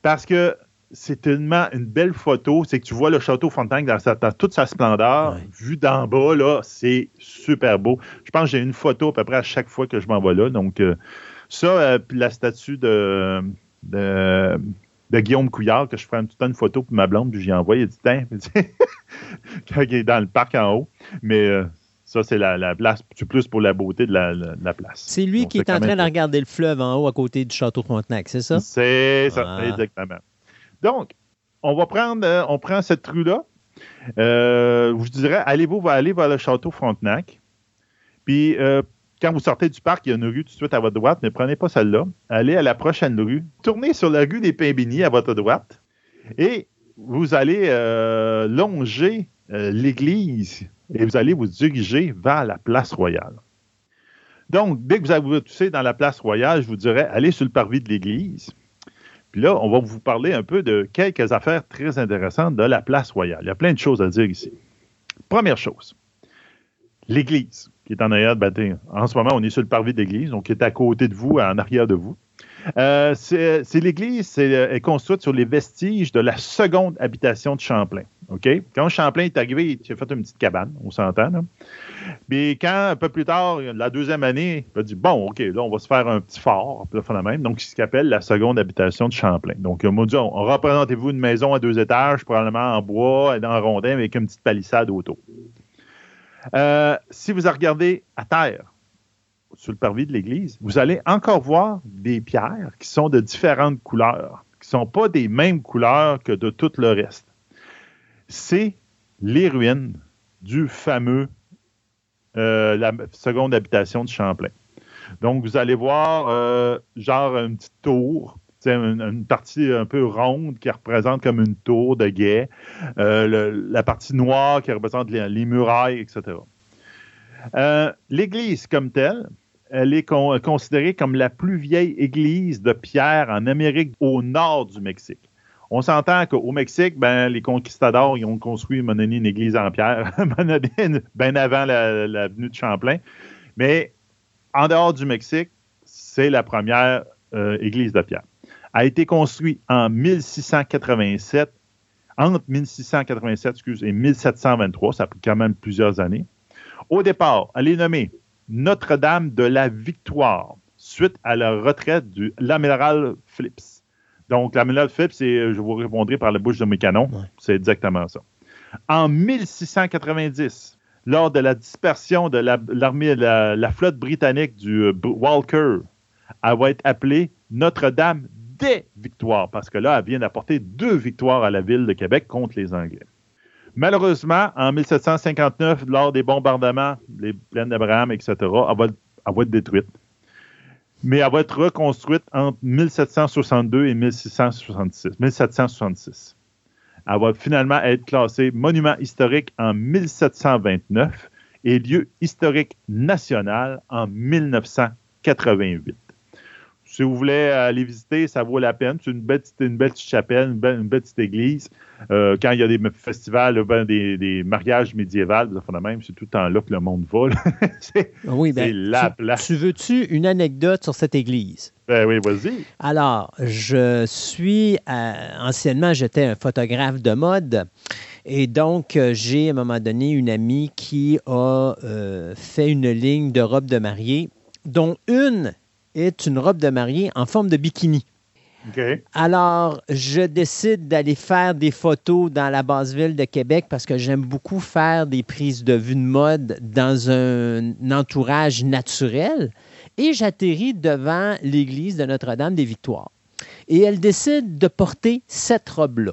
Parce que c'est tellement une belle photo. C'est que tu vois le château Frontenac dans, toute sa splendeur. Vu d'en bas, là, c'est super beau. Je pense que j'ai une photo à peu près à chaque fois que je m'en vais là. Donc, euh, ça, euh, puis la statue de, de, Guillaume Couillard, que je ferai une, une photo pour ma blonde, puis j'y envoie. Il dit, tiens, quand il est dans le parc en haut. Mais euh, ça, c'est la, place, plus pour la beauté de la, place. C'est lui qui est en train de regarder le fleuve en haut à côté du château Frontenac, c'est ça? C'est ça, ah. exactement. Donc, on va prendre, euh, on prend cette rue-là. Euh, je dirais, allez-vous aller vers le château Frontenac. Puis, euh, quand vous sortez du parc, il y a une rue tout de suite à votre droite, ne prenez pas celle-là. Allez à la prochaine rue. Tournez sur la rue des Pimbini à votre droite. Et vous allez longer l'église et vous allez vous diriger vers la place royale. Donc, dès que vous avez touché dans la place royale, je vous dirais, allez sur le parvis de l'église. Puis là, on va vous parler un peu de quelques affaires très intéressantes de la place royale. Il y a plein de choses à dire ici. Première chose, l'église qui est en arrière de bâtiment. En ce moment, on est sur le parvis de l'église, donc qui est à côté de vous, en arrière de vous. Euh, c'est l'église euh, est, construite sur les vestiges de la seconde habitation de Champlain. OK? Quand Champlain est arrivé, il a fait une petite cabane, on s'entend. Mais quand, un peu plus tard, la deuxième année, il a dit Bon, OK, là, on va se faire un petit fort, la même. Donc, ce qu'appelle la seconde habitation de Champlain. Donc, on m'a dit représentez-vous une maison à deux étages, probablement en bois, en rondin, avec une petite palissade autour. Euh, si vous regardez à terre, sur le parvis de l'église, vous allez encore voir des pierres qui sont de différentes couleurs, qui ne sont pas des mêmes couleurs que de tout le reste. C'est les ruines du fameux, euh, la seconde habitation de Champlain. Donc, vous allez voir, euh, genre, une petite tour, une, une, partie un peu ronde qui représente comme une tour de guet, euh, la partie noire qui représente les murailles, etc. Euh, l'église comme telle, elle est considérée comme la plus vieille église de pierre en Amérique au nord du Mexique. On s'entend qu'au Mexique, ben, les conquistadors ils ont construit une église en pierre bien avant la, venue de Champlain. Mais en dehors du Mexique, c'est la première euh, église de pierre. A été construite en 1687, entre 1687 et 1723, ça a pris quand même plusieurs années. Au départ, elle est nommée Notre-Dame de la Victoire, suite à la retraite de l'amiral Phillips. Donc, l'amiral Phillips, je vous répondrai par la bouche de mes canons, c'est exactement ça. En 1690, lors de la dispersion de l'armée, la, la, flotte britannique du euh, Walker, elle va être appelée Notre-Dame des Victoires, parce que là, elle vient d'apporter deux victoires à la ville de Québec contre les Anglais. Malheureusement, en 1759, lors des bombardements, les plaines d'Abraham, etc., elle va, être détruite. Mais elle va être reconstruite entre 1762 et 1666, 1766. Elle va finalement être classée monument historique en 1729 et lieu historique national en 1988 si vous voulez aller visiter, ça vaut la peine. C'est une belle, une belle petite chapelle, une belle, petite église. Euh, quand il y a des festivals, ben, des, mariages médiévaux, même, c'est tout le temps là que le monde va. c'est ah oui, ben, la tu, place. Tu veux-tu une anecdote sur cette église? Ben oui, vas-y. Alors, je suis, euh, anciennement, j'étais un photographe de mode. Et donc, euh, j'ai à un moment donné une amie qui a fait une ligne de robes de mariée, dont une est une robe de mariée en forme de bikini. Alors, je décide d'aller faire des photos dans la basse ville de Québec parce que j'aime beaucoup faire des prises de vue de mode dans un entourage naturel. Et j'atterris devant l'église de Notre-Dame des Victoires. Et elle décide de porter cette robe-là.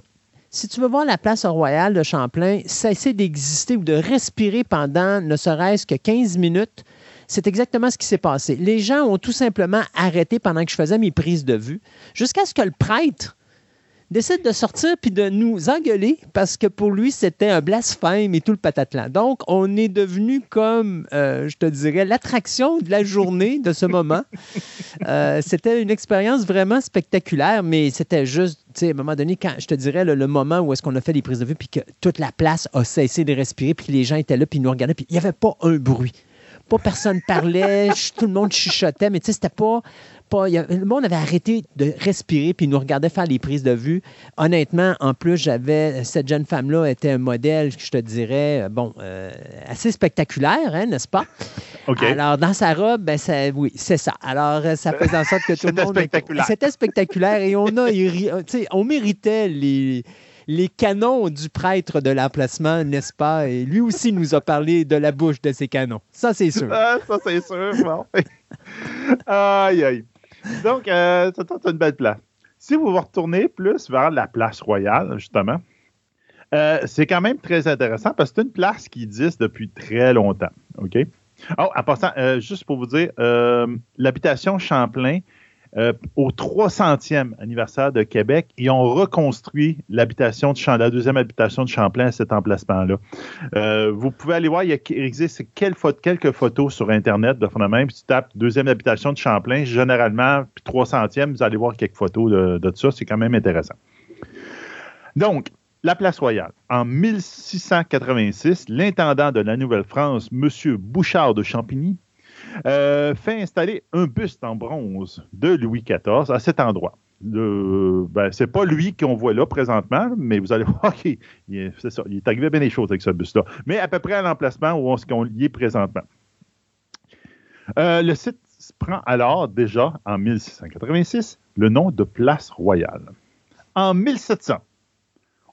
Si tu veux voir la place royale de Champlain, cesser d'exister ou de respirer pendant ne serait-ce que 15 minutes, c'est exactement ce qui s'est passé. Les gens ont tout simplement arrêté pendant que je faisais mes prises de vue, jusqu'à ce que le prêtre décide de sortir puis de nous engueuler parce que pour lui, c'était un blasphème et tout le patatlan. Donc, on est devenu comme, euh, je te dirais, l'attraction de la journée de ce moment. Euh, c'était une expérience vraiment spectaculaire, mais c'était juste, tu sais, à un moment donné, quand je te dirais le, moment où est-ce qu'on a fait les prises de vue puis que toute la place a cessé de respirer puis les gens étaient là puis ils nous regardaient puis il n'y avait pas un bruit. Pas personne parlait, tout le monde chuchotait, mais tu sais, c'était pas le monde avait arrêté de respirer puis nous regardait faire les prises de vue. Honnêtement, en plus, j'avais cette jeune femme-là était un modèle, je te dirais, euh, bon, euh, assez spectaculaire, hein, n'est-ce pas? Alors, dans sa robe, ben, oui, c'est ça. Alors, euh, ça faisait en sorte que tout le monde. C'était spectaculaire. C'était spectaculaire et on a, on méritait les les canons du prêtre de l'emplacement, n'est-ce pas? Et lui aussi nous a parlé de la bouche de ces canons. Ça, c'est sûr. Ah, ça, c'est sûr. Bon. aïe, aïe. Donc, euh, c'est une belle place. Si vous vous retournez plus vers la place royale, justement, euh, c'est quand même très intéressant parce que c'est une place qui existe depuis très longtemps. OK? Oh, en passant, euh, juste pour vous dire, l'habitation Champlain euh, au 300e anniversaire de Québec, ils ont reconstruit la deuxième habitation de Champlain à cet emplacement-là. Euh, vous pouvez aller voir, il, existe quelques, photos sur Internet de fond même. Si tu tapes deuxième habitation de Champlain, généralement, puis 300e, vous allez voir quelques photos de, de ça. C'est quand même intéressant. Donc, la place royale. En 1686, l'intendant de la Nouvelle-France, M. Bouchard de Champigny, euh, fait installer un buste en bronze de Louis XIV à cet endroit. Ce ben, c'est pas lui qu'on voit là présentement, mais vous allez voir qu'il est, il est arrivé bien des choses avec ce buste-là. Mais à peu près à l'emplacement où on, y est présentement. Euh, le site prend alors déjà, en 1686, le nom de Place Royale. En 1700,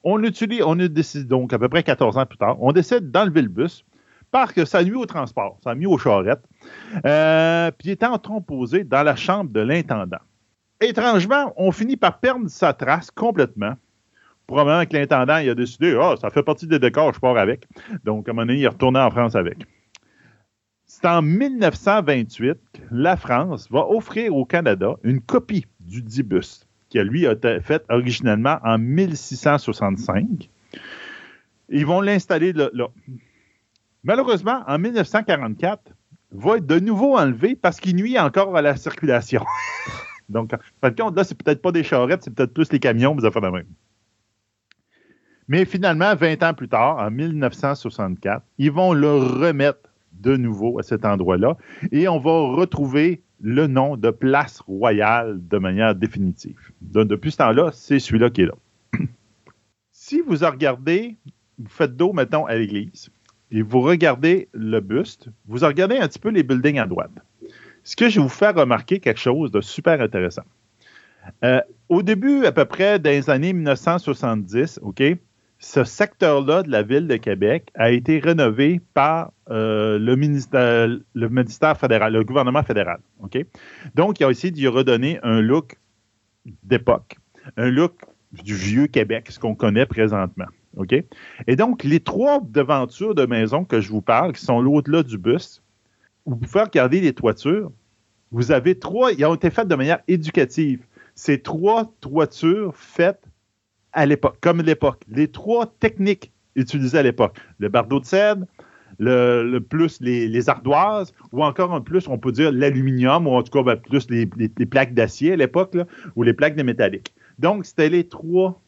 on utilise, on décide donc à peu près 14 ans plus tard, on décide d'enlever le bus parce que ça nuit au transport, ça nuit aux charrettes. Euh, puis il est entreposé dans la chambre de l'intendant. Étrangement, on finit par perdre sa trace complètement. Probablement que l'intendant il a décidé Ah, ça fait partie des décors, je pars avec. Donc, à un moment donné, il est retourné en France avec. C'est en 1928 que la France va offrir au Canada une copie du Dibus, qui lui a été faite originellement en 1665. Ils vont l'installer là. Malheureusement, en 1944, va être de nouveau enlevé parce qu'il nuit encore à la circulation. Donc, en compte, là, peut-être pas des charrettes, c'est peut-être plus les camions, vous avez fait la même. Mais finalement, 20 ans plus tard, en 1964, ils vont le remettre de nouveau à cet endroit-là et on va retrouver le nom de Place Royale de manière définitive. Donc, depuis ce temps-là, c'est celui-là qui est là. si vous regardez, vous faites d'eau, mettons, à l'église, et vous regardez le buste, vous regardez un petit peu les buildings à droite. Ce que je vais vous faire remarquer quelque chose de super intéressant. Euh, au début, à peu près dans les années 1970, OK, ce secteur-là de la ville de Québec a été rénové par euh, le, ministère, le fédéral, le gouvernement fédéral. OK? Donc, il a essayé d'y redonner un look d'époque, un look du vieux Québec, ce qu'on connaît présentement. OK? Et donc, les trois devantures de maison que je vous parle, qui sont l'au-delà du bus, vous pouvez regarder les toitures. Vous avez trois, ils ont été faites de manière éducative. Ces trois toitures faites à l'époque, comme l'époque. Les trois techniques utilisées à l'époque. Le bardeau de cèdre, le, plus les, ardoises, ou encore en plus, on peut dire l'aluminium, ou en tout cas ben, plus les, plaques d'acier à l'époque, ou les plaques de métallique. Donc, c'était les trois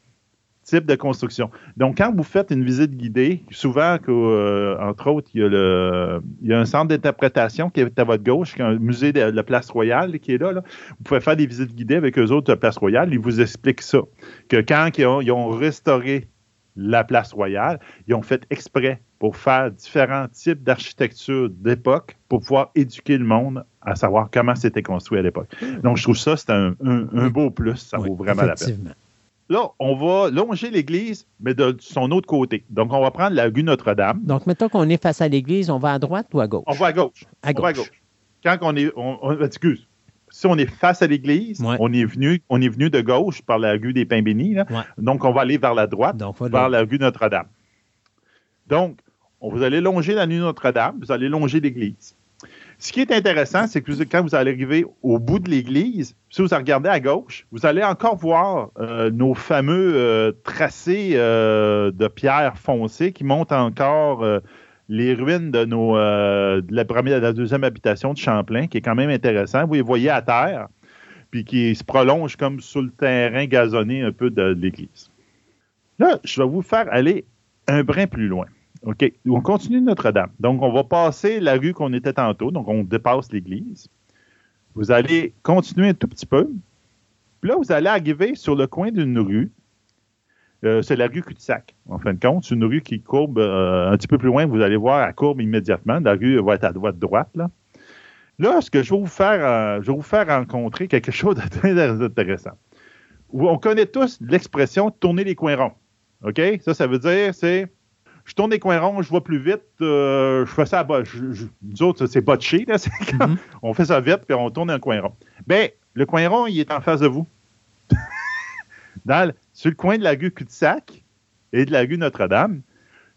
type de construction. Donc, quand vous faites une visite guidée, souvent, euh, entre autres, il y, a le, il y a un centre d'interprétation qui est à votre gauche, qui est un musée de la Place Royale qui est là, Vous pouvez faire des visites guidées avec eux autres de la Place Royale. Ils vous expliquent ça. Que quand ils ont, ils ont restauré la Place Royale, ils ont fait exprès pour faire différents types d'architecture d'époque pour pouvoir éduquer le monde à savoir comment c'était construit à l'époque. Donc, je trouve ça, c'est un, beau plus. Ça vaut vraiment la peine. Là, on va longer l'église, mais de son autre côté. Donc, on va prendre la rue Notre-Dame. Donc, mettons qu'on est face à l'église, on va à droite ou à gauche? On va à gauche. À gauche. On va à gauche. Quand on est. On, excuse. Si on est face à l'église, on, est venu, on est venu de gauche par la rue des Pains Bénis. Donc, on va aller vers la droite, vers la rue Notre-Dame. Donc, on, vous allez longer la rue Notre-Dame, vous allez longer l'église. Ce qui est intéressant, c'est que quand vous allez arriver au bout de l'église, si vous regardez à gauche, vous allez encore voir euh, nos fameux euh, tracés euh, de pierre foncée qui montrent encore les ruines de, nos, de la première, de la deuxième habitation de Champlain, qui est quand même intéressant. Vous les voyez à terre, puis qui se prolonge comme sur le terrain gazonné un peu de l'église. Là, je vais vous faire aller un brin plus loin. OK. On continue Notre-Dame. Donc, on va passer la rue qu'on était tantôt. Donc, on dépasse l'église. Vous allez continuer un tout petit peu. Puis là, vous allez arriver sur le coin d'une rue. Euh, c'est la rue Cul-de-Sac, en fin de compte. C'est une rue qui courbe euh, un petit peu plus loin. Vous allez voir, elle courbe immédiatement. La rue va être à droite, droite. Là, là ce que je vais vous faire, euh, je vais vous faire rencontrer quelque chose de très intéressant. On connaît tous l'expression tourner les coins ronds. OK? Ça, ça veut dire, c'est je tourne les coins ronds, je vois plus vite, euh, je fais ça à bas. nous autres, c'est botché, là. Mm-hmm. on fait ça vite, puis on tourne un coin rond. Bien, le coin rond, il est en face de vous. Dans, sur le coin de la rue Cul-de-Sac et de la rue Notre-Dame,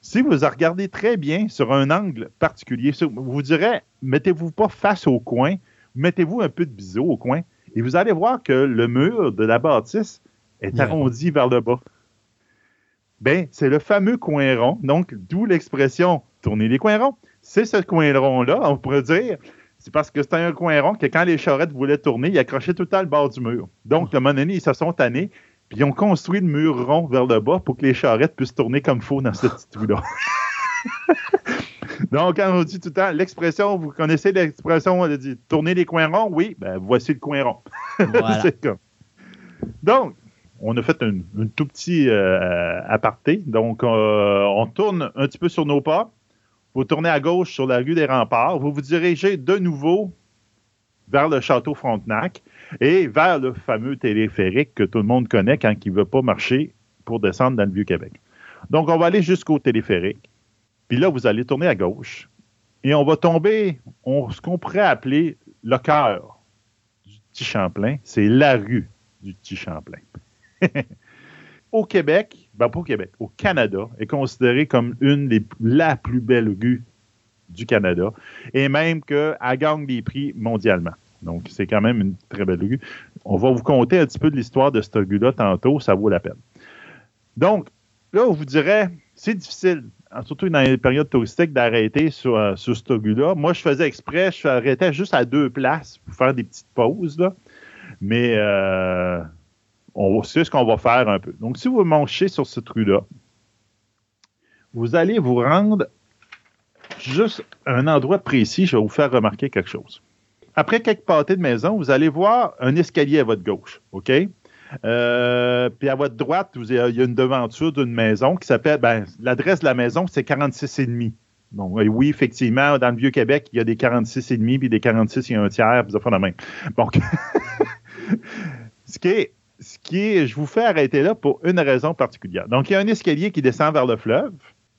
si vous regardez très bien sur un angle particulier, vous direz, mettez-vous pas face au coin, mettez-vous un peu de biseau au coin, et vous allez voir que le mur de la bâtisse est arrondi vers le bas. Ben, c'est le fameux coin rond. Donc, d'où l'expression tourner les coins ronds. C'est ce coin rond-là, on pourrait dire. C'est parce que c'était un coin rond que quand les charrettes voulaient tourner, ils accrochaient tout le temps le bord du mur. Donc, le moment donné, ils se sont tannés, puis ils ont construit le mur rond vers le bas pour que les charrettes puissent tourner comme il faut dans ce petit trou-là. Donc, quand on dit tout le temps l'expression, vous connaissez l'expression on dit tourner les coins ronds? Oui, ben voici le coin rond. c'est comme. Donc, on a fait un, tout petit euh, aparté. Donc, euh, on tourne un petit peu sur nos pas. Vous tournez à gauche sur la rue des Remparts. Vous vous dirigez de nouveau vers le château Frontenac et vers le fameux téléphérique que tout le monde connaît quand il ne veut pas marcher pour descendre dans le Vieux-Québec. Donc, on va aller jusqu'au téléphérique. Puis là, vous allez tourner à gauche et on va tomber, ce qu'on pourrait appeler le cœur du Petit Champlain. C'est la rue du Petit Champlain. au Québec, ben pas au Québec, au Canada, est considérée comme une des la plus belles rues du Canada, et même qu'elle gagne des prix mondialement. Donc, c'est quand même une très belle rue. On va vous conter un petit peu de l'histoire de cette rue-là tantôt, ça vaut la peine. Donc, là, on vous dirait, c'est difficile, surtout dans les périodes touristiques, d'arrêter sur, euh, sur cette rue-là. Moi, je faisais exprès, je arrêtais juste à deux places pour faire des petites pauses, là. Mais euh, c'est ce qu'on va faire un peu. Donc, si vous manchez sur ce trou-là, vous allez vous rendre juste un endroit précis. Je vais vous faire remarquer quelque chose. Après quelques pâtés de maison, vous allez voir un escalier à votre gauche. OK? Euh, puis à votre droite, il y a une devanture d'une maison qui s'appelle. Ben, L'adresse de la maison, c'est 46,5. Bon, oui, effectivement, dans le Vieux-Québec, il y a des 46,5 puis des 46, il y a un tiers, puis ça fait la même. Donc, ce qui ce qui est, je vous fais arrêter là pour une raison particulière. Donc, il y a un escalier qui descend vers le fleuve,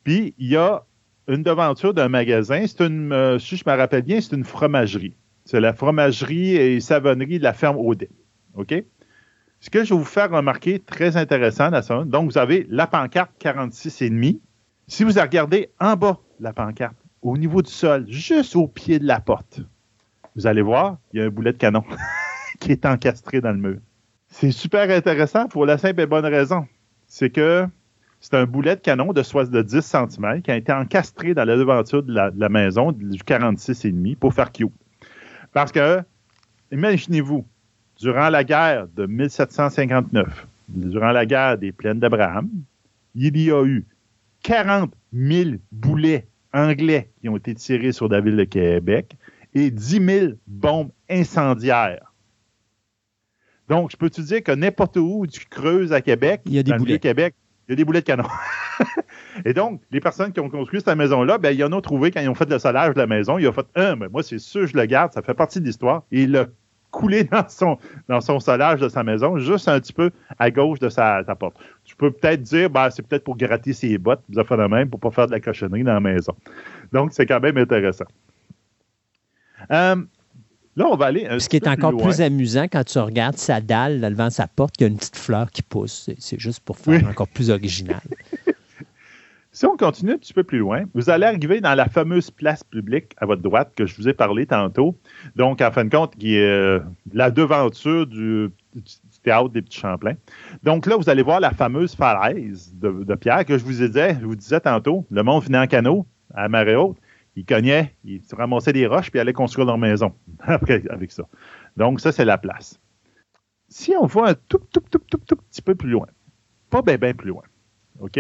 puis il y a une devanture d'un magasin. C'est une, euh, si je me rappelle bien, c'est une fromagerie. C'est la fromagerie et savonnerie de la ferme Audet. OK? Ce que je vais vous faire remarquer, très intéressant, dans ça, donc vous avez la pancarte 46,5. Si vous regardez en bas la pancarte, au niveau du sol, juste au pied de la porte, vous allez voir, il y a un boulet de canon qui est encastré dans le mur. C'est super intéressant pour la simple et bonne raison. C'est que c'est un boulet de canon de, de 10 cm qui a été encastré dans la devanture de la, maison du 46,5 pour faire cute. Parce que, imaginez-vous, durant la guerre de 1759, durant la guerre des plaines d'Abraham, il y a eu 40 000 boulets anglais qui ont été tirés sur la ville de Québec et 10 000 bombes incendiaires donc, je peux te dire que n'importe où tu creuses à Québec, il y a des boulets. Québec, il y a des boulets de canon. et donc, les personnes qui ont construit cette maison-là, ben, ils en ont trouvé quand ils ont fait le solage de la maison. Ils ont fait un, mais moi, c'est sûr, je le garde, ça fait partie de l'histoire. Et il a coulé dans son, dans son solage de sa maison, juste un petit peu à gauche de sa, porte. Tu peux peut-être dire, ben, c'est peut-être pour gratter ses bottes, vous fait de même, pour pas faire de la cochonnerie dans la maison. Donc, c'est quand même intéressant. Euh, Là, on va aller. Ce qui est encore plus, amusant quand tu regardes sa dalle devant sa porte, il y a une petite fleur qui pousse. C'est juste pour faire encore plus original. Si on continue un petit peu plus loin, vous allez arriver dans la fameuse place publique à votre droite que je vous ai parlé tantôt. Donc, en fin de compte, qui est euh, la devanture du, théâtre des Petits Champlains. Donc là, vous allez voir la fameuse falaise de, pierre que je vous disais, je vous disais tantôt. Le monde venait en canot à marée haute. Ils cognaient, ils ramassaient des roches puis allaient construire leur maison après avec ça. Donc, ça, c'est la place. Si on voit un tout, tout, tout, tout, tout petit peu plus loin, pas bien, bien plus loin, OK?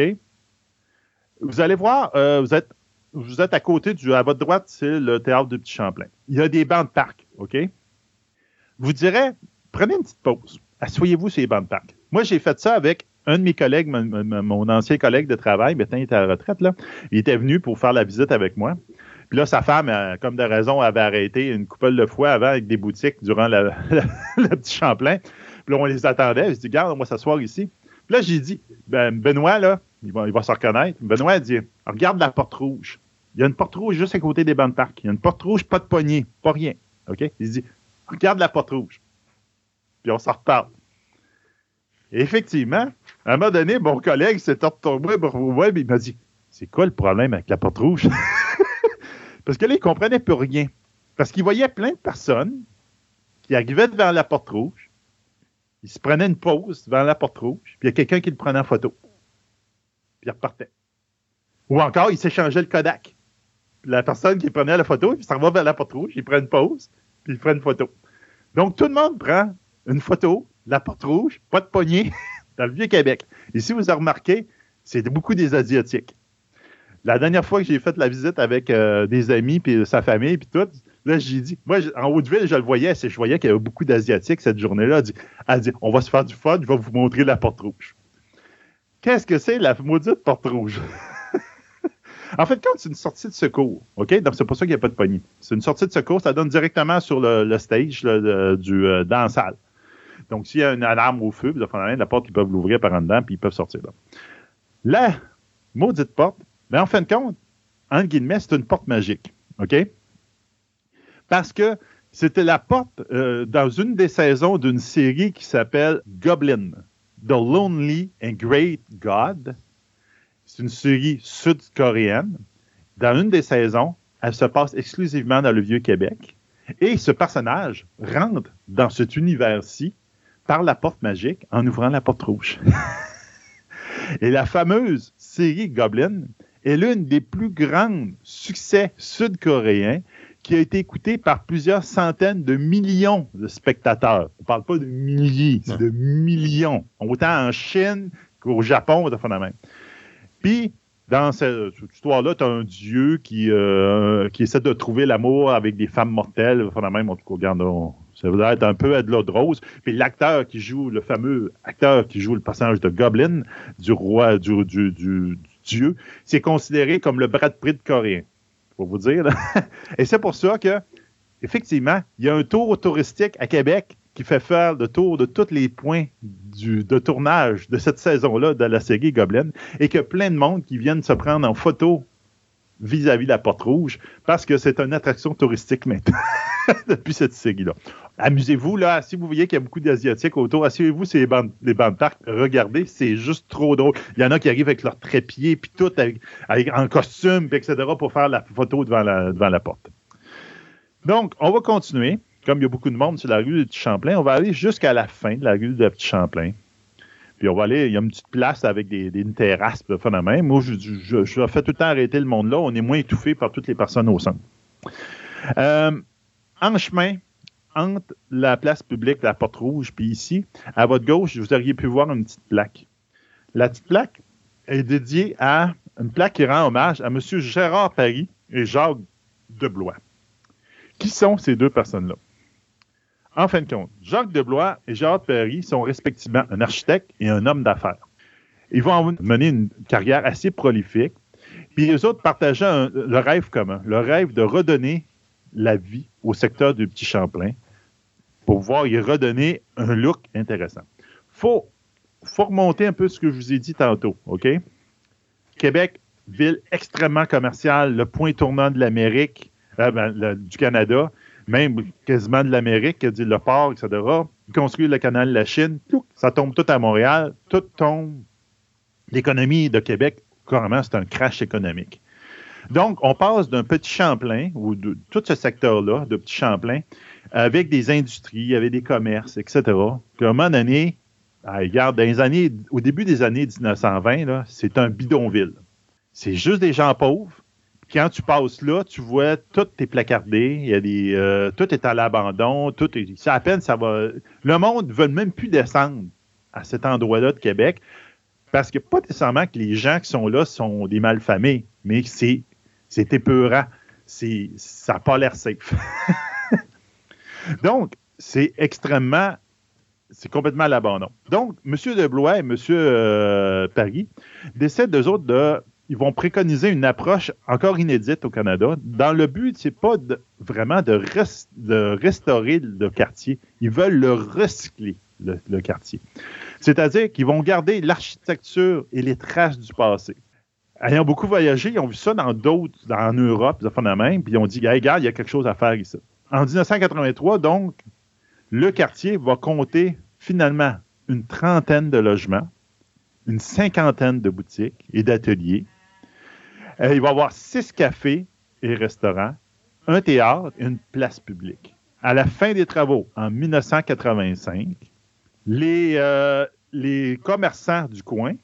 Vous allez voir, euh, vous, êtes, vous êtes à côté du, à votre droite, c'est le théâtre du Petit Champlain. Il y a des bancs de parc, OK? Vous direz, prenez une petite pause. Asseyez-vous sur les bancs de parc. Moi, j'ai fait ça avec un de mes collègues, mon, ancien collègue de travail, maintenant il était à la retraite, là. Il était venu pour faire la visite avec moi. Puis là, sa femme, comme de raison, avait arrêté une couple de fois avant avec des boutiques durant le petit Champlain. Puis là, on les attendait. Je dis, garde, on va s'asseoir ici. Puis là, j'ai dit, ben, Benoît, là, il va, il se reconnaître. Benoît a dit Regarde la porte rouge. Il y a une porte rouge juste à côté des bancs de parc. Il y a une porte rouge, pas de poignée, pas rien. OK? Il dit Regarde la porte rouge. Puis on s'en reparle. Et effectivement, à un moment donné, mon collègue s'est retourné pour web et il m'a dit C'est quoi le problème avec la porte rouge? Parce que là, il ne comprenait plus rien. Parce qu'il voyait plein de personnes qui arrivaient devant la porte rouge. Il se prenait une pause devant la porte rouge, puis il y a quelqu'un qui le prenait en photo puis il repartait. Ou encore, il s'échangeait le Kodak. la personne qui prenait la photo, il s'en va vers la porte rouge, il prend une pause, puis il prend une photo. Donc, tout le monde prend une photo, la porte rouge, pas de poignée, dans le Vieux-Québec. Ici, vous avez remarqué, c'est beaucoup des Asiatiques. La dernière fois que j'ai fait la visite avec euh, des amis, puis sa famille, puis tout, là, j'ai dit, moi, en Haute-Ville, je le voyais, je voyais qu'il y avait beaucoup d'Asiatiques cette journée-là. Elle dit, dit, on va se faire du fun, je vais vous montrer la porte rouge. Qu'est-ce que c'est la maudite porte rouge? en fait, quand c'est une sortie de secours, OK? Donc, c'est pour ça qu'il n'y a pas de poignée. C'est une sortie de secours, ça donne directement sur le, stage du, euh, dans la salle. Donc, s'il y a une alarme au feu, la porte, ils peuvent l'ouvrir par en dedans, puis ils peuvent sortir là. La maudite porte, mais en fin de compte, en guillemets, c'est une porte magique. OK? Parce que c'était la porte euh, dans une des saisons d'une série qui s'appelle Goblin. The Lonely and Great God. C'est une série sud-coréenne. Dans une des saisons, elle se passe exclusivement dans le Vieux-Québec. Et ce personnage rentre dans cet univers-ci par la porte magique en ouvrant la porte rouge. Et la fameuse série Goblin est l'une des plus grands succès sud-coréens qui a été écouté par plusieurs centaines de millions de spectateurs. On ne parle pas de milliers, c'est de millions. Autant en Chine qu'au Japon, de même. Puis, dans cette, histoire-là, tu as un dieu qui, euh, qui essaie de trouver l'amour avec des femmes mortelles, même, en tout cas, regarde, ça va être un peu à de l'eau de rose. Puis l'acteur qui joue, le fameux acteur qui joue le personnage de Goblin, du roi, du, du, du dieu, c'est considéré comme le Brad Pitt coréen pour vous dire. Et c'est pour ça que, effectivement, il y a un tour touristique à Québec qui fait faire le tour de tous les points du, de tournage de cette saison-là de la série Goblin et que plein de monde qui viennent se prendre en photo vis-à-vis de la Porte Rouge parce que c'est une attraction touristique maintenant depuis cette série-là. Amusez-vous, là, si vous voyez qu'il y a beaucoup d'Asiatiques autour, asseyez-vous sur les bandes, les de regardez, c'est juste trop drôle. Il y en a qui arrivent avec leurs trépieds, puis tout avec, en costume, puis etc., pour faire la photo devant la, porte. Donc, on va continuer. Comme il y a beaucoup de monde sur la rue du Petit Champlain, on va aller jusqu'à la fin de la rue du Petit Champlain. Puis on va aller, il y a une petite place avec des, des une terrasse, le phénomène. Moi, je, je, je, fais tout le temps arrêter le monde là. On est moins étouffé par toutes les personnes au centre. Euh, en chemin, entre la place publique, la porte rouge, puis ici, à votre gauche, vous auriez pu voir une petite plaque. La petite plaque est dédiée à une plaque qui rend hommage à M. Gérard Paris et Jacques Deblois. Qui sont ces deux personnes-là? En fin de compte, Jacques Deblois et Gérard Paris sont respectivement un architecte et un homme d'affaires. Ils vont mener une carrière assez prolifique. Puis les autres partageaient le rêve commun, le rêve de redonner la vie au secteur du Petit Champlain pour pouvoir y redonner un look intéressant. Faut, faut remonter un peu ce que je vous ai dit tantôt, OK? Québec, ville extrêmement commerciale, le point tournant de l'Amérique, euh, ben, du Canada, même quasiment de l'Amérique, le port, etc. Construire le canal de la Chine, ça tombe tout à Montréal, tout tombe. L'économie de Québec carrément, c'est un crash économique. Donc, on passe d'un petit Champlain, ou de tout ce secteur-là, de petit Champlain, avec des industries, avec des commerces, etc. Puis à un moment donné, regarde, dans les années, au début des années 1920, c'est un bidonville. C'est juste des gens pauvres. Quand tu passes là, tu vois tout est placardé, il y a des, euh, tout est à l'abandon, tout est, à peine ça va. Le monde ne veut même plus descendre à cet endroit-là de Québec parce que pas nécessairement que les gens qui sont là sont des malfamés, mais c'est, c'est épeurant. Ça n'a pas l'air safe. Donc, c'est extrêmement, c'est complètement à l'abandon. Donc, M. de Blois et M. Euh, Paris décident, d'eux autres, de, ils vont préconiser une approche encore inédite au Canada. Dans le but, c'est pas vraiment de, restaurer le quartier. Ils veulent le recycler, le, quartier. C'est-à-dire qu'ils vont garder l'architecture et les traces du passé ayant beaucoup voyagé, ils ont vu ça dans d'autres, en Europe, ils même, puis ils ont dit, hey, regarde, il y a quelque chose à faire ici. En 1983, donc, le quartier va compter finalement une trentaine de logements, une cinquantaine de boutiques et d'ateliers. Euh, il va y avoir six cafés et restaurants, un théâtre et une place publique. À la fin des travaux, en 1985, les, euh, les commerçants du coin,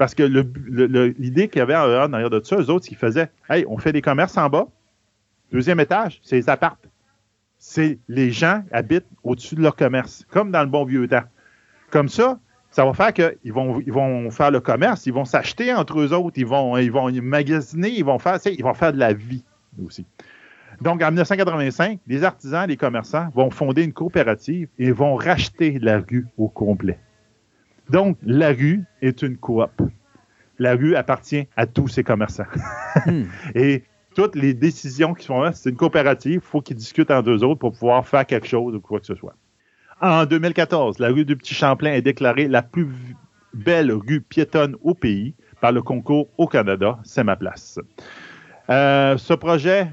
parce que l'idée qu'il y avait en arrière de ça, eux autres, ils faisaient Hey, on fait des commerces en bas, deuxième étage, c'est les appartes c'est les gens habitent au-dessus de leur commerce, comme dans le bon vieux temps. Comme ça, ça va faire qu'ils vont, ils vont faire le commerce, ils vont s'acheter entre eux autres, ils vont, ils vont magasiner, ils vont faire, ils vont faire de la vie aussi. Donc, en 1985, les artisans, les commerçants vont fonder une coopérative et vont racheter la rue au complet. Donc, la rue est une coop. La rue appartient à tous ces commerçants. Hmm. et toutes les décisions qui sont là, c'est une coopérative, il faut qu'ils discutent en deux autres pour pouvoir faire quelque chose ou quoi que ce soit. En 2014, la rue du Petit Champlain est déclarée la plus belle rue piétonne au pays par le concours au Canada, c'est ma place. Euh, ce projet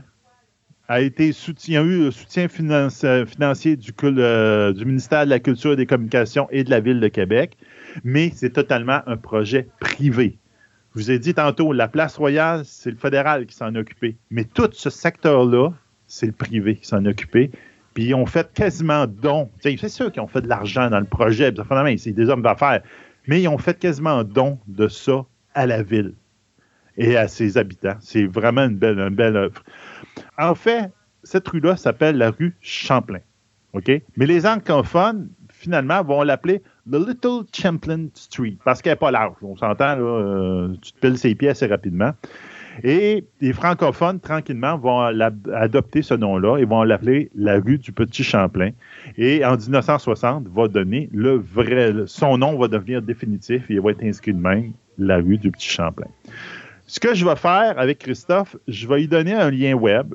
a été soutien, eu soutien financier du, euh, du ministère de la Culture et des Communications et de la Ville de Québec, mais c'est totalement un projet privé. Je vous ai dit tantôt, la place royale, c'est le fédéral qui s'en occupé. Mais tout ce secteur-là, c'est le privé qui s'en occupé. Puis ils ont fait quasiment don. C'est sûr qu'ils ont fait de l'argent dans le projet. C'est des hommes d'affaires. Mais ils ont fait quasiment don de ça à la ville et à ses habitants. C'est vraiment une belle, une belle œuvre. En fait, cette rue-là s'appelle la rue Champlain. Mais les anglophones, finalement, vont l'appeler The Little Champlain Street, parce qu'elle n'est pas large. On s'entend, là, euh, tu te piles ses pieds assez rapidement. Et les francophones, tranquillement, vont adopter ce nom-là et vont l'appeler la rue du Petit Champlain. Et en 1960, va donner le vrai, son nom va devenir définitif et il va être inscrit de même, la rue du Petit Champlain. Ce que je vais faire avec Christophe, je vais lui donner un lien web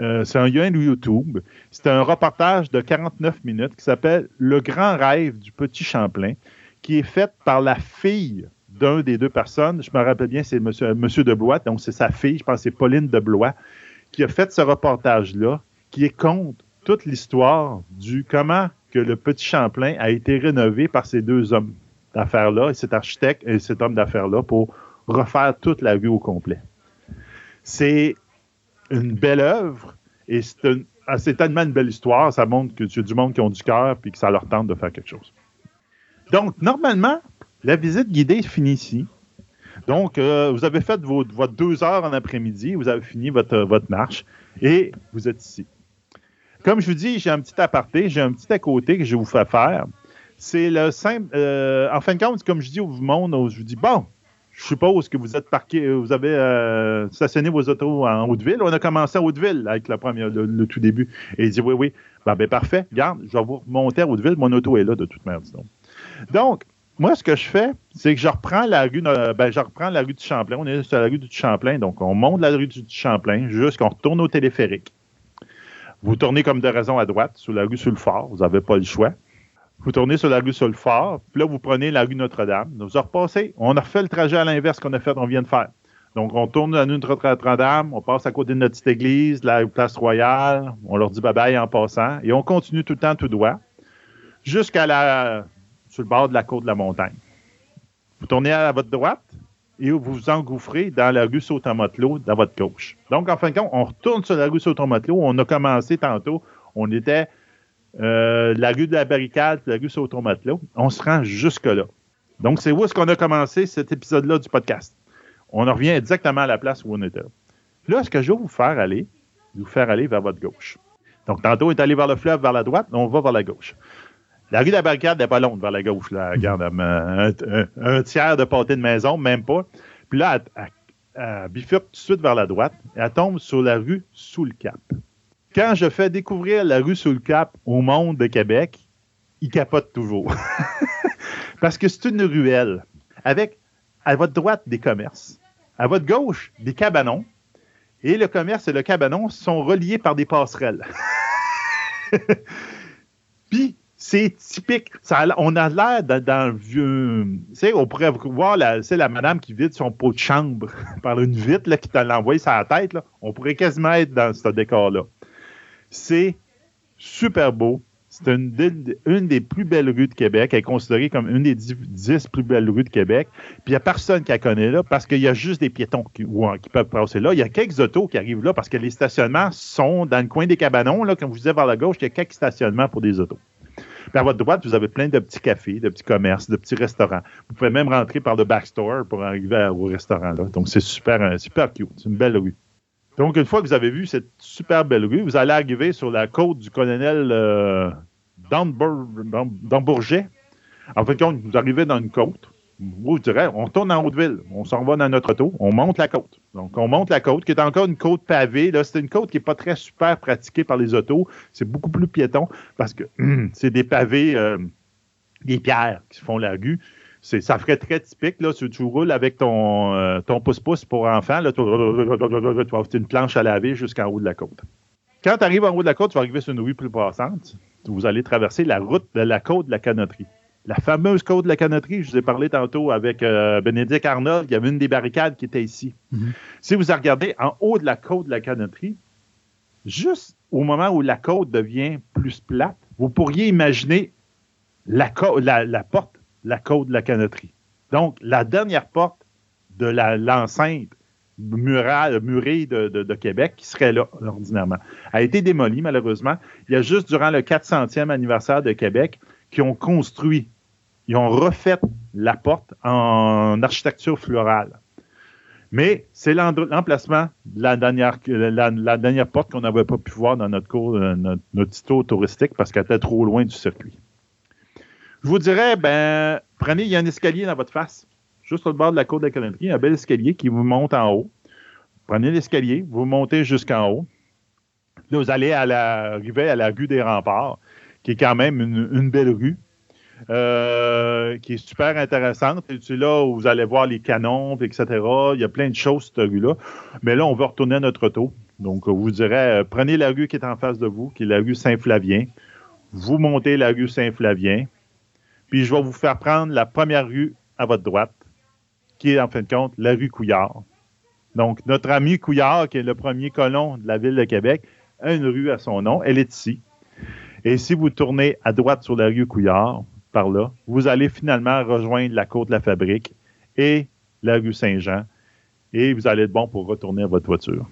euh, c'est un lien YouTube. C'est un reportage de 49 minutes qui s'appelle Le grand rêve du petit Champlain, qui est fait par la fille d'un des deux personnes. Je me rappelle bien, c'est Monsieur, Monsieur de Blois, donc c'est sa fille, je pense que c'est Pauline de Blois, qui a fait ce reportage-là, qui est compte toute l'histoire du comment que le petit Champlain a été rénové par ces deux hommes d'affaires-là, cet architecte et cet homme d'affaires-là, pour refaire toute la rue au complet. C'est une belle œuvre et ah, c'est tellement une belle histoire, ça montre que tu as du monde qui ont du cœur et que ça leur tente de faire quelque chose. Donc, normalement, la visite guidée finit ici. Donc, euh, vous avez fait votre deux heures en après-midi, vous avez fini votre, votre marche et vous êtes ici. Comme je vous dis, j'ai un petit aparté, j'ai un petit à côté que je vous fais faire. C'est le simple. Euh, en fin de compte, comme je dis au monde, je vous dis bon, je suppose que vous êtes parqué, euh, vous avez euh, stationné vos autos en Haute-Ville. On a commencé à Haute-Ville avec la première, le, tout début. Et il dit oui, oui. Ben, ben, parfait. Garde, je vais vous remonter à Haute-Ville. Mon auto est là de toute manière. Donc, moi, ce que je fais, c'est que je reprends la rue, ben, je reprends la rue du Champlain. On est sur la rue du Champlain. Donc, on monte la rue du Champlain jusqu'on retourne au téléphérique. Vous tournez comme de raison à droite, sur la rue sur le fort. Vous n'avez pas le choix. Vous tournez sur la rue Solfort, puis là, vous prenez la rue Notre-Dame. Vous repassez. On a refait le trajet à l'inverse qu'on a fait, on vient de faire. Donc, on tourne rue Notre-Dame, on passe à côté de notre petite église, la place royale, on leur dit bye-bye en passant, et on continue tout le temps tout droit, jusqu'à la, sur le bord de la côte de la montagne. Vous tournez à votre droite, et vous vous engouffrez dans la rue Sautomatelot dans votre gauche. Donc, en fin de compte, on retourne sur la rue Sautomatelot. On a commencé tantôt. On était euh, la rue de la Barricade, la rue Sautomatelot. On se rend jusque-là. Donc, c'est où est-ce qu'on a commencé cet épisode-là du podcast? On revient exactement à la place où on était. Là, ce que je vais vous faire aller, vous faire aller vers votre gauche. Donc, tantôt, on est allé vers le fleuve, vers la droite, on va vers la gauche. La rue de la Barricade n'est pas longue vers la gauche. Là. Regarde, un, tiers de pâté de maison, même pas. Puis là, elle, bifurque tout de suite vers la droite et elle tombe sur la rue Sous le Cap. Quand je fais découvrir la rue Sous le Cap au monde de Québec, il capote toujours. Parce que c'est une ruelle avec à votre droite des commerces, à votre gauche des cabanons, et le commerce et le cabanon sont reliés par des passerelles. Puis, c'est typique. on a l'air dans, le vieux. On pourrait voir la, la madame qui vide son pot de chambre par une vitre qui t'a l'envoyé sur la tête. Là. On pourrait quasiment être dans ce décor-là. C'est super beau. C'est une, des plus belles rues de Québec. Elle est considérée comme une des dix, plus belles rues de Québec. Puis il n'y a personne qui la connaît là parce qu'il y a juste des piétons qui, peuvent passer là. Il y a quelques autos qui arrivent là parce que les stationnements sont dans le coin des cabanons. Là, comme vous disiez vers la gauche, il y a quelques stationnements pour des autos. Puis à votre droite, vous avez plein de petits cafés, de petits commerces, de petits restaurants. Vous pouvez même rentrer par le backstore pour arriver au restaurant là. Donc c'est super, euh, super cute. C'est une belle rue. Donc, une fois que vous avez vu cette super belle rue, vous allez arriver sur la côte du colonel euh, d'Ambourget. En fait, quand vous arrivez dans une côte, vous direz, on tourne en Haute-Ville, on s'en va dans notre auto, on monte la côte. Donc, on monte la côte, qui est encore une côte pavée. Là, c'est une côte qui n'est pas très super pratiquée par les autos. C'est beaucoup plus piéton parce que c'est des pavés, euh, des pierres qui font la rue ça ferait très typique. Là, si tu roules avec ton, euh, ton pouce-pouce pour enfant, là, tu vas une planche à laver jusqu'en haut de la côte. Quand tu arrives en haut de la côte, tu vas arriver sur une rue plus passante. Vous allez traverser la route de la côte de la canotterie. La fameuse côte de la canotterie, je vous ai parlé tantôt avec euh, Bénédicte Arnold, il y avait une des barricades qui était ici. Mm-hmm. Si vous regardez en haut de la côte de la canotterie, juste au moment où la côte devient plus plate, vous pourriez imaginer la, la, la porte la côte de la canotterie. Donc, la dernière porte de l'enceinte murée de, Québec, qui serait là, ordinairement, a été démolie, malheureusement. Il y a juste durant le 400e anniversaire de Québec qu'ils ont construit, ils ont refait la porte en architecture florale. Mais c'est l'emplacement de la dernière, porte qu'on n'avait pas pu voir dans notre, cours, euh, notre, notre tour touristique parce qu'elle était trop loin du circuit. Je vous dirais, ben, prenez, il y a un escalier dans votre face, juste au bord de la côte de la calendrier, un bel escalier qui vous monte en haut. Prenez l'escalier, vous montez jusqu'en haut. Là, vous allez à la, arriver à la rue des Remparts, qui est quand même une, belle rue. Euh, qui est super intéressante. C'est là où vous allez voir les canons, etc. Il y a plein de choses, cette rue-là. Mais là, on va retourner à notre auto. Donc, vous euh, prenez la rue qui est en face de vous, qui est la rue Saint-Flavien. Vous montez la rue Saint-Flavien. Puis je vais vous faire prendre la première rue à votre droite, qui est en fin de compte la rue Couillard. Donc, notre ami Couillard, qui est le premier colon de la ville de Québec, a une rue à son nom. Elle est ici. Et si vous tournez à droite sur la rue Couillard, par là, vous allez finalement rejoindre la côte de la fabrique et la rue Saint-Jean. Et vous allez être bon pour retourner à votre voiture.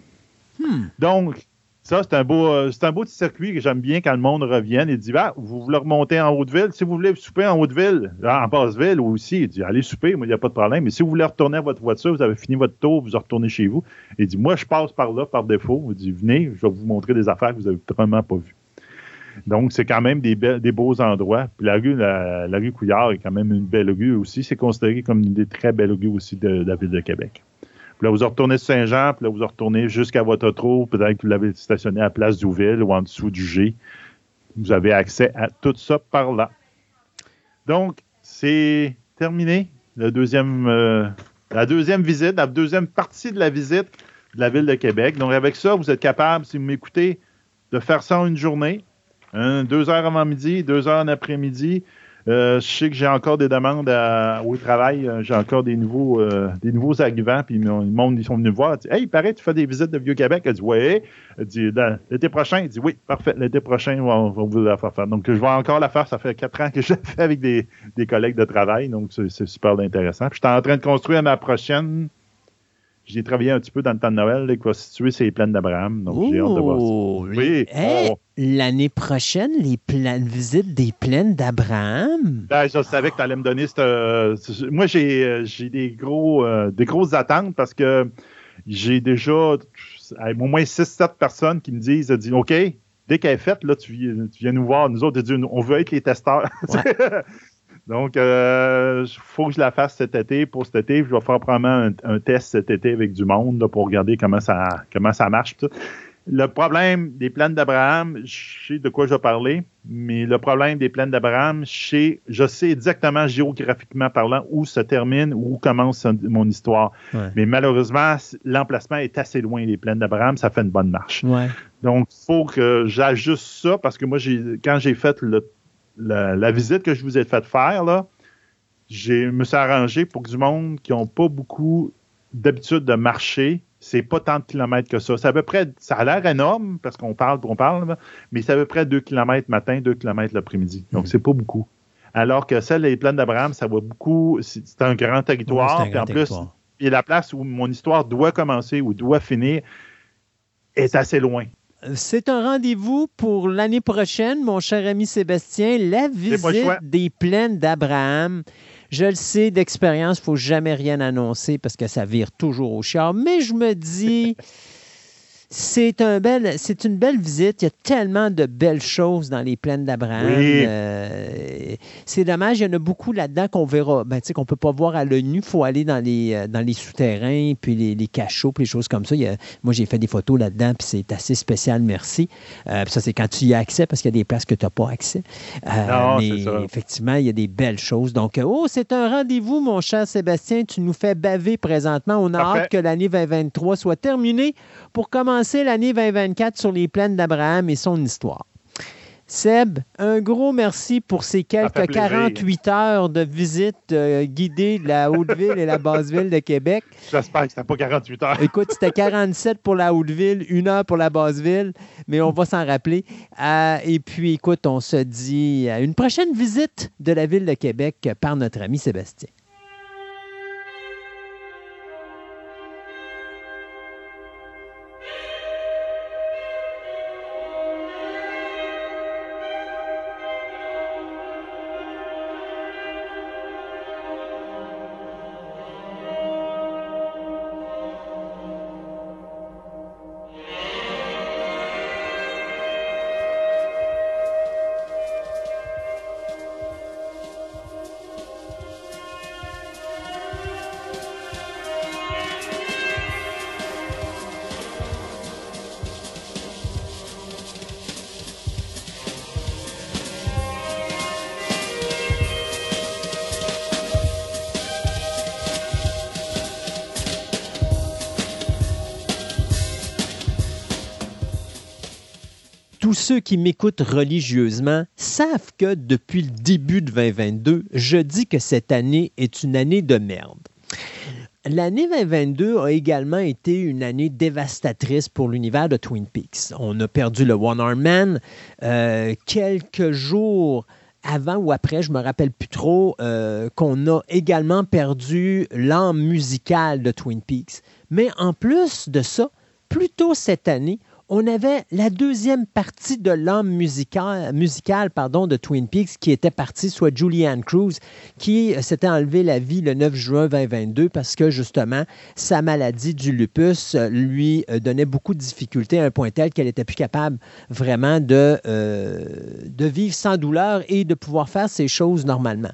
Hmm. Donc, ça, c'est un beau, euh, un beau petit circuit que j'aime bien quand le monde revient et dit ah, vous voulez remonter en Haute-Ville? Si vous voulez souper en Haute-Ville, en Basse-Ville aussi, il dit allez souper, moi, il n'y a pas de problème. Mais si vous voulez retourner à votre voiture, vous avez fini votre tour, vous retournez chez vous. Il dit Moi, je passe par là par défaut. Il dit Venez, je vais vous montrer des affaires que vous n'avez vraiment pas vues. Donc, c'est quand même des, des beaux endroits. Puis la rue, la, rue Couillard est quand même une belle rue aussi. C'est considéré comme une des très belles rues aussi de la ville de Québec. Puis là, vous retournez sur Saint-Jean, puis là, vous retournez jusqu'à votre auto. Peut-être que vous l'avez stationné à la place d'Ouville ou en dessous du G. Vous avez accès à tout ça par là. Donc, c'est terminé deuxième, euh, la deuxième visite, la deuxième partie de la visite de la ville de Québec. Donc, avec ça, vous êtes capable, si vous m'écoutez, de faire ça en une journée. deux heures avant midi, deux heures en après-midi. Euh, je sais que j'ai encore des demandes au travail. Euh, j'ai encore des nouveaux, euh, des nouveaux arrivants. Puis le monde, ils sont venus me voir. Disent, hey, il paraît, tu fais des visites de Vieux-Québec? Elle dit, oui. Elle dit, l'été prochain? Il dit, oui, parfait. L'été prochain, on va vous la faire faire. Donc, je vais encore la faire. Ça fait quatre ans que je la fais avec des, des collègues de travail. Donc, c'est super intéressant. Puis, je suis en train de construire ma prochaine j'ai travaillé un petit peu dans le temps de Noël, là, qui va situer ces plaines d'Abraham. Donc, j'ai hâte de voir ça. Oui. L'année prochaine, les plaines, visite des plaines d'Abraham? Ben, je savais que tu allais me donner cette. Euh, moi, j'ai, j'ai des, gros, euh, des grosses attentes parce que j'ai déjà au moins 6-7 personnes qui me disent, disent OK, dès qu'elle est faite, là, tu, tu viens nous voir. Nous autres, on veut être les testeurs. Donc, il euh, faut que je la fasse cet été. Pour cet été, je vais faire probablement un, test cet été avec du monde pour regarder comment ça, comment ça marche. Le problème des plaines d'Abraham, je sais de quoi je vais parler, mais le problème des plaines d'Abraham, je sais, exactement géographiquement parlant où se termine, où commence mon histoire. Mais malheureusement, l'emplacement est assez loin des plaines d'Abraham, ça fait une bonne marche. Donc, il faut que j'ajuste ça parce que moi, quand j'ai fait le la, visite que je vous ai fait faire, là, je me suis arrangé pour que du monde qui n'ont pas beaucoup d'habitude de marcher, c'est pas tant de kilomètres que ça. C'est à peu près, ça a l'air énorme parce qu'on parle, on parle, mais c'est à peu près 2 kilomètres matin, 2 kilomètres l'après-midi. Donc, hmm. c'est pas beaucoup. Alors que celle des plaines d'Abraham, ça va beaucoup. C'est un grand territoire. puis en plus, a la place où mon histoire doit commencer ou doit finir est assez loin. C'est un rendez-vous pour l'année prochaine, mon cher ami Sébastien, la visite des plaines d'Abraham. Je le sais d'expérience, il ne faut jamais rien annoncer parce que ça vire toujours au char, mais je me dis... C'est un bel, c'est une belle visite. Il y a tellement de belles choses dans les plaines d'Abraham. Euh, c'est dommage, il y en a beaucoup là-dedans qu'on verra, ben, qu'on ne peut pas voir à l'œil nu. Il faut aller dans les, euh, dans les souterrains, puis les, cachots, puis les choses comme ça. moi, j'ai fait des photos là-dedans, puis c'est assez spécial, merci. Euh, ça, c'est quand tu y as accès, parce qu'il y a des places que tu n'as pas accès. mais effectivement, il y a des belles choses. Donc, oh, c'est un rendez-vous, mon cher Sébastien. Tu nous fais baver présentement. On a hâte que l'année 2023 soit terminée pour commencer l'année 2024 sur les plaines d'Abraham et son histoire. Seb, un gros merci pour ces quelques 48 heures de visite euh, guidée de la Haute-Ville et la Basse-Ville de Québec. J'espère que c'était pas 48 heures. Écoute, c'était 47 pour la Haute-Ville, une heure pour la Basse-Ville, mais on va s'en rappeler. Euh, et puis, écoute, on se dit à une prochaine visite de la Ville de Québec par notre ami Sébastien. Ceux qui m'écoutent religieusement savent que depuis le début de 2022, je dis que cette année est une année de merde. L'année 2022 a également été une année dévastatrice pour l'univers de Twin Peaks. On a perdu le One Arm Man euh, quelques jours avant ou après, je me rappelle plus trop, euh, qu'on a également perdu l'âme musicale de Twin Peaks. Mais en plus de ça, plus tôt cette année, on avait la deuxième partie de l'âme musicale, musicale pardon, de Twin Peaks qui était partie, soit Julianne Cruz, qui s'était enlevé la vie le 9 juin 2022 parce que justement, sa maladie du lupus lui euh, donnait beaucoup de difficultés à un point tel qu'elle n'était plus capable vraiment de, euh, de vivre sans douleur et de pouvoir faire ses choses normalement.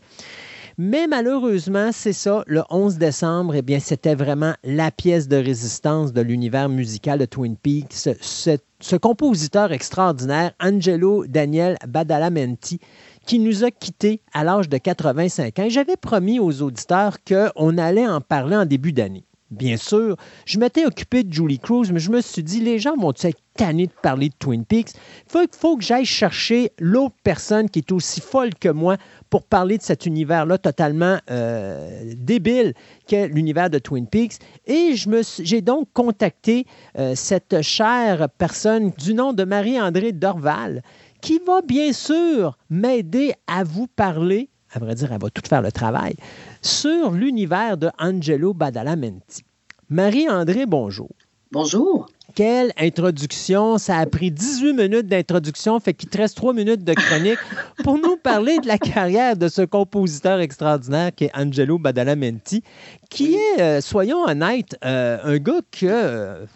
Mais malheureusement, c'est ça, le 11 décembre, eh bien, c'était vraiment la pièce de résistance de l'univers musical de Twin Peaks. Ce, compositeur extraordinaire, Angelo Daniel Badalamenti, qui nous a quittés à l'âge de 85 ans. J'avais promis aux auditeurs qu'on allait en parler en début d'année. Bien sûr. Je m'étais occupé de Julie Cruz, mais je me suis dit, les gens vont être tannés de parler de Twin Peaks? Il faut, que j'aille chercher l'autre personne qui est aussi folle que moi pour parler de cet univers-là totalement euh, débile qu'est l'univers de Twin Peaks. Et j'ai donc contacté euh, cette chère personne du nom de Marie-André Dorval, qui va bien sûr m'aider à vous parler, à vrai dire, elle va tout faire le travail, sur l'univers de Angelo Badalamenti. Marie-André, bonjour. Bonjour. Quelle introduction! Ça a pris 18 minutes d'introduction, fait qu'il te reste 3 minutes de chronique pour nous parler de la carrière de ce compositeur extraordinaire qui est Angelo Badalamenti, qui est, euh, soyons honnêtes, euh, un gars que, euh,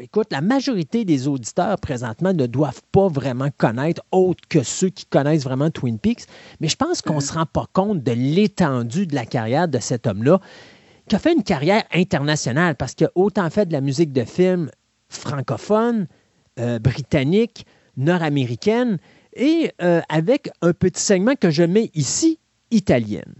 écoute, la majorité des auditeurs présentement ne doivent pas vraiment connaître, autre que ceux qui connaissent vraiment Twin Peaks, mais je pense qu'on ne se rend pas compte de l'étendue de la carrière de cet homme-là qui a fait une carrière internationale parce qu'il a autant fait de la musique de film francophone, euh, britannique, nord-américaine et euh, avec un petit segment que je mets ici, italienne.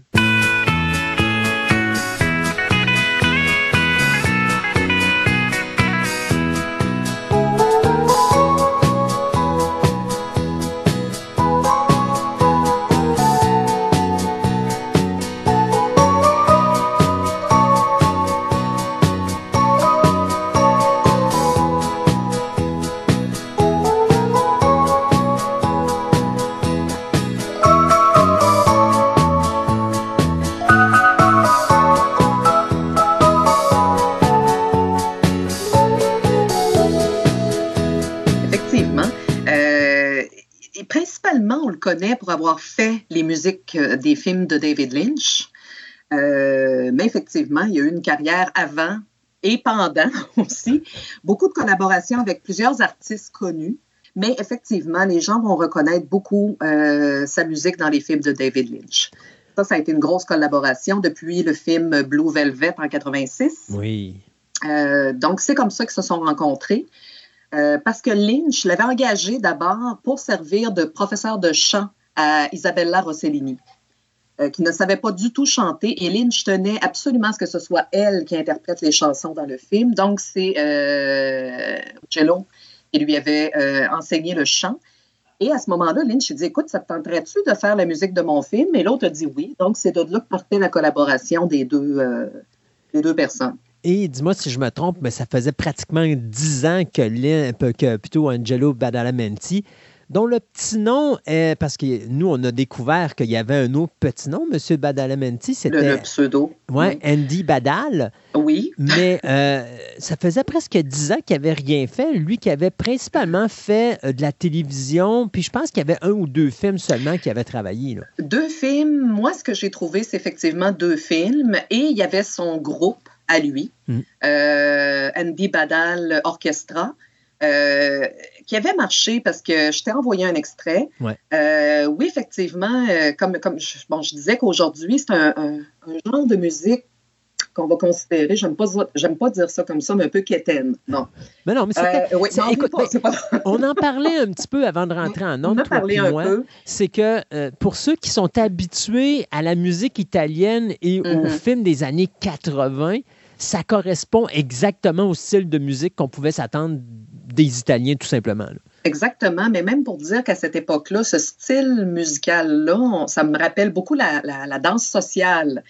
On le connaît pour avoir fait les musiques euh, des films de David Lynch. Euh, mais effectivement, il y a eu une carrière avant et pendant aussi. Beaucoup de collaborations avec plusieurs artistes connus. Mais effectivement, les gens vont reconnaître beaucoup euh, sa musique dans les films de David Lynch. Ça, ça a été une grosse collaboration depuis le film Blue Velvet en 86. Oui. donc, c'est comme ça qu'ils se sont rencontrés. Euh, parce que Lynch l'avait engagé d'abord pour servir de professeur de chant à Isabella Rossellini, euh, qui ne savait pas du tout chanter. Et Lynch tenait absolument à ce que ce soit elle qui interprète les chansons dans le film. Donc, c'est euh, Cello qui lui avait euh, enseigné le chant. Et à ce moment-là, Lynch dit Écoute, ça te tenterait-tu de faire la musique de mon film? Et l'autre a dit oui. Donc, c'est de là que partait la collaboration des deux, des deux personnes. Et dis-moi si je me trompe, mais ça faisait pratiquement dix ans que, que plutôt Angelo Badalamenti, dont le petit nom est, parce que nous, on a découvert qu'il y avait un autre petit nom, M. Badalamenti, c'était... Le, pseudo. Ouais, oui, Andy Badal. Oui. Mais euh, ça faisait presque dix ans qu'il n'avait rien fait. Lui qui avait principalement fait euh, de la télévision, puis je pense qu'il y avait un ou deux films seulement qui avait travaillé. Là. Deux films. Moi, ce que j'ai trouvé, c'est effectivement deux films. Et il y avait son groupe à lui, mm. euh, Andy Badal Orchestra, euh, qui avait marché parce que je t'ai envoyé un extrait. Euh, oui, effectivement, comme, comme je, bon, je disais qu'aujourd'hui, c'est un, genre de musique qu'on va considérer, j'aime pas, j'aime pas dire ça comme ça, mais un peu quétaine. Non. Mais non, mais on en parlait un petit peu avant de rentrer en ondes, toi et moi. C'est que pour ceux qui sont habitués à la musique italienne et aux mm-hmm. films des années 80, ça correspond exactement au style de musique qu'on pouvait s'attendre des Italiens, tout simplement. Exactement, mais même pour dire qu'à cette époque-là, ce style musical-là, ça me rappelle beaucoup la, danse sociale.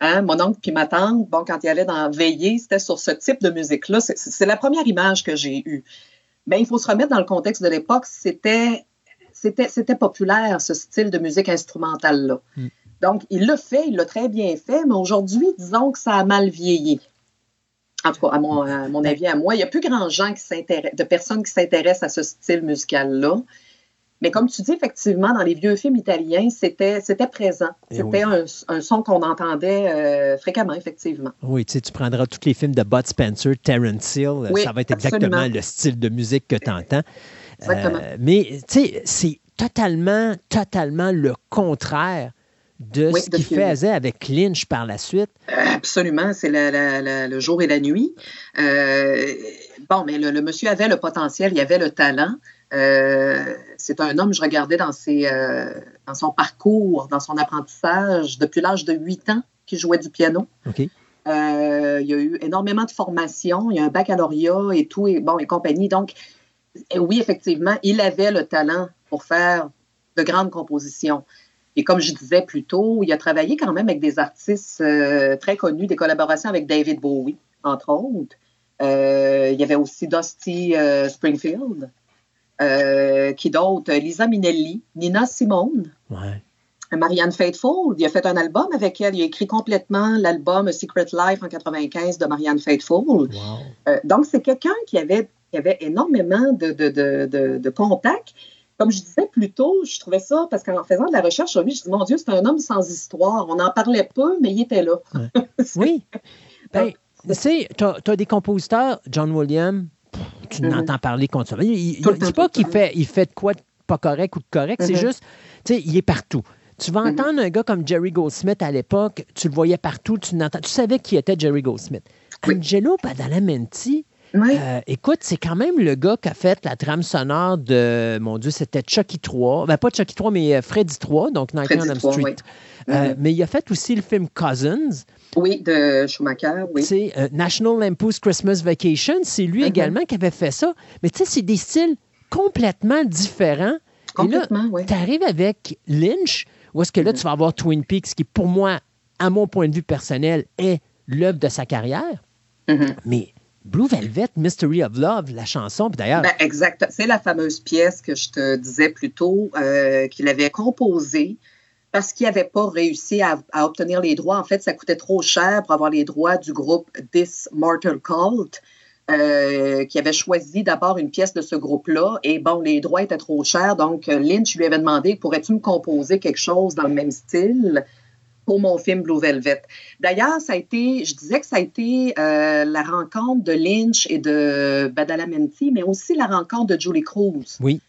Hein? Mon oncle puis ma tante, bon, quand il allait dans veiller, c'était sur ce type de musique-là. C'est la première image que j'ai eue. Mais il faut se remettre dans le contexte de l'époque, c'était c'était populaire, ce style de musique instrumentale-là. Mm. Donc, il l'a fait, il l'a très bien fait, mais aujourd'hui, disons que ça a mal vieilli. En tout cas, à mon, avis, à moi, il n'y a plus grand gens qui de personnes qui s'intéressent à ce style musical-là. Mais comme tu dis, effectivement, dans les vieux films italiens, c'était, présent. Eh c'était un, son qu'on entendait euh, fréquemment, effectivement. Oui, tu sais, tu prendras tous les films de Bud Spencer, Terence Hill, ça va être exactement le style de musique que tu entends. Exactement. Euh, mais, tu sais, c'est totalement, totalement le contraire de ce qu'il faisait avec Lynch par la suite. Absolument, c'est le jour et la nuit. Euh, bon, mais le, monsieur avait le potentiel, il avait le talent. Euh, c'est un homme, je regardais dans, ses, euh, dans son parcours, dans son apprentissage, depuis l'âge de 8 ans, qu'il jouait du piano. Euh, il y a eu énormément de formations. Il y a un baccalauréat et tout, et bon, et compagnie. Donc, oui, effectivement, il avait le talent pour faire de grandes compositions. Et comme je disais plus tôt, il a travaillé quand même avec des artistes euh, très connus, des collaborations avec David Bowie, entre autres. Euh, il y avait aussi Dusty euh, Springfield. qui d'autre? Lisa Minnelli, Nina Simone. Marianne Faithfull, il a fait un album avec elle. Il a écrit complètement l'album Secret Life en 95 de Marianne Faithfull. donc, c'est quelqu'un qui avait, qui avait énormément de, de, de, de contacts comme je disais plus tôt, je trouvais ça, parce qu'en faisant de la recherche sur lui, je dis, mon Dieu, c'est un homme sans histoire. On n'en parlait pas, mais il était là. oui. Ben, tu sais, tu as, des compositeurs, John Williams, tu mm-hmm. n'entends parler contre ça. Il ne dit pas qu'il fait, il fait de quoi de pas correct ou de correct, c'est mm-hmm. juste, tu sais, il est partout. Tu vas mm-hmm. entendre un gars comme Jerry Goldsmith à l'époque, tu le voyais partout, tu, tu savais qui était Jerry Goldsmith. Angelo Badalamenti, euh, écoute, c'est quand même le gars qui a fait la trame sonore de, mon Dieu, c'était Chucky 3. Ben, pas Chucky 3, mais euh, Freddy 3, donc Nightmare on Elm Street. Euh, mm-hmm. mais il a fait aussi le film Cousins. Oui, de Schumacher, oui. C'est National Lampoon's Christmas Vacation, c'est lui mm-hmm. également qui avait fait ça. Mais tu sais, c'est des styles complètement différents. Complètement, oui. Tu arrives avec Lynch, où est-ce que là, mm-hmm. tu vas avoir Twin Peaks, qui pour moi, à mon point de vue personnel, est l'œuvre de sa carrière. Mais Blue Velvet, Mystery of Love, la chanson, d'ailleurs. Ben, exact. C'est la fameuse pièce que je te disais plus tôt euh, qu'il avait composée parce qu'il n'avait pas réussi à, obtenir les droits. En fait, ça coûtait trop cher pour avoir les droits du groupe This Mortal Cult. Euh, qui avait choisi d'abord une pièce de ce groupe-là. Et bon, les droits étaient trop chers. Donc, Lynch lui avait demandé pourrais-tu me composer quelque chose dans le même style? Pour mon film Blue Velvet. D'ailleurs, ça a été, je disais que ça a été euh, la rencontre de Lynch et de Badalamenti, mais aussi la rencontre de Julie Cruz. Oui.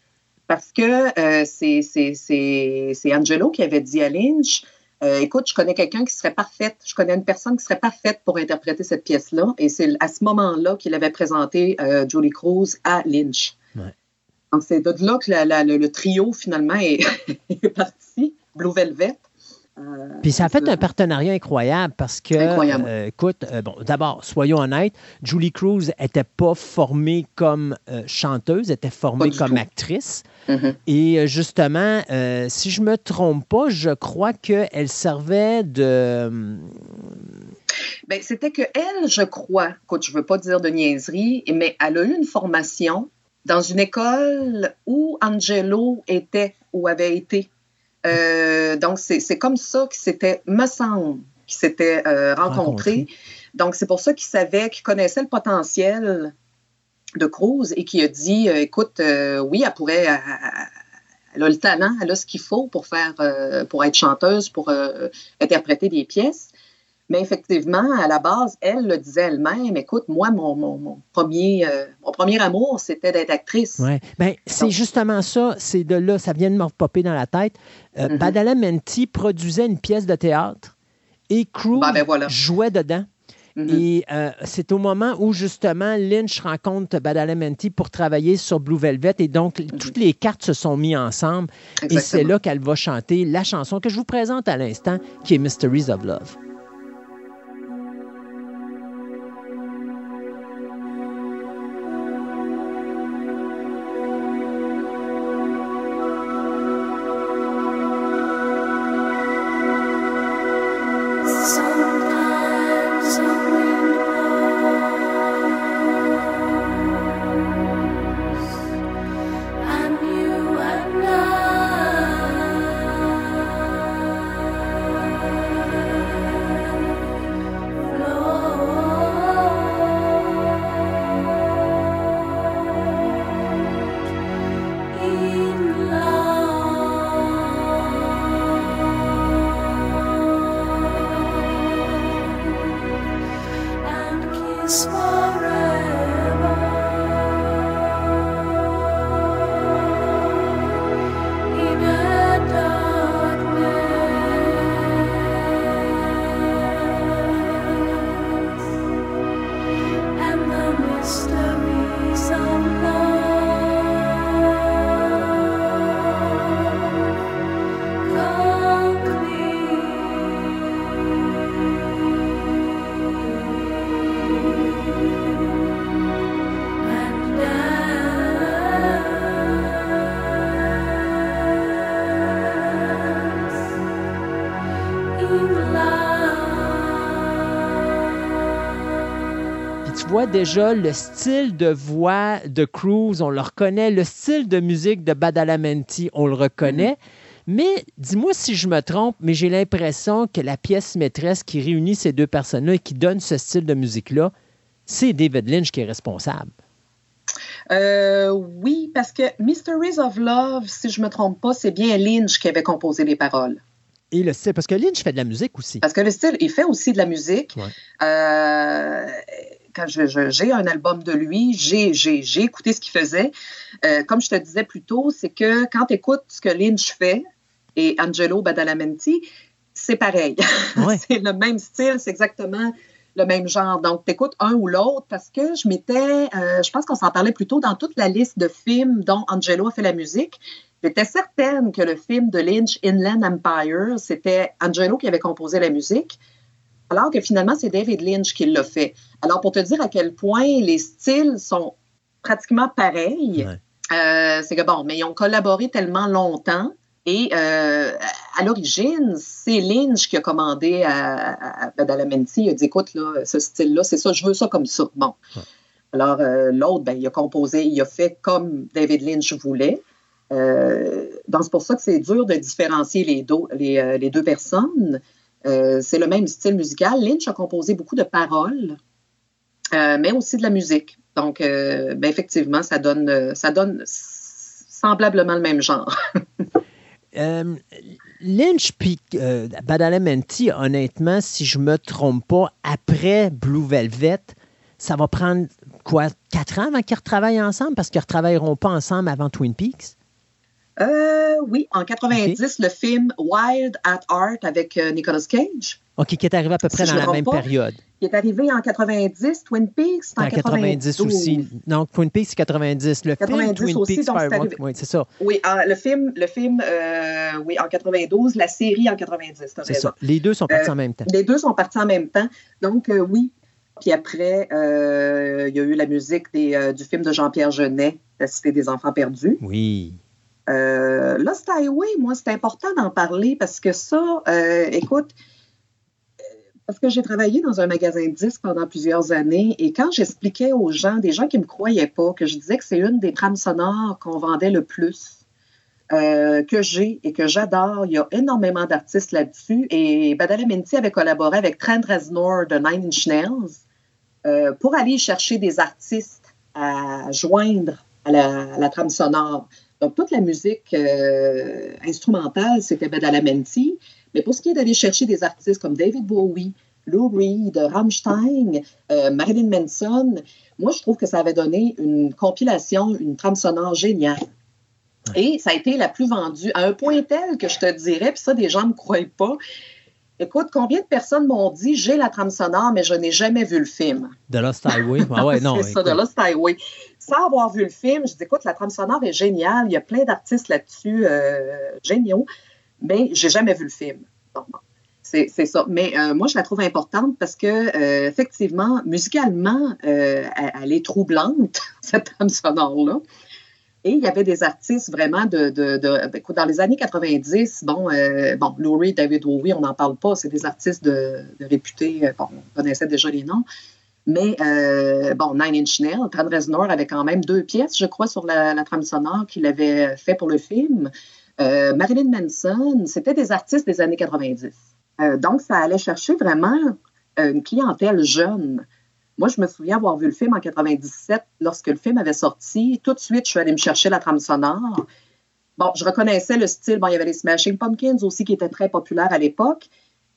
Parce que euh, c'est Angelo qui avait dit à Lynch, euh, écoute, je connais quelqu'un qui serait parfaite, je connais une personne qui serait parfaite pour interpréter cette pièce-là. Et c'est à ce moment-là qu'il avait présenté Julie Cruz à Lynch. Donc, c'est de là que le, trio, finalement, est parti, Blue Velvet. Euh, Puis ça a fait un partenariat incroyable parce que, euh, écoute, euh, bon, d'abord, soyons honnêtes, Julie Cruz n'était pas formée comme chanteuse, était formée comme actrice. Mm-hmm. Et justement, si je ne me trompe pas, je crois qu'elle servait de. Bien, c'était que elle, je crois, écoute, je ne veux pas dire de niaiserie, mais elle a eu une formation dans une école où Angelo était ou avait été. Euh, donc, c'est comme ça qu'il s'était, me semble, qu'il s'était euh, rencontré. Donc, c'est pour ça qu'il savait, qu'il connaissait le potentiel de Cruz et qui a dit euh, écoute, oui, elle pourrait. Elle, a le talent, elle a ce qu'il faut pour faire, pour être chanteuse, pour interpréter des pièces. Mais effectivement, à la base, elle le disait elle-même. Écoute, moi, mon, premier, euh, mon premier amour, c'était d'être actrice. Oui. Bien, c'est justement ça. C'est de là, ça vient de me popper dans la tête. Euh, mm-hmm. Badalamenti produisait une pièce de théâtre et Crew ben, ben, jouait dedans. Mm-hmm. Et euh, c'est au moment où justement Lynch rencontre Badalamenti pour travailler sur Blue Velvet et donc mm-hmm. toutes les cartes se sont mises ensemble et c'est là qu'elle va chanter la chanson que je vous présente à l'instant qui est Mysteries of Love. Déjà le style de voix de Cruz, on le reconnaît. Le style de musique de Badalamenti, on le reconnaît. Mais dis-moi si je me trompe, mais j'ai l'impression que la pièce maîtresse qui réunit ces deux personnes-là et qui donne ce style de musique-là, c'est David Lynch qui est responsable. Euh, oui, parce que Mysteries of Love, si je ne me trompe pas, c'est bien Lynch qui avait composé les paroles. Et le style, parce que Lynch fait de la musique aussi. Parce que le style, il fait aussi de la musique. Euh, quand j'ai un album de lui, j'ai écouté ce qu'il faisait. Euh, comme je te disais plus tôt, c'est que quand tu écoutes ce que Lynch fait et Angelo Badalamenti, c'est pareil. c'est le même style, c'est exactement le même genre. Donc, tu écoutes un ou l'autre parce que je m'étais, euh, je pense qu'on s'en parlait plus tôt dans toute la liste de films dont Angelo a fait la musique. J'étais certaine que le film de Lynch, Inland Empire, c'était Angelo qui avait composé la musique, alors que finalement, c'est David Lynch qui l'a fait. Alors, pour te dire à quel point les styles sont pratiquement pareils, euh, c'est que bon, mais ils ont collaboré tellement longtemps. Et euh, à l'origine, c'est Lynch qui a commandé à, à Badalamenti. Il a dit écoute, là, ce style-là, c'est ça, je veux ça comme ça. Bon. Alors, euh, l'autre, ben, il a composé, il a fait comme David Lynch voulait. Euh, donc, c'est pour ça que c'est dur de différencier les, euh, les, deux personnes. Euh, c'est le même style musical. Lynch a composé beaucoup de paroles, mais aussi de la musique. Donc, ben, effectivement, ça donne, ça donne semblablement le même genre. Lynch puis Badalamenti, honnêtement, si je me trompe pas, après Blue Velvet, ça va prendre quoi, quatre ans avant qu'ils retravaillent ensemble? Parce qu'ils ne retravailleront pas ensemble avant Twin Peaks? Euh, oui, en 90, le film Wild at Art avec euh, Nicolas Cage. OK, qui est arrivé à peu près dans la même période. Il est arrivé en 90, Twin Peaks, en, en 90 aussi. Non, Twin Peaks, c'est 90. Le 90 film Twin aussi, Peaks, donc oui, c'est ça. Oui, le film, le film euh, oui, en 92, la série en 90. C'est ça. Les deux sont partis en même temps. Les deux sont partis en même temps. Donc, oui. Puis après, il y a eu la musique des, du film de Jean-Pierre Jeunet, La Cité des enfants perdus. Oui. Euh, Lost Highway, moi, c'est important d'en parler parce que ça, euh, écoute, euh, parce que j'ai travaillé dans un magasin de disques pendant plusieurs années et quand j'expliquais aux gens, des gens qui ne me croyaient pas, que je disais que c'est une des trames sonores qu'on vendait le plus, que j'ai et que j'adore, il y a énormément d'artistes là-dessus et Badalamenti avait collaboré avec Trent Reznor de Nine Inch Nails pour aller chercher des artistes à joindre à la trame sonore. Donc, toute la musique euh, instrumentale, c'était Badalamenti. Mais pour ce qui est d'aller chercher des artistes comme David Bowie, Lou Reed, Rammstein, euh, Marilyn Manson, moi, je trouve que ça avait donné une compilation, une trame sonore géniale. Et ça a été la plus vendue à un point tel que je te dirais, puis ça, des gens ne me croient pas. Écoute, combien de personnes m'ont dit j'ai la trame sonore, mais je n'ai jamais vu le film? De Lost Highway? Ah ouais, non. c'est ça, de Lost Highway sans avoir vu le film, je dis, écoute, la trame sonore est géniale, il y a plein d'artistes là-dessus euh, géniaux, mais j'ai jamais vu le film. c'est ça. Mais euh, moi, je la trouve importante parce que, euh, effectivement, musicalement, elle, est troublante, cette trame sonore-là. Et il y avait des artistes vraiment de. dans les années 90, bon, bon, Laurie, David Bowie, on n'en parle pas, c'est des artistes de, réputés, bon, on connaissait déjà les noms. Mais euh, bon, Nine Inch Nails, Trent Reznor avait quand même deux pièces, je crois, sur la, trame sonore qu'il avait fait pour le film. Euh, Marilyn Manson, c'était des artistes des années 90. Euh, donc, ça allait chercher vraiment une clientèle jeune. Moi, je me souviens avoir vu le film en 97, lorsque le film avait sorti. Tout de suite, je suis allée me chercher la trame sonore. Bon, je reconnaissais le style. Bon, il y avait les Smashing Pumpkins aussi qui étaient très populaires à l'époque.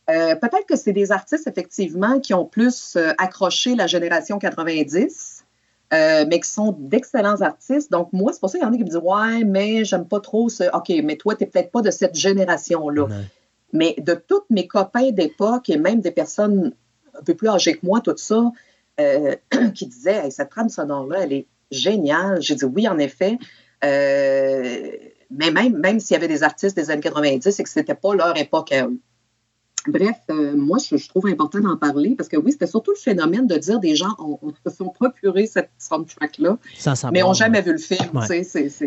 Euh, peut-être que c'est des artistes, effectivement, qui ont plus euh, accroché la génération 90, euh, mais qui sont d'excellents artistes. Donc, moi, c'est pour ça qu'il y en a qui me disent Ouais, mais j'aime pas trop ce. OK, mais toi, tu n'es peut-être pas de cette génération-là. Mais de tous mes copains d'époque et même des personnes un peu plus âgées que moi, tout ça, qui disaient Cette trame sonore-là, elle est géniale. J'ai dit Oui, en effet. mais même, même s'il y avait des artistes des années 90 et que ce n'était pas leur époque à eux. Bref, euh, moi, je, trouve important d'en parler parce que oui, c'était surtout le phénomène de dire des gens ont, se sont procurés cette soundtrack-là, mais n'ont jamais vu le film.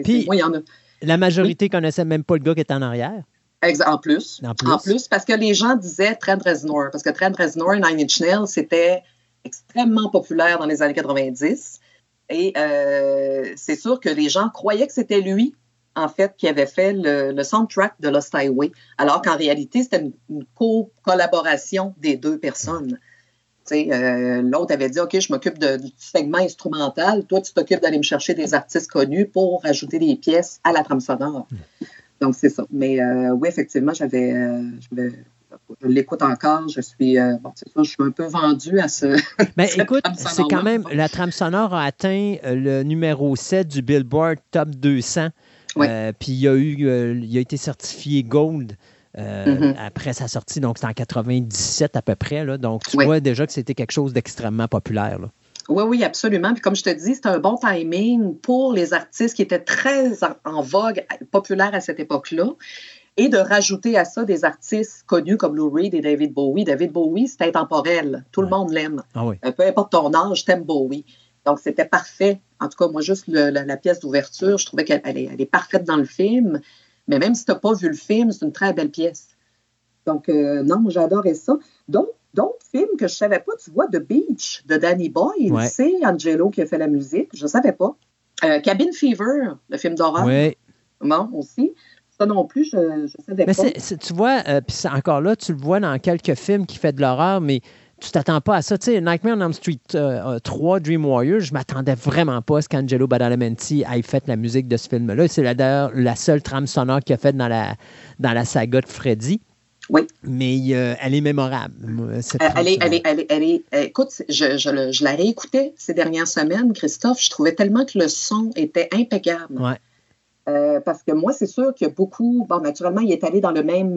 Puis, moi, y en a. La majorité ne connaissait même pas le gars qui était en arrière. En plus, en plus. parce que les gens disaient Trent Reznor, parce que Trent Reznor, Nine Inch Nails, c'était extrêmement populaire dans les années 90. Et euh, c'est sûr que les gens croyaient que c'était lui, en fait, qui avait fait le, soundtrack de Lost Highway, alors qu'en réalité, c'était une, co-collaboration des deux personnes. Euh, L'autre avait dit OK, je m'occupe du segment instrumental, toi, tu t'occupes d'aller me chercher des artistes connus pour ajouter des pièces à la trame sonore. Donc, c'est ça. Mais euh, oui, effectivement, j'avais. Euh, je l'écoute encore. Je suis, euh, bon, ça, je suis un peu vendu à ce. Mais ben, écoute, c'est quand même. La trame sonore a atteint le numéro 7 du Billboard Top 200. Puis il a, eu, il a été certifié Gold. Mm-hmm. après sa sortie, donc c'est en 97 à peu près. Là, donc tu vois déjà que c'était quelque chose d'extrêmement populaire. Là. Oui, oui, absolument. Puis comme je te dis, c'est un bon timing pour les artistes qui étaient très en, vogue, populaires à cette époque-là. Et de rajouter à ça des artistes connus comme Lou Reed et David Bowie. David Bowie, c'est intemporel. Tout le monde l'aime. Ah euh, peu importe ton âge, t'aimes Bowie. Donc, c'était parfait. En tout cas, moi, juste la, pièce d'ouverture, je trouvais qu'elle est, elle est, parfaite dans le film. Mais même si tu n'as pas vu le film, c'est une très belle pièce. Donc, euh, non, j'adorais ça. Donc, d'autres films que je ne savais pas. Tu vois, The Beach de Danny Boyle, c'est Angelo qui a fait la musique. Je ne savais pas. Euh, Cabin Fever, le film d'horreur. Oui. Bon, aussi. Ça non plus, je ne savais mais pas. tu vois, euh, puis encore là, tu le vois dans quelques films qui fait de l'horreur, mais tu t'attends pas à ça. Tu sais, Nightmare on Elm Street 3, euh, Dream Warrior, je m'attendais vraiment pas à ce qu'Angelo Badalamenti ait fait la musique de ce film-là. C'est d'ailleurs la seule trame sonore qu'il a faite dans la, dans la saga de Freddy. Oui. Mais euh, elle est mémorable. Euh, elle, est, elle, est, elle, est, elle, est, Écoute, je, je, je, la réécoutais ces dernières semaines, Christophe. Je trouvais tellement que le son était impeccable. Ouais. Euh, parce que moi, c'est sûr a beaucoup. Bon, naturellement, il est allé dans le même,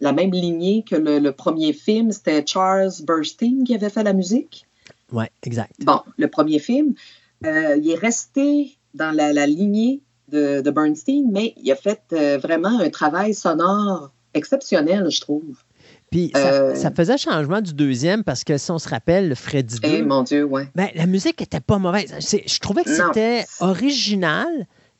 la même lignée que le, premier film. C'était Charles Burstein qui avait fait la musique. Oui, exact. Bon, le premier film. il est resté dans la, la lignée de, de, Bernstein, mais il a fait vraiment un travail sonore exceptionnel, je trouve. Puis euh, ça, faisait changement du deuxième parce que si on se rappelle, Freddy 2. Eh mon Dieu, ouais. Ben, la musique était pas mauvaise. Je trouvais que c'était original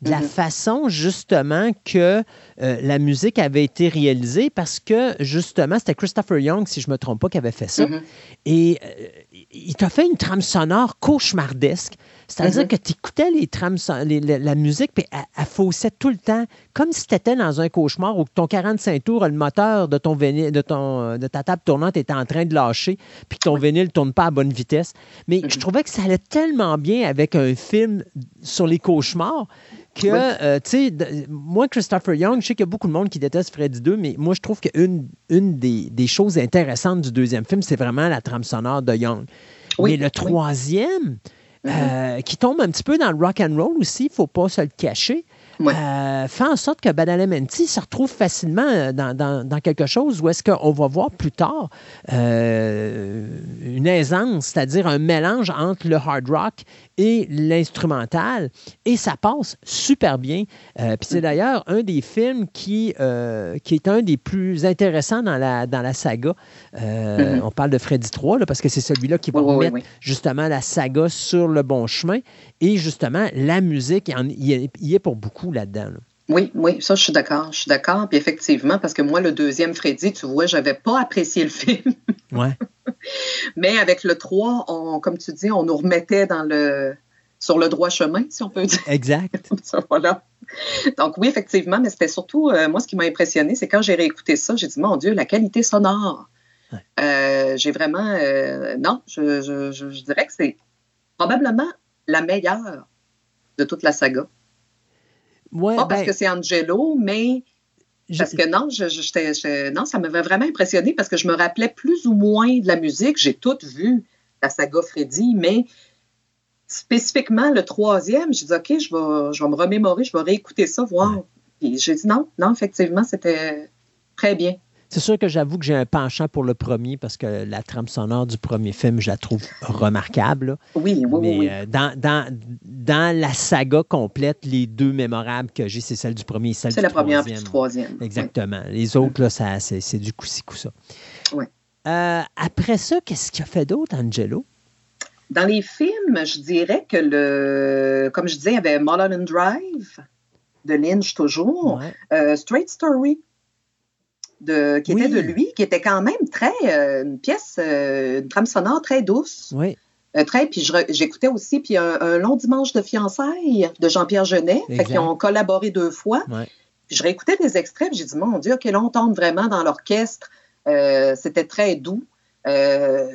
de la mm-hmm. façon justement que euh, la musique avait été réalisée parce que justement c'était Christopher Young, si je ne me trompe pas, qui avait fait ça. Mm-hmm. Et euh, il t'a fait une trame sonore cauchemardesque. C'est-à-dire mm-hmm. que tu écoutais les trames, la musique, puis elle, faussait tout le temps, comme si tu étais dans un cauchemar où ton 45 tours, le moteur de, ton de, ton, de ta table tournante était en train de lâcher, puis ton vinyle ne tourne pas à bonne vitesse. Mais je trouvais que ça allait tellement bien avec un film sur les cauchemars que, euh, tu sais, moi, Christopher Young, je sais qu'il y a beaucoup de monde qui déteste Freddy 2, mais moi, je trouve qu'une une des, des, choses intéressantes du deuxième film, c'est vraiment la trame sonore de Young. mais le troisième, mm-hmm. euh, qui tombe un petit peu dans le rock and roll aussi, il ne faut pas se le cacher, euh, fait en sorte que Badalamenti se retrouve facilement euh, dans, quelque chose où est-ce qu'on va voir plus tard euh, une aisance, c'est-à-dire un mélange entre le hard rock et l'instrumental, et ça passe super bien. Puis c'est d'ailleurs un des films qui, qui est un des plus intéressants dans la, dans la saga. Mm-hmm. On parle de Freddy 3, parce que c'est celui-là qui va mettre justement la saga sur le bon chemin. Et justement, la musique, il y est pour beaucoup là-dedans. Oui, oui, ça, je suis d'accord. Je suis d'accord. Puis effectivement, parce que moi, le deuxième Freddy, tu vois, je n'avais pas apprécié le film. Ouais. Mais avec le 3, on, comme tu dis, on nous remettait dans le sur le droit chemin, si on peut dire. Exact. voilà. Donc oui, effectivement, mais c'était surtout, euh, moi, ce qui m'a impressionné, c'est quand j'ai réécouté ça, j'ai dit, mon Dieu, la qualité sonore. Euh, j'ai vraiment, euh, non, je dirais que c'est probablement la meilleure de toute la saga. Ouais, Pas parce ben que c'est Angelo, mais parce que non, je, non, ça m'avait vraiment impressionné parce que je me rappelais plus ou moins de la musique. J'ai tout vu la saga Freddy, mais spécifiquement le troisième, j'ai dit OK, je vais, je vais me remémorer, je vais réécouter ça, voir. Puis j'ai dit non, non, effectivement, c'était très bien. C'est sûr que j'avoue que j'ai un penchant pour le premier parce que la trame sonore du premier film, je la trouve remarquable. Oui, oui, Mais oui. Euh, dans, dans, dans, la saga complète, les deux mémorables que j'ai, c'est celle du premier et celle du troisième. C'est la première et du troisième. Exactement. Les autres, là, ça, c'est, du coup-ci, coup-ça. Oui. Euh, après ça, qu'est-ce qu'il a fait d'autre, Angelo? Dans les films, je dirais que le, comme je disais, il y avait Mulholland Drive de Lynch toujours, euh, Straight Story de, qui était de lui, qui était quand même très, euh, une pièce, euh, une trame sonore très douce. Oui. Euh, très, puis j'écoutais aussi, puis un, long dimanche de fiançailles de Jean-Pierre Genet, fait qu'ils ont collaboré deux fois. Puis je réécoutais des extraits, j'ai dit, mon Dieu, quel on tombe vraiment dans l'orchestre. C'était très doux, très,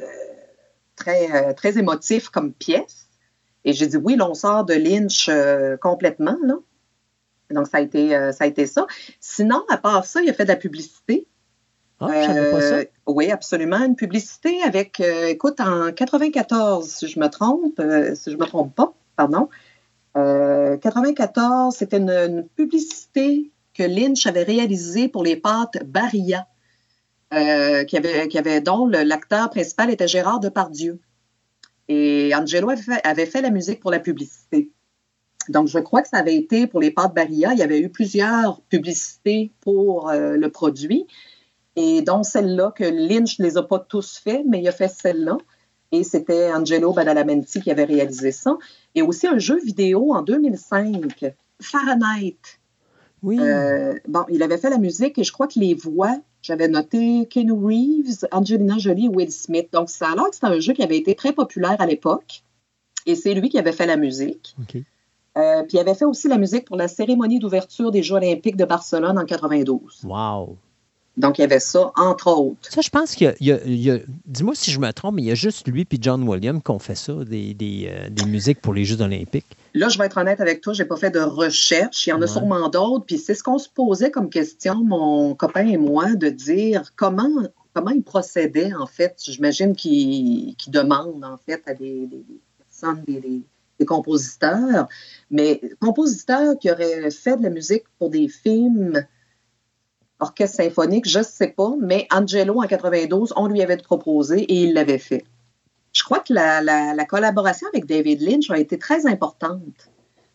très émotif comme pièce. Et j'ai dit, oui, l'on sort de Lynch complètement, là. Donc, ça a, été, euh, ça a été ça. Sinon, à part ça, il a fait de la publicité. Ah, je savais pas ça. Euh, oui, absolument. Une publicité avec, euh, écoute, en 94, si je me trompe, si je me trompe pas, pardon. 94, c'était une, publicité que Lynch avait réalisée pour les pâtes Barilla, qui, avait, qui avait, dont l'acteur principal était Gérard Depardieu. Et Angelo avait fait la musique pour la publicité. Donc, je crois que ça avait été pour les pâtes Barilla. Il y avait eu plusieurs publicités pour euh, le produit. Et dont celle-là, que Lynch ne les a pas tous fait, mais il a fait celle-là. Et c'était Angelo Badalamenti qui avait réalisé ça. Et aussi un jeu vidéo en 2005, Fahrenheit. Oui. Euh, bon, il avait fait la musique et je crois que les voix, j'avais noté Ken Reeves, Angelina Jolie et Will Smith. Donc, ça a l'air que c'était un jeu qui avait été très populaire à l'époque. Et c'est lui qui avait fait la musique. OK. Euh, puis il avait fait aussi la musique pour la cérémonie d'ouverture des Jeux olympiques de Barcelone en 92. Wow! Donc, il y avait ça, entre autres. Ça, je pense qu'il y a, dis-moi si je me trompe, mais il y a juste lui et John Williams qui ont fait ça, des, des, euh, musiques pour les Jeux olympiques. Là, je vais être honnête avec toi, je n'ai pas fait de recherche. Il y en a sûrement d'autres. Puis c'est ce qu'on se posait comme question, mon copain et moi, de dire comment, comment il procédait, en fait. J'imagine qu'il demande, en fait, à des, personnes, des des compositeurs, mais compositeurs qui auraient fait de la musique pour des films, orchestre symphonique, je ne sais pas, mais Angelo en 92, on lui avait proposé et il l'avait fait. Je crois que la, collaboration avec David Lynch a été très importante.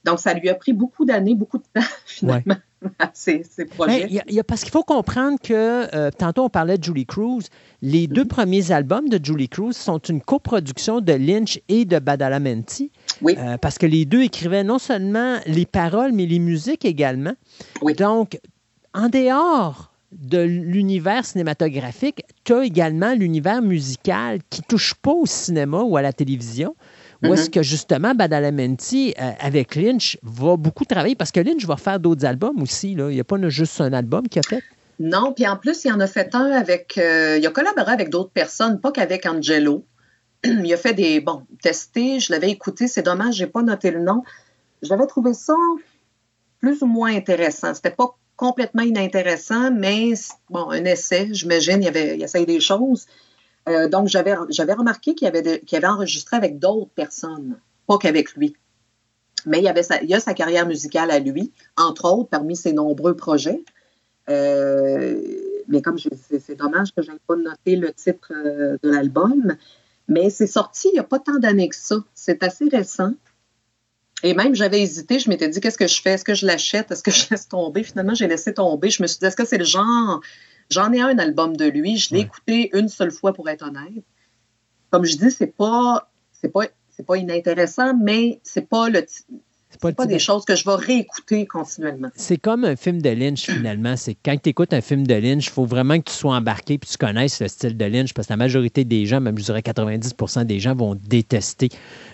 Donc, ça lui a pris beaucoup d'années, beaucoup de temps, finalement, à ces, projets. y a, parce qu'il faut comprendre que, euh, tantôt, on parlait de Julie Cruz. Les deux mhm. premiers albums de Julie Cruz sont une coproduction de Lynch et de Badalamenti. Oui. Euh, parce que les deux écrivaient non seulement les paroles, mais les musiques également. Oui. Donc, en dehors de l'univers cinématographique, tu as également l'univers musical qui touche pas au cinéma ou à la télévision. Où est-ce mm-hmm. que justement Badalamenti, euh, avec Lynch, va beaucoup travailler? Parce que Lynch va faire d'autres albums aussi. Là. Il n'y a pas juste un album qu'il a fait? Non, puis en plus, il en a fait un avec. Euh, il a collaboré avec d'autres personnes, pas qu'avec Angelo. il a fait des. Bon, testés, je l'avais écouté, c'est dommage, je n'ai pas noté le nom. J'avais trouvé ça plus ou moins intéressant. C'était pas complètement inintéressant, mais bon, un essai, j'imagine, il, avait, il essayait des choses. Euh, donc, j'avais, remarqué qu'il avait, qu'il avait enregistré avec d'autres personnes, pas qu'avec lui. Mais il, y avait a sa carrière musicale à lui, entre autres, parmi ses nombreux projets. Euh, mais comme c'est, dommage que je n'aie pas noté le titre euh, de l'album. Mais c'est sorti il n'y a pas tant d'années que ça. C'est assez récent. Et même, j'avais hésité, je m'étais dit, qu'est-ce que je fais? Est-ce que je l'achète? Est-ce que je laisse tomber? Finalement, j'ai laissé tomber. Je me suis dit, est-ce que c'est le genre? J'en ai un album de lui. Je l'ai écouté une seule fois, pour être honnête. Comme je dis, c'est pas, c'est pas, c'est pas inintéressant, mais c'est pas le, c'est pas, des choses que je vais réécouter continuellement. C'est comme un film de Lynch, finalement. C'est quand tu écoutes un film de Lynch, il faut vraiment que tu sois embarqué et que tu connaisses le style de Lynch parce que la majorité des gens, même je dirais 90% des gens, vont détester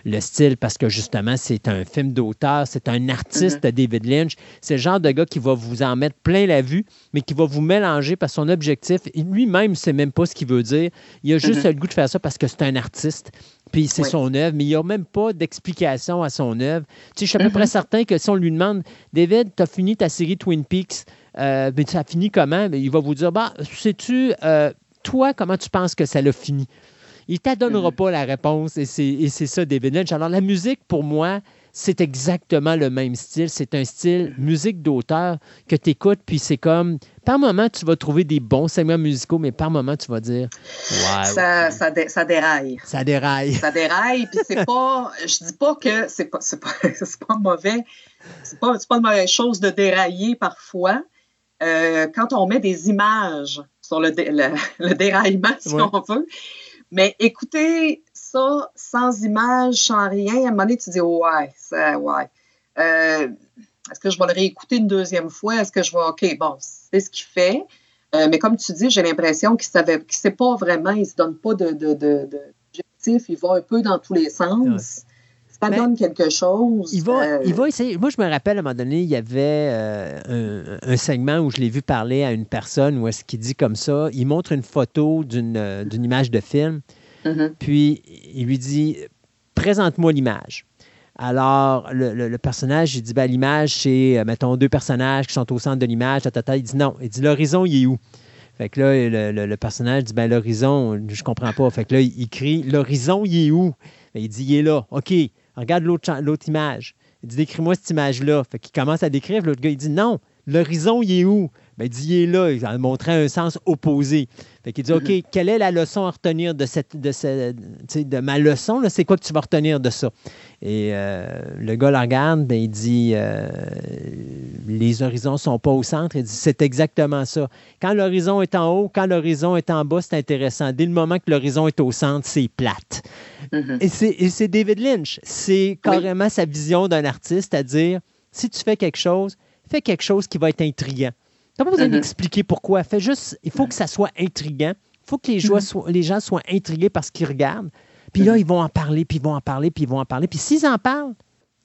le style parce que justement, c'est un film d'auteur, c'est un artiste, de mm-hmm. David Lynch. C'est le genre de gars qui va vous en mettre plein la vue, mais qui va vous mélanger parce que son objectif, lui-même ne sait même pas ce qu'il veut dire. Il a juste mm-hmm. le goût de faire ça parce que c'est un artiste puis c'est son œuvre, mais il n'y a même pas d'explication à son œuvre. Tu sais, je suis à peu près mm-hmm. certain que si on lui demande, David, tu as fini ta série Twin Peaks, euh, mais ça a fini comment? Mais il va vous dire, bah, sais-tu, euh, toi, comment tu penses que ça l'a fini? Il ne t'adonnera mm-hmm. pas la réponse et c'est ça, David Lynch. Alors, la musique, pour moi, c'est exactement le même style. C'est un style musique d'auteur que tu écoutes, puis c'est comme, par moment, tu vas trouver des bons segments musicaux, mais par moment, tu vas dire, wow. Ça, ça, déraille. Ça déraille. Ça déraille, puis c'est pas, je dis pas que c'est pas, pas, pas mauvais, c'est pas, pas une mauvaise chose de dérailler parfois. Euh, quand on met des images sur le, le, déraillement, si on veut. Mais écoutez, ça sans image, sans rien, à un moment donné, tu dis ouais, ça, ouais. Euh, est-ce que je vais le réécouter une deuxième fois? Est-ce que je vais, OK, bon, c'est ce qu'il fait. mais comme tu dis, j'ai l'impression qu'il ne sait pas vraiment, il ne se donne pas d'objectif, il va un peu dans tous les sens. Ça ben, donne quelque chose. Il va, il va essayer. Moi, je me rappelle à un moment donné, il y avait un, un, segment où je l'ai vu parler à une personne où est-ce qu'il dit comme ça, il montre une photo d'une image de film, mm-hmm. puis il lui dit Présente-moi l'image. Alors, le, personnage, il dit, ben, l'image, c'est, euh, mettons, deux personnages qui sont au centre de l'image. Il dit non. Il dit, l'horizon, il est où? Fait que là, le, personnage dit, ben, l'horizon, je comprends pas. Fait que là, il crie, l'horizon, il est où? Ben, il dit, il est là. OK, regarde l'autre image. Il dit, décris-moi cette image-là. Fait qu'il commence à décrire. L'autre gars, il dit, non, l'horizon, il est où? Ben, il dit, il est là. Il a montré un sens opposé. Fait qu'il dit, OK, mm-hmm. quelle est la leçon à retenir de, cette, de, de ma leçon? C'est quoi que tu vas retenir de ça? Et euh, le gars la regarde, ben, il dit euh, Les horizons ne sont pas au centre. Il dit C'est exactement ça. Quand l'horizon est en haut, quand l'horizon est en bas, c'est intéressant. Dès le moment que l'horizon est au centre, c'est plate. Mm-hmm. Et c'est David Lynch. C'est carrément sa vision d'un artiste, c'est-à-dire si tu fais quelque chose, fais quelque chose qui va être intriguant. Tu n'as pas besoin mm-hmm. d'expliquer pourquoi. Juste, il faut que ça soit intriguant. Il faut que les, les gens soient intrigués par ce qu'ils regardent. Puis là, ils vont en parler, puis ils vont en parler, puis ils vont en parler. Puis s'ils en parlent,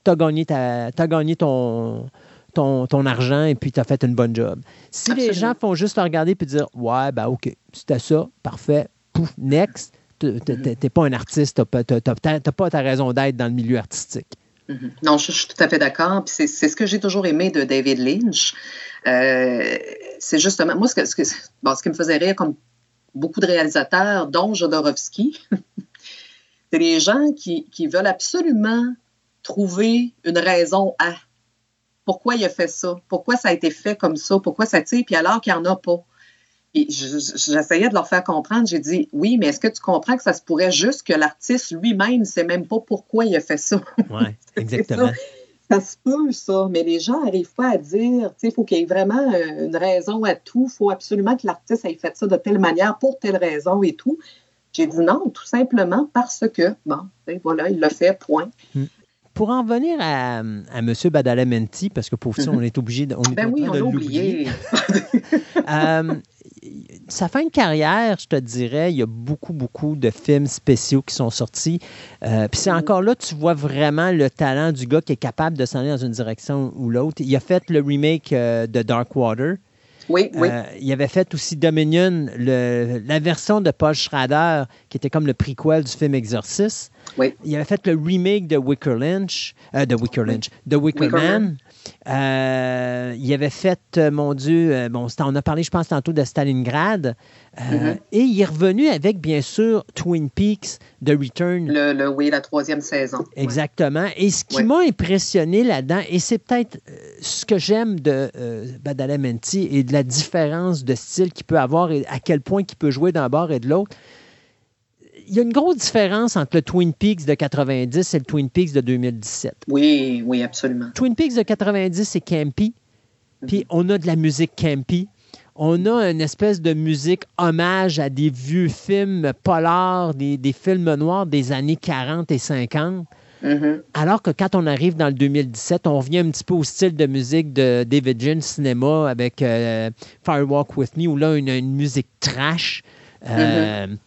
tu as gagné, as gagné ton, ton, argent et puis tu as fait une bonne job. Si les gens font juste te regarder puis dire Ouais, ben OK, c'était ça, parfait, pouf, next, tu n'es pas un artiste, tu n'as pas ta raison d'être dans le milieu artistique. Mm-hmm. Non, je, suis tout à fait d'accord. C'est ce que j'ai toujours aimé de David Lynch. Euh, c'est justement, moi, ce, que, ce, que, ce qui me faisait rire, comme beaucoup de réalisateurs, dont Jodorowsky, C'est les gens qui, veulent absolument trouver une raison à pourquoi il a fait ça, pourquoi ça a été fait comme ça, pourquoi ça tire, puis alors qu'il n'y en a pas. Et j'essayais de leur faire comprendre, j'ai dit oui, mais est-ce que tu comprends que ça se pourrait juste que l'artiste lui-même ne sait même pas pourquoi il a fait ça? Oui, exactement. ça, se peut, ça, mais les gens n'arrivent pas à dire, il faut qu'il y ait vraiment une raison à tout, il faut absolument que l'artiste ait fait ça de telle manière pour telle raison et tout. J'ai dit non, tout simplement parce que, bon, voilà, il l'a fait, point. Hmm. Pour en venir à, à M. Badalamenti, parce que pour ça, on est obligé de, on ben oui, on oublié. euh, sa fin de carrière, je te dirais, il y a beaucoup, beaucoup de films spéciaux qui sont sortis. Euh, puis c'est mm. encore là, tu vois vraiment le talent du gars qui est capable de s'en aller dans une direction ou l'autre. Il a fait le remake euh, de Dark Water. Oui, oui. Euh, il avait fait aussi Dominion, la version de Paul Schrader, qui était comme le prequel du film Exorcist. Oui. Il avait fait le remake de Wicker Lynch, euh, de Wicker Lynch, de Wicker, Man. Euh, il avait fait, mon Dieu, bon, on a parlé, je pense, tantôt de Stalingrad. Mm-hmm. Et il est revenu avec, bien sûr, Twin Peaks, The Return. Le, oui, la troisième saison. Exactement. Et ce qui m'a impressionné là-dedans, et c'est peut-être euh, ce que j'aime de euh, Badalamenti et de la différence de style qu'il peut avoir et à quel point il peut jouer d'un bord et de l'autre, il y a une grosse différence entre le Twin Peaks de 90 et le Twin Peaks de 2017. Oui, oui, absolument. Twin Peaks de 90, c'est campy. Puis mm-hmm. on a de la musique campy on a une espèce de musique hommage à des vieux films polars, des, films noirs des années 40 et 50. Mm-hmm. Alors que quand on arrive dans le 2017, on revient un petit peu au style de musique de David Jean Cinema avec euh, Firewalk With Me, où là, une, une musique trash. Euh, mm-hmm.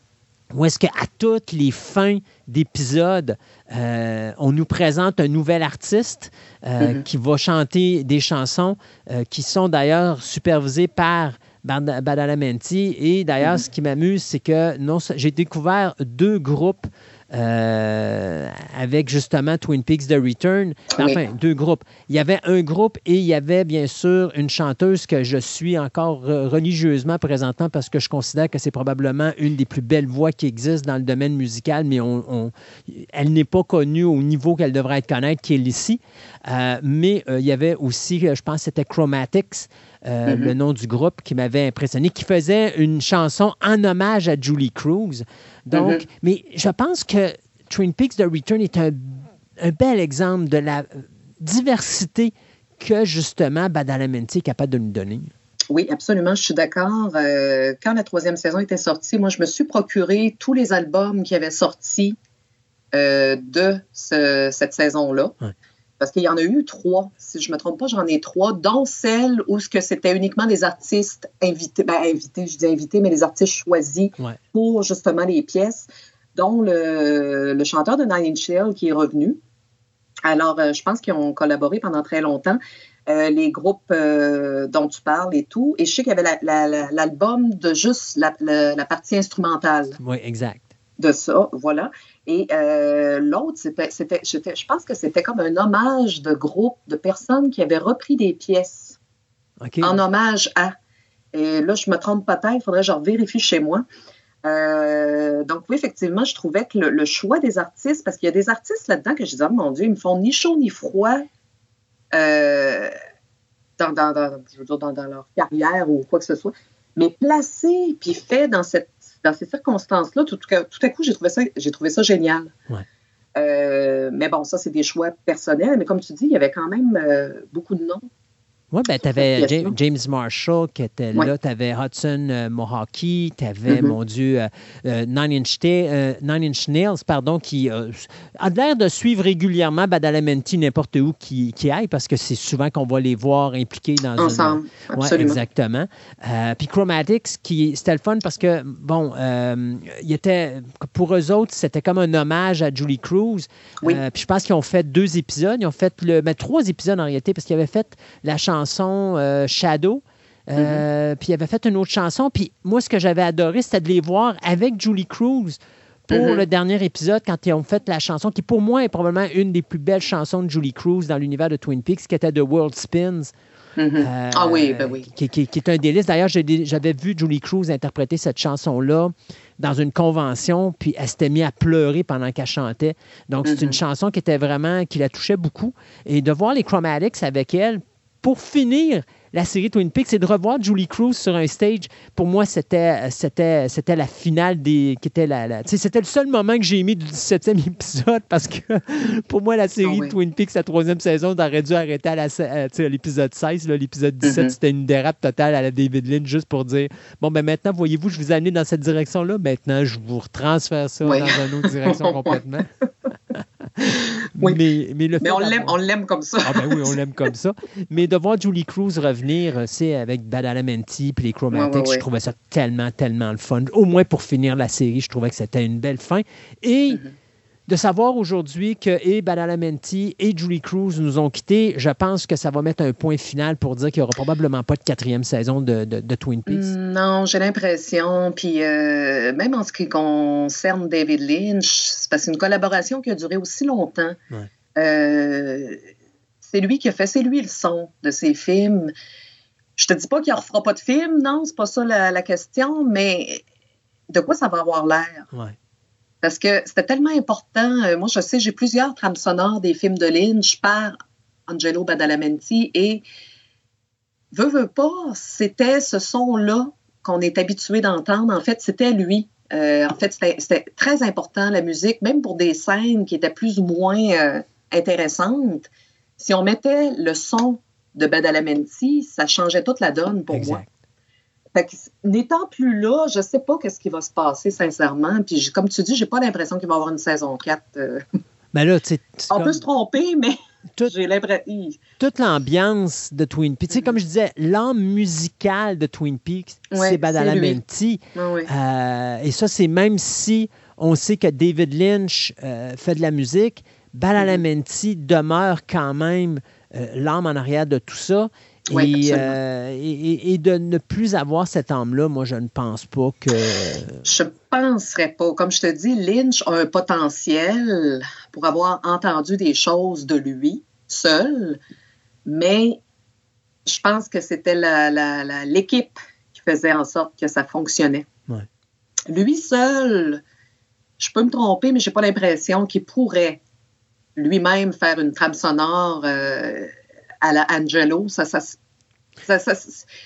Où est-ce qu'à toutes les fins d'épisodes, euh, on nous présente un nouvel artiste euh, mm-hmm. qui va chanter des chansons euh, qui sont d'ailleurs supervisées par Badalamenti. Et d'ailleurs, mm-hmm. ce qui m'amuse, c'est que j'ai découvert deux groupes euh, avec justement Twin Peaks The Return. Enfin, deux groupes. Il y avait un groupe et il y avait bien sûr une chanteuse que je suis encore religieusement présentant parce que je considère que c'est probablement une des plus belles voix qui existent dans le domaine musical, mais on, elle n'est pas connue au niveau qu'elle devrait être connue, qui est ici. Euh, mais euh, il y avait aussi, je pense, c'était Chromatics. Mm-hmm. le nom du groupe qui m'avait impressionné, qui faisait une chanson en hommage à Julie Cruz. Donc, mm-hmm. mais je pense que Twin Peaks The Return est un, bel exemple de la diversité que justement Badalamenti est capable de nous donner. Oui, absolument, je suis d'accord. Euh, quand la troisième saison était sortie, moi, je me suis procuré tous les albums qui avaient sorti euh, de cette saison-là. Parce qu'il y en a eu trois, si je ne me trompe pas, j'en ai trois, dont celle où ce que c'était uniquement des artistes invités, ben invités, je dis invités, mais les artistes choisis pour justement les pièces, dont le, chanteur de Nine Inch Nails qui est revenu. Alors, euh, je pense qu'ils ont collaboré pendant très longtemps. Euh, les groupes euh, dont tu parles et tout. Et je sais qu'il y avait l'album de juste la, partie instrumentale. Oui, exact. De ça, voilà. Et euh, l'autre, c'était, je pense que c'était comme un hommage de groupe de personnes qui avaient repris des pièces en hommage à. Et là, je me trompe peut-être, il faudrait que je vérifie chez moi. donc oui, effectivement, je trouvais que le, choix des artistes, parce qu'il y a des artistes là-dedans que je disais, oh mon Dieu, ils me font ni chaud ni froid. Euh, dans, dans, leur carrière ou quoi que ce soit, mais placé puis fait dans, cette, dans ces circonstances-là, tout, tout, à coup, j'ai trouvé ça, j'ai trouvé ça génial. Euh, mais bon, ça, c'est des choix personnels. Mais comme tu dis, il y avait quand même euh, beaucoup de noms oui, ben, tu avais James, Marshall qui était là, tu avais Hudson euh, Mohawkey, tu avais, mm-hmm. mon Dieu, euh, euh, Nine, Inch Nails, pardon, qui a l'air de suivre régulièrement Badalamenti n'importe où qui, qui aille, parce que c'est souvent qu'on va les voir impliqués dans Ensemble, absolument. exactement. puis Chromatics, qui c'était le fun parce que, bon, il était, pour eux autres, c'était comme un hommage à Julie Cruz. puis je pense qu'ils ont fait deux épisodes, ils ont fait le, mais ben, trois épisodes en réalité, parce qu'ils avaient fait la chanson chanson euh, Shadow. Euh, mm-hmm. Puis il avait fait une autre chanson. Puis moi, ce que j'avais adoré, c'était de les voir avec Julie Cruz pour mm-hmm. le dernier épisode, quand ils ont fait la chanson, qui pour moi est probablement une des plus belles chansons de Julie Cruz dans l'univers de Twin Peaks, qui était The World Spins. Mm-hmm. Euh, ah oui, ben oui. Qui, est un délice. D'ailleurs, j'avais vu Julie Cruz interpréter cette chanson-là dans une convention, puis elle s'était mise à pleurer pendant qu'elle chantait. Donc, c'est une chanson qui était vraiment, qui la touchait beaucoup. Et de voir les Chromatics avec elle, pour finir la série Twin Peaks, c'est de revoir Julie Cruz sur un stage. Pour moi, c'était, c'était, c'était la finale des. qui était la, C'était le seul moment que j'ai aimé du 17e épisode parce que pour moi, la série ah Twin Peaks, la troisième saison, aurait dû arrêter à, l'épisode 16. l'épisode 17, mm-hmm. c'était une dérape totale à la David Lynch juste pour dire bon, ben maintenant, voyez-vous, je vous ai amené dans cette direction-là. Maintenant, je vous retransfère ça dans une autre direction complètement. Oui. Mais, mais, on l'aime comme ça. ah ben oui, on l'aime comme ça. Mais de voir Julie Cruz revenir, c'est avec Badalamenti puis les Chromatics, je trouvais ça tellement, tellement le fun. Au moins pour finir la série, je trouvais que c'était une belle fin. Et mm-hmm de savoir aujourd'hui que et Badalamenti et Julie Cruz nous ont quittés, je pense que ça va mettre un point final pour dire qu'il n'y aura probablement pas de quatrième saison de, Twin Peaks. Non, j'ai l'impression. Puis euh, même en ce qui concerne David Lynch, c'est une collaboration qui a duré aussi longtemps. Euh, c'est lui qui a fait, c'est lui le son de ses films. Je te dis pas qu'il ne refera pas de film, non, c'est pas ça la, la, question, mais de quoi ça va avoir l'air? Ouais. Parce que c'était tellement important. Euh, moi, je sais, j'ai plusieurs trames sonores des films de Lynch par Angelo Badalamenti et veux, veux pas, c'était ce son-là qu'on est habitué d'entendre. En fait, c'était lui. Euh, en fait, c'était très important, la musique, même pour des scènes qui étaient plus ou moins euh, intéressantes. Si on mettait le son de Badalamenti, ça changeait toute la donne pour moi n'étant plus là, je ne sais pas qu'est-ce qui va se passer, sincèrement. Puis, comme tu dis, j'ai pas l'impression qu'il va y avoir une saison 4. Euh. Mais là, On peut se tromper, mais j'ai l'impression. Toute l'ambiance de Twin Peaks. Sais, comme je disais, l'âme musicale de Twin Peaks, c'est Badalamenti. Euh, et ça, c'est même si on sait que David Lynch euh, fait de la musique, Badalamenti demeure quand même l'âme en arrière de tout ça. Euh, et, et, de ne plus avoir cette âme-là, moi, je ne pense pas que. Je ne penserais pas. Comme je te dis, Lynch a un potentiel pour avoir entendu des choses de lui seul, mais je pense que c'était l'équipe qui faisait en sorte que ça fonctionnait. Lui seul, je peux me tromper, mais je n'ai pas l'impression qu'il pourrait lui-même faire une trame sonore. Euh, à la Angelo. Ça, ça,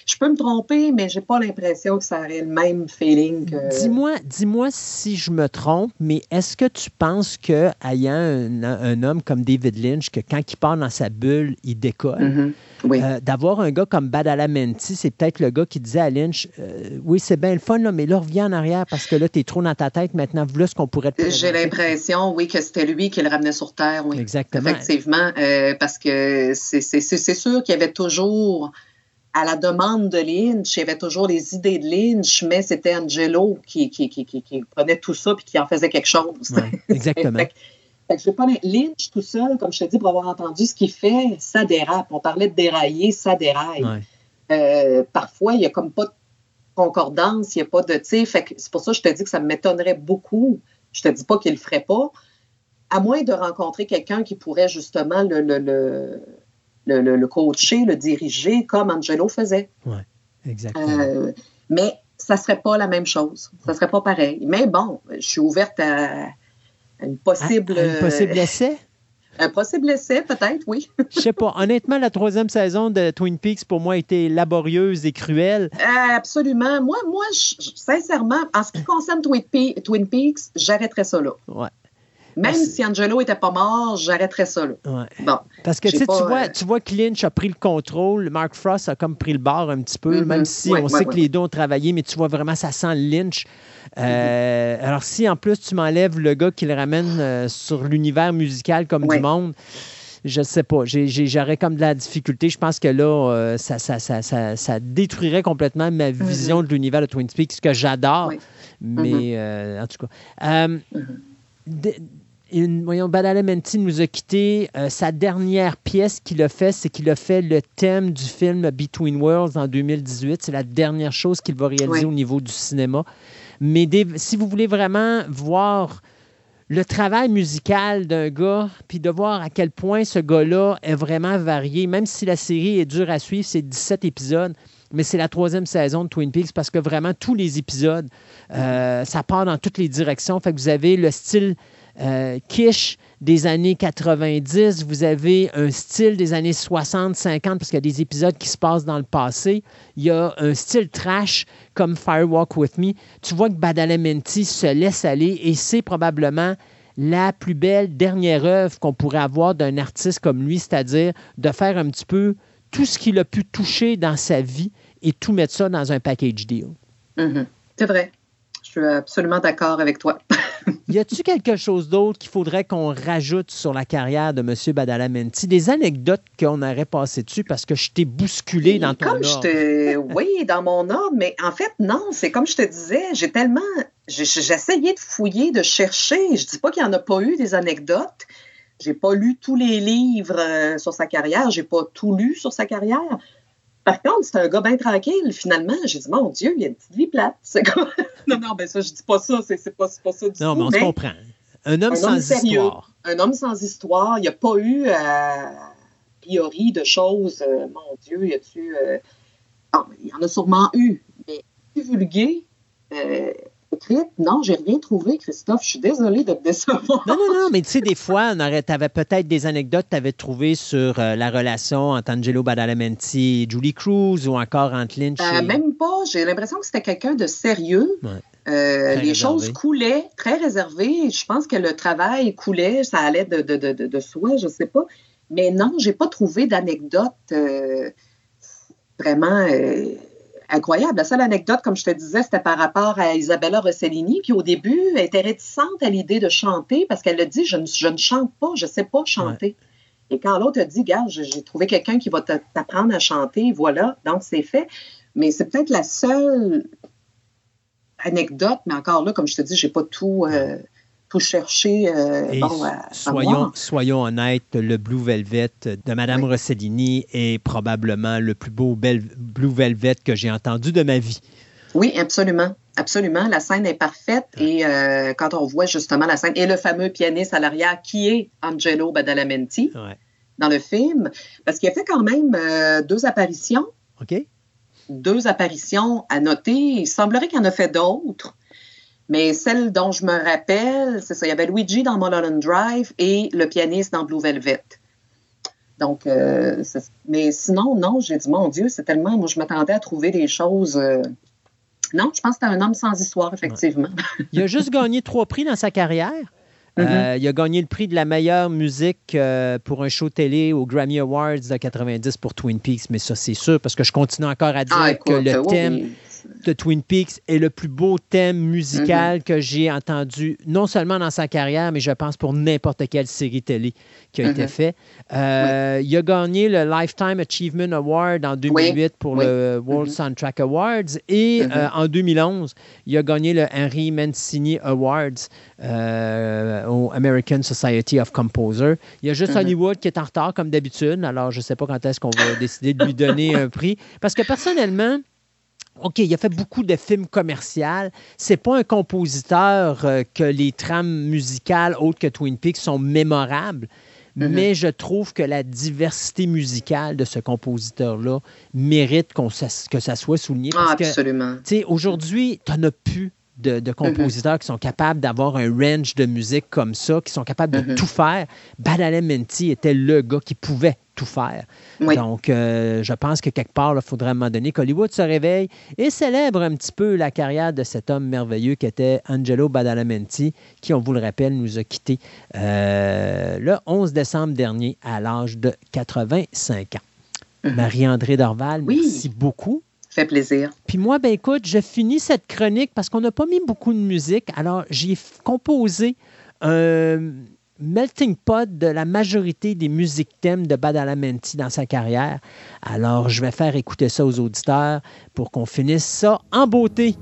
je peux me tromper, mais j'ai pas l'impression que ça aurait le même feeling que. Dis-moi, dis-moi si je me trompe, mais est-ce que tu penses que ayant un, homme comme David Lynch, que quand il part dans sa bulle, il décolle, euh, d'avoir un gars comme Badalamenti, c'est peut-être le gars qui disait à Lynch, euh, oui, c'est bien le fun, mais là, reviens en arrière parce que là, tu es trop dans ta tête. Maintenant, voilà ce qu'on pourrait te J'ai l'impression, oui, que c'était lui qui le ramenait sur Terre. Oui. Exactement. Effectivement, euh, parce que c'est sûr qu'il y avait toujours à la demande de Lynch, il y avait toujours les idées de Lynch, mais c'était Angelo qui, qui, prenait tout ça et qui en faisait quelque chose. exactement. je pas Lynch tout seul, comme je te dis, pour avoir entendu ce qu'il fait, ça dérape. On parlait de dérailler, ça déraille. Euh, parfois, il n'y a comme pas de concordance, il n'y a pas de. C'est pour ça que je te dis que ça m'étonnerait beaucoup. Je te dis pas qu'il ne le ferait pas, à moins de rencontrer quelqu'un qui pourrait justement le le, le, coacher, le diriger comme Angelo faisait. Oui, exactement. Euh, mais ça ne serait pas la même chose. Ça ne serait pas pareil. Mais bon, je suis ouverte à, une possible. un possible essai? Un possible essai, peut-être, oui. Je sais pas. Honnêtement, la troisième saison de Twin Peaks, pour moi, a été laborieuse et cruelle. Euh, absolument. Moi, moi sincèrement, en ce qui concerne Twin, Peaks, j'arrêterais ça là. Ouais. Même si Angelo n'était pas mort, j'arrêterais ça. Là. Bon, Parce que tu, vois, euh, tu vois que Lynch a pris le contrôle, Mark Frost a comme pris le bar un petit peu, mm-hmm. même si on sait que les deux ont travaillé, mais tu vois vraiment, ça sent Lynch. Euh, mm-hmm. Alors, si en plus tu m'enlèves le gars qui le ramène euh, sur l'univers musical comme du monde, je sais pas. J'aurais comme de la difficulté. Je pense que là, ça, ça, ça, ça, détruirait complètement ma mm-hmm. vision de l'univers de Twin Peaks, ce que j'adore. Mais en tout cas voyons, Badalamenti nous a quitté. Euh, sa dernière pièce qu'il a fait, c'est qu'il a fait le thème du film Between Worlds en 2018. C'est la dernière chose qu'il va réaliser au niveau du cinéma. Mais si vous voulez vraiment voir le travail musical d'un gars, puis de voir à quel point ce gars-là est vraiment varié, même si la série est dure à suivre, c'est 17 épisodes, mais c'est la troisième saison de Twin Peaks parce que vraiment tous les épisodes, euh, ça part dans toutes les directions. Fait que vous avez le style euh, Kish des années 90, vous avez un style des années 60, 50, parce qu'il y a des épisodes qui se passent dans le passé. Il y a un style trash comme Firewalk With Me. Tu vois que Badalamenti se laisse aller et c'est probablement la plus belle dernière œuvre qu'on pourrait avoir d'un artiste comme lui, c'est-à-dire de faire un petit peu tout ce qu'il a pu toucher dans sa vie et tout mettre ça dans un package deal. Mm-hmm. C'est vrai. Je suis absolument d'accord avec toi. y a-t-il quelque chose d'autre qu'il faudrait qu'on rajoute sur la carrière de M. Badalamenti? Des anecdotes qu'on aurait passées dessus parce que je t'ai bousculé dans ton comme Je oui, dans mon ordre, mais en fait, non, c'est comme je te disais, j'ai tellement. J'essayais de fouiller, de chercher. Je dis pas qu'il n'y en a pas eu des anecdotes. J'ai pas lu tous les livres euh, sur sa carrière, j'ai pas tout lu sur sa carrière. Par contre, c'est un gars bien tranquille, finalement. J'ai dit, mon Dieu, il a une petite vie plate. non, non, ben ça, je dis pas ça, c'est pas, pas ça du non, tout. Non, mais on se comprend. Un homme sans histoire. Un homme sans histoire. Il n'y a pas eu, euh, a priori, de choses. Euh, mon Dieu, y a-tu. Euh... il y en a sûrement eu, mais. Euh, non, j'ai rien trouvé, Christophe. Je suis désolée de te décevoir. Non, non, non, mais tu sais, des fois, tu avais peut-être des anecdotes que tu avais trouvées sur euh, la relation entre Angelo Badalamenti et Julie Cruz ou encore entre Lynch euh, Même pas. J'ai l'impression que c'était quelqu'un de sérieux. Euh, les choses coulaient, très réservées. Je pense que le travail coulait, ça allait de, de, de, de soi, je ne sais pas. Mais non, j'ai pas trouvé d'anecdote vraiment incroyable. La seule anecdote, comme je te disais, c'était par rapport à Isabella Rossellini. Puis au début, elle était réticente à l'idée de chanter parce qu'elle a dit je ne, je ne chante pas, je ne sais pas chanter. Et quand l'autre a dit Garde, j'ai trouvé quelqu'un qui va t'apprendre à chanter, voilà, donc c'est fait. Mais c'est peut-être la seule anecdote, mais encore là, comme je te dis, j'ai pas tout. Euh, tout chercher. Euh, soyons, soyons honnêtes, le Blue Velvet de Madame Rossellini est probablement le plus beau Blue Velvet que j'ai entendu de ma vie. Oui, absolument. Absolument. La scène est parfaite. Et euh, quand on voit justement la scène et le fameux pianiste à l'arrière qui est Angelo Badalamenti dans le film, parce qu'il a fait quand même euh, deux apparitions. OK. Deux apparitions à noter. Il semblerait qu'il en a fait d'autres. Mais celle dont je me rappelle, c'est ça. Il y avait Luigi dans Mulholland Drive et le pianiste dans Blue Velvet. Donc, euh, mais sinon, non, j'ai dit, mon Dieu, c'est tellement. Moi, je m'attendais à trouver des choses. Euh, non, je pense que c'était un homme sans histoire, effectivement. Il a juste gagné trois prix dans sa carrière. Mm-hmm. Euh, il a gagné le prix de la meilleure musique pour un show télé aux Grammy Awards de 90 pour Twin Peaks, mais ça, c'est sûr, parce que je continue encore à dire ah, que le thème de Twin Peaks est le plus beau thème musical mm-hmm. que j'ai entendu, non seulement dans sa carrière, mais je pense pour n'importe quelle série télé qui a été mm-hmm. faite. Euh, il a gagné le Lifetime Achievement Award en 2008 pour le World mm-hmm. Soundtrack Awards et euh, en 2011, il a gagné le Henry Mancini Awards euh, au American Society of Composers. Il y a juste Hollywood qui est en retard comme d'habitude, alors je ne sais pas quand est-ce qu'on va décider de lui donner un prix. Parce que personnellement, OK, il a fait beaucoup de films commerciaux. C'est pas un compositeur euh, que les trames musicales autres que Twin Peaks sont mémorables, mm-hmm. mais je trouve que la diversité musicale de ce compositeur-là mérite que ça soit souligné. Ah, absolument. Aujourd'hui, tu n'en as plus de, mm-hmm. compositeurs qui sont capables d'avoir un range de musique comme ça, qui sont capables de mm-hmm. tout faire. Badalamenti était le gars qui pouvait tout faire. Donc, euh, je pense que quelque part, il faudrait à un moment donné qu'Hollywood se réveille et célèbre un petit peu la carrière de cet homme merveilleux qui était Angelo Badalamenti, qui, on vous le rappelle, nous a quittés euh, le 11 décembre dernier à l'âge de 85 ans. Mm-hmm. Marie-André Dorval, merci beaucoup. Fait plaisir. Puis moi, ben écoute, je finis cette chronique parce qu'on n'a pas mis beaucoup de musique. Alors, j'ai composé un melting pot de la majorité des musiques thèmes de Badalamenti dans sa carrière. Alors, je vais faire écouter ça aux auditeurs pour qu'on finisse ça en beauté.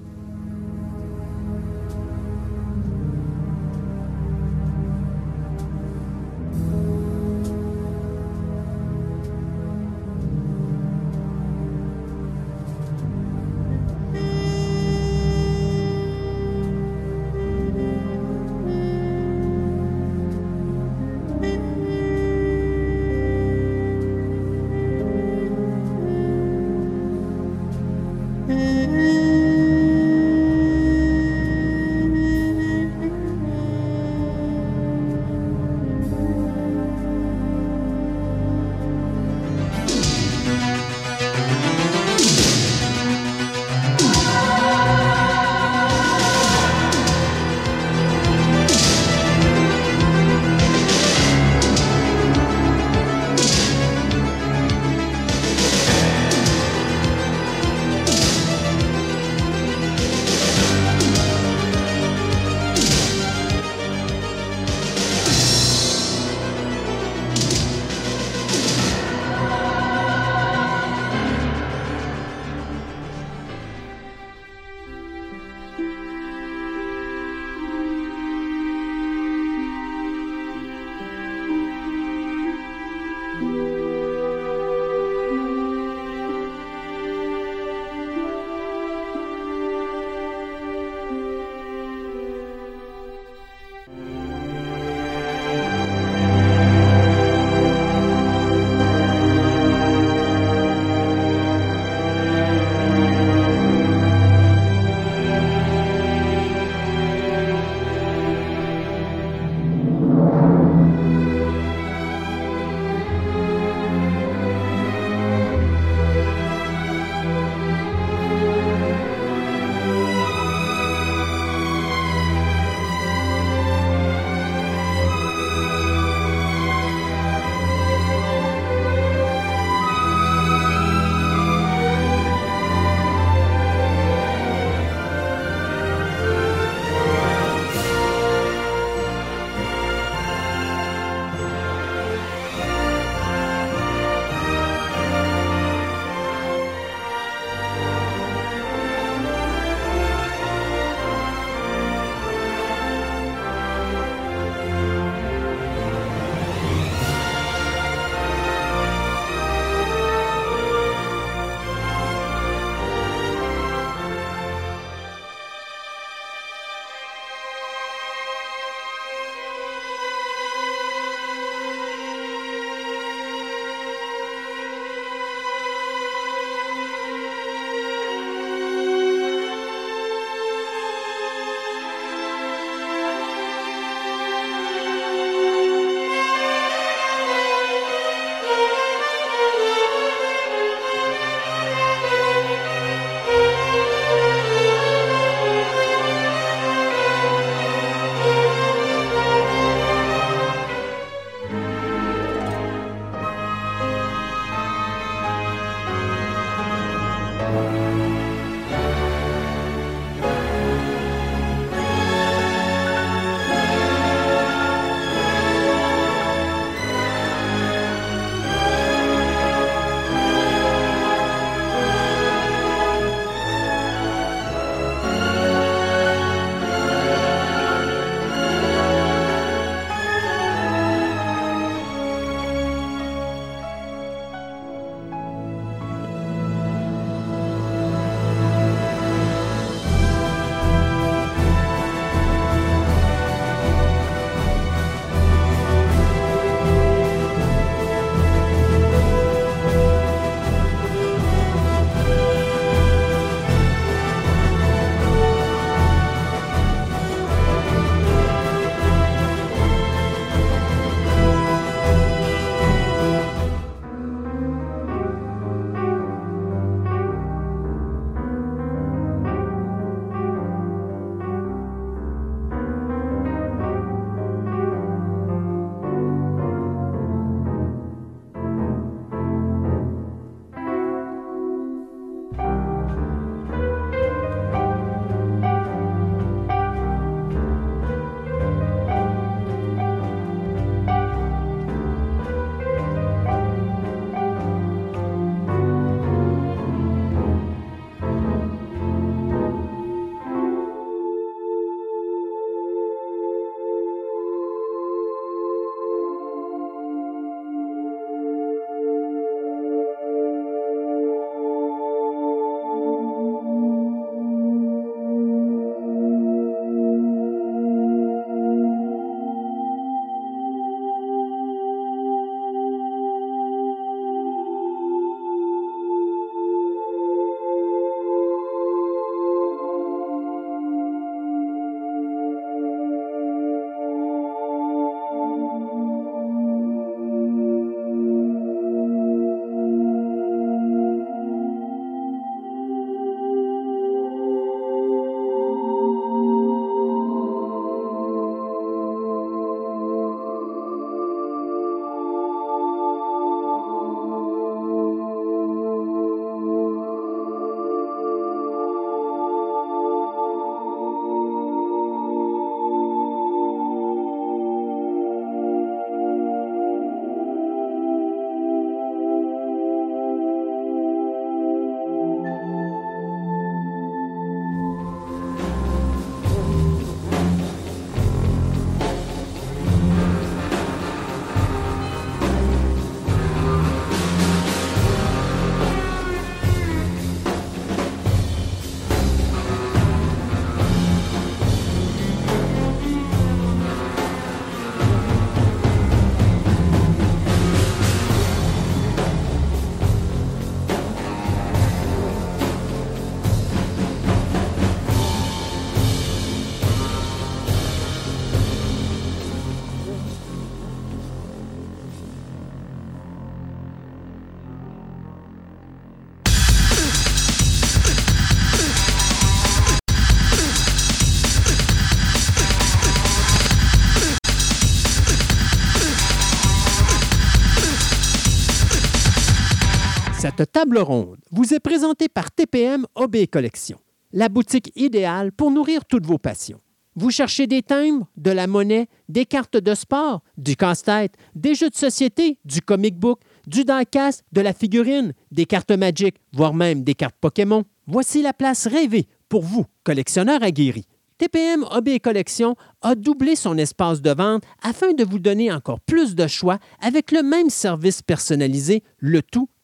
Cette table ronde vous est présentée par TPM OB Collection, la boutique idéale pour nourrir toutes vos passions. Vous cherchez des timbres, de la monnaie, des cartes de sport, du casse-tête, des jeux de société, du comic book, du diecast, de la figurine, des cartes Magic, voire même des cartes Pokémon. Voici la place rêvée pour vous, collectionneurs aguerris. TPM Hobby Collection a doublé son espace de vente afin de vous donner encore plus de choix avec le même service personnalisé, le tout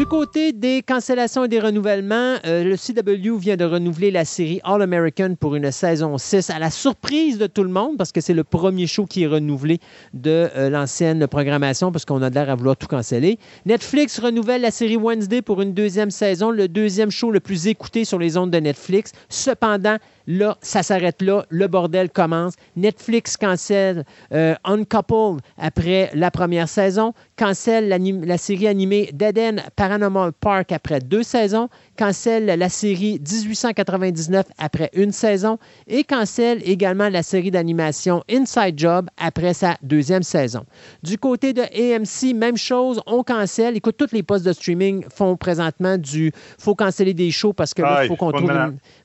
Du côté des cancellations et des renouvellements, euh, le CW vient de renouveler la série All American pour une saison 6 à la surprise de tout le monde parce que c'est le premier show qui est renouvelé de euh, l'ancienne programmation parce qu'on a l'air à vouloir tout canceller. Netflix renouvelle la série Wednesday pour une deuxième saison, le deuxième show le plus écouté sur les ondes de Netflix. Cependant, Là, ça s'arrête là. Le bordel commence. Netflix cancelle euh, Uncoupled après la première saison, cancelle la série animée Dead Paranormal Park après deux saisons, cancelle la série 1899 après une saison et cancelle également la série d'animation Inside Job après sa deuxième saison. Du côté de AMC, même chose, on cancelle. Écoute, toutes les postes de streaming font présentement du faut canceller des shows parce que faut qu'on trouve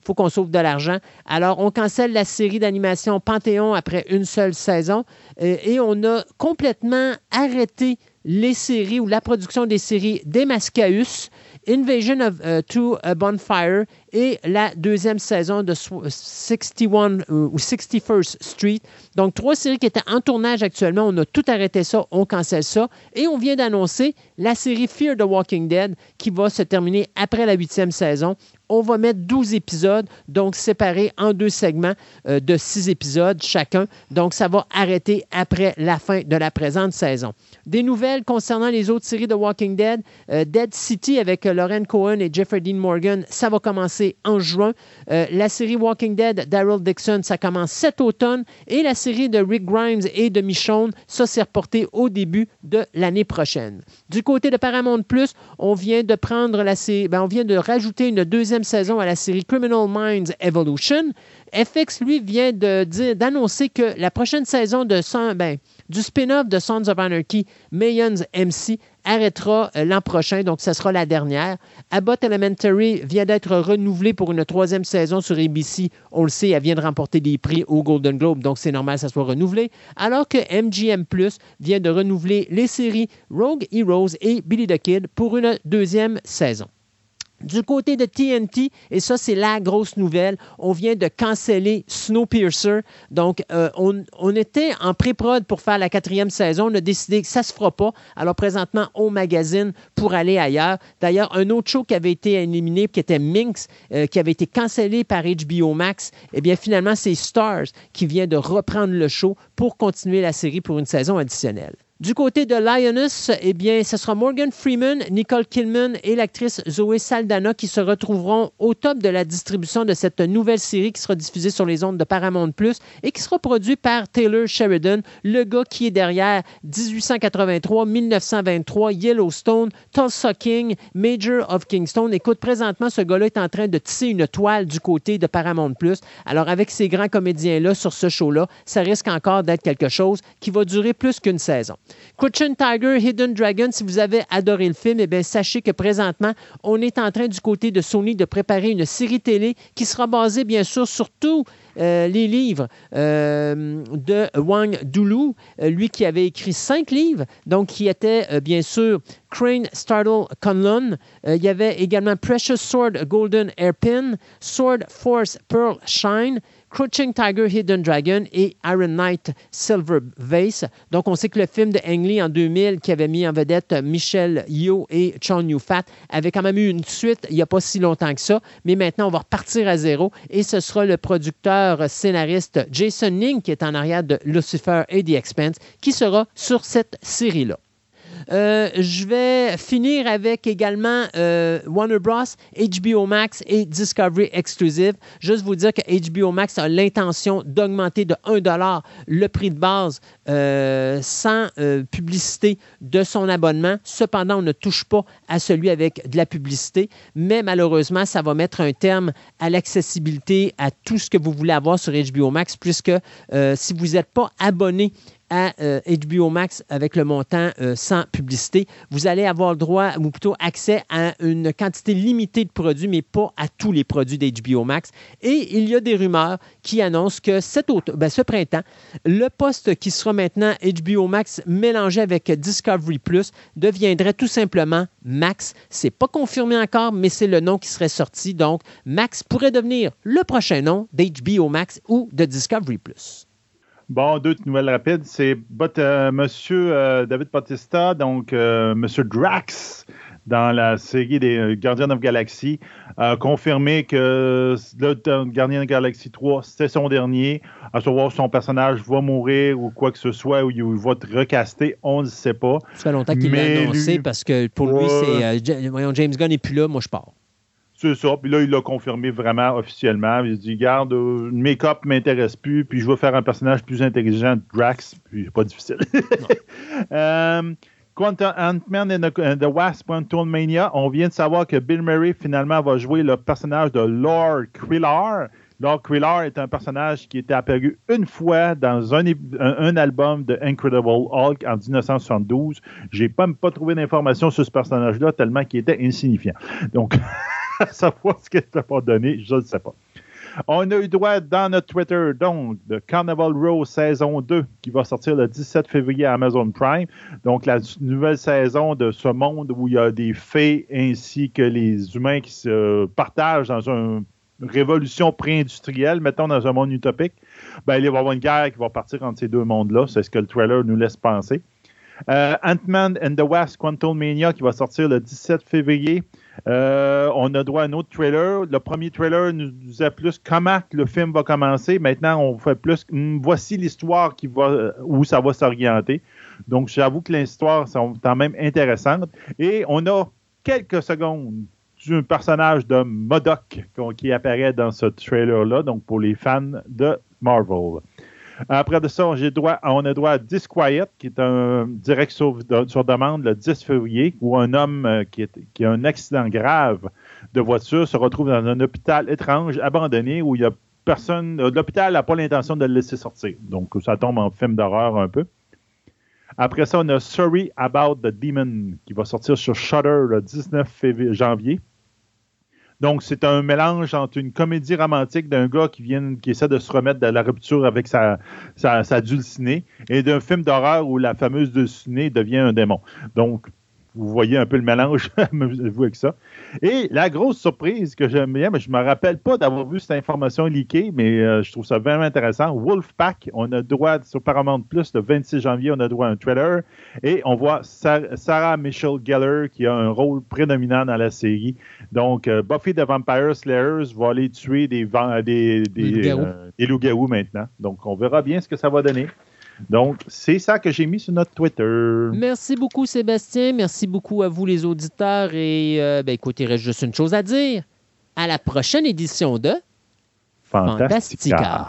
faut qu'on sauve de l'argent. Alors, on cancelle la série d'animation Panthéon après une seule saison euh, et on a complètement arrêté les séries ou la production des séries Demascaus Invasion of, uh, to a Bonfire et la deuxième saison de 61 euh, 61st Street. Donc, trois séries qui étaient en tournage actuellement. On a tout arrêté ça, on cancelle ça. Et on vient d'annoncer la série Fear the Walking Dead qui va se terminer après la huitième saison. On va mettre 12 épisodes, donc séparés en deux segments euh, de six épisodes chacun. Donc, ça va arrêter après la fin de la présente saison. Des nouvelles concernant les autres séries de Walking Dead. Euh, Dead City avec Lauren Cohen et Jeffrey Dean Morgan, ça va commencer en juin. Euh, la série Walking Dead, Daryl Dixon, ça commence cet automne. Et la série de Rick Grimes et de Michonne, ça s'est reporté au début de l'année prochaine. Du côté de Paramount Plus, on vient de prendre la série, ben, on vient de rajouter une deuxième saison à la série Criminal Minds Evolution. FX, lui, vient d'annoncer que la prochaine saison de ben, du spin-off de Sons of Anarchy, Millions MC, arrêtera euh, l'an prochain, donc ce sera la dernière. Abbott Elementary vient d'être renouvelé pour une troisième saison sur ABC. On le sait, elle vient de remporter des prix au Golden Globe, donc c'est normal que ça soit renouvelé. Alors que MGM Plus vient de renouveler les séries Rogue Heroes et Billy the Kid pour une deuxième saison. Du côté de TNT, et ça, c'est la grosse nouvelle, on vient de canceller Snowpiercer. Donc, euh, on, était en pré-prod pour faire la quatrième saison. On a décidé que ça ne se fera pas. Alors, présentement, au magazine pour aller ailleurs. D'ailleurs, un autre show qui avait été éliminé, qui était Minx, euh, qui avait été cancellé par HBO Max, eh bien, finalement, c'est Stars qui vient de reprendre le show pour continuer la série pour une saison additionnelle. Du côté de Lioness, eh bien, ce sera Morgan Freeman, Nicole Kidman et l'actrice Zoé Saldana qui se retrouveront au top de la distribution de cette nouvelle série qui sera diffusée sur les ondes de Paramount Plus et qui sera produite par Taylor Sheridan, le gars qui est derrière 1883, 1923, Yellowstone, Tulsa King, Major of Kingston. Écoute, présentement, ce gars-là est en train de tisser une toile du côté de Paramount Plus. Alors, avec ces grands comédiens-là sur ce show-là, ça risque encore d'être quelque chose qui va durer plus qu'une saison. Crouching Tiger, Hidden Dragon, si vous avez adoré le film, eh bien, sachez que présentement, on est en train du côté de Sony de préparer une série télé qui sera basée, bien sûr, sur tous euh, les livres euh, de Wang Dulu, euh, lui qui avait écrit cinq livres, donc qui était bien sûr Crane Startle Conlon. il y avait également Precious Sword Golden Hairpin, Sword Force Pearl Shine, Crouching Tiger, Hidden Dragon et Iron Knight, Silver Vase. Donc, on sait que le film de Ang Lee en 2000, qui avait mis en vedette Michelle Yeoh et Chong Yu-Fat, avait quand même eu une suite il n'y a pas si longtemps que ça. Mais maintenant, on va repartir à zéro et ce sera le producteur scénariste Jason Ning, qui est en arrière de Lucifer et The Expense, qui sera sur cette série-là. Euh, je vais finir avec également euh, Warner Bros, HBO Max et Discovery Exclusive. Juste vous dire que HBO Max a l'intention d'augmenter de 1 le prix de base euh, sans publicité de son abonnement. Cependant, on ne touche pas à celui avec de la publicité, mais malheureusement, ça va mettre un terme à l'accessibilité à tout ce que vous voulez avoir sur HBO Max, puisque si vous n'êtes pas abonné à HBO euh, Max avec le montant euh, sans publicité, vous allez avoir le droit, ou plutôt accès à une quantité limitée de produits, mais pas à tous les produits d'HBO Max. Et il y a des rumeurs qui annoncent que cet ben, ce printemps, le poste qui sera maintenant HBO Max mélangé avec Discovery Plus deviendrait tout simplement Max. C'est pas confirmé encore, mais c'est le nom qui serait sorti. Donc, Max pourrait devenir le prochain nom d'HBO Max ou de Discovery Plus. Bon, deux nouvelles rapides. C'est euh, Monsieur euh, David Bautista, donc euh, Monsieur Drax, dans la série des Guardians of Galaxy, a confirmé que le Gardien of Galaxy 3, c'était son dernier. À savoir son personnage va mourir ou quoi que ce soit, ou il va être recasté, on ne sait pas. Ça fait longtemps qu'il l'a annoncé parce que pour lui, c'est James Gunn n'est plus là, moi je pars. C'est ça. Puis là, il l'a confirmé vraiment officiellement. Il a dit Garde, euh, make-up m'intéresse plus, puis je veux faire un personnage plus intelligent, Drax. Puis c'est pas difficile. euh, Ant-Man and the, the Wasp Quantum Mania, on vient de savoir que Bill Murray finalement va jouer le personnage de Lord Quillar. Lord Quillar est un personnage qui était apparu une fois dans un, un, album de Incredible Hulk en 1972. J'ai pas, pas trouvé d'informations sur ce personnage-là tellement qu'il était insignifiant. Donc, savoir ce que ça pas donné, je ne sais pas. On a eu droit dans notre Twitter, donc, de Carnival Row saison 2, qui va sortir le 17 février à Amazon Prime. Donc, la nouvelle saison de ce monde où il y a des fées ainsi que les humains qui se partagent dans une révolution pré-industrielle, mettons dans un monde utopique. Ben, il va y avoir une guerre qui va partir entre ces deux mondes-là. C'est ce que le trailer nous laisse penser. Euh, Ant-Man and the Wasp Quantum Mania qui va sortir le 17 février. Euh, on a droit à un autre trailer. Le premier trailer nous disait plus comment le film va commencer. Maintenant, on fait plus hmm, voici l'histoire qui va où ça va s'orienter. Donc, j'avoue que l'histoire est quand même intéressante. Et on a quelques secondes d'un personnage de Modoc qui apparaît dans ce trailer-là, donc pour les fans de Marvel. Après ça, on a droit à Disquiet, qui est un direct sur, demande le 10 février, où un homme euh, qui, a un accident grave de voiture se retrouve dans un hôpital étrange, abandonné, où il y a personne. Euh, l'hôpital n'a pas l'intention de le laisser sortir. Donc, ça tombe en film d'horreur un peu. Après ça, on a Sorry About the Demon, qui va sortir sur Shutter le 19 janvier. Donc, c'est un mélange entre une comédie romantique d'un gars qui vient, qui essaie de se remettre de la rupture avec sa, sa, sa dulcinée et d'un film d'horreur où la fameuse dulcinée devient un démon. Donc, vous voyez un peu le mélange avec ça. Et la grosse surprise que j'aime bien, mais je ne me rappelle pas d'avoir vu cette information leakée, mais euh, je trouve ça vraiment intéressant. Wolfpack, on a droit sur Paramount Plus le 26 janvier, on a droit à un trailer et on voit Sarah Michelle Geller qui a un rôle prédominant dans la série. Donc, euh, Buffy the Vampire Slayers va aller tuer des, des, des, euh, des loups-garous maintenant. Donc, on verra bien ce que ça va donner. Donc, c'est ça que j'ai mis sur notre Twitter. Merci beaucoup, Sébastien. Merci beaucoup à vous, les auditeurs. Et euh, ben, écoutez, il reste juste une chose à dire. À la prochaine édition de Fantastica.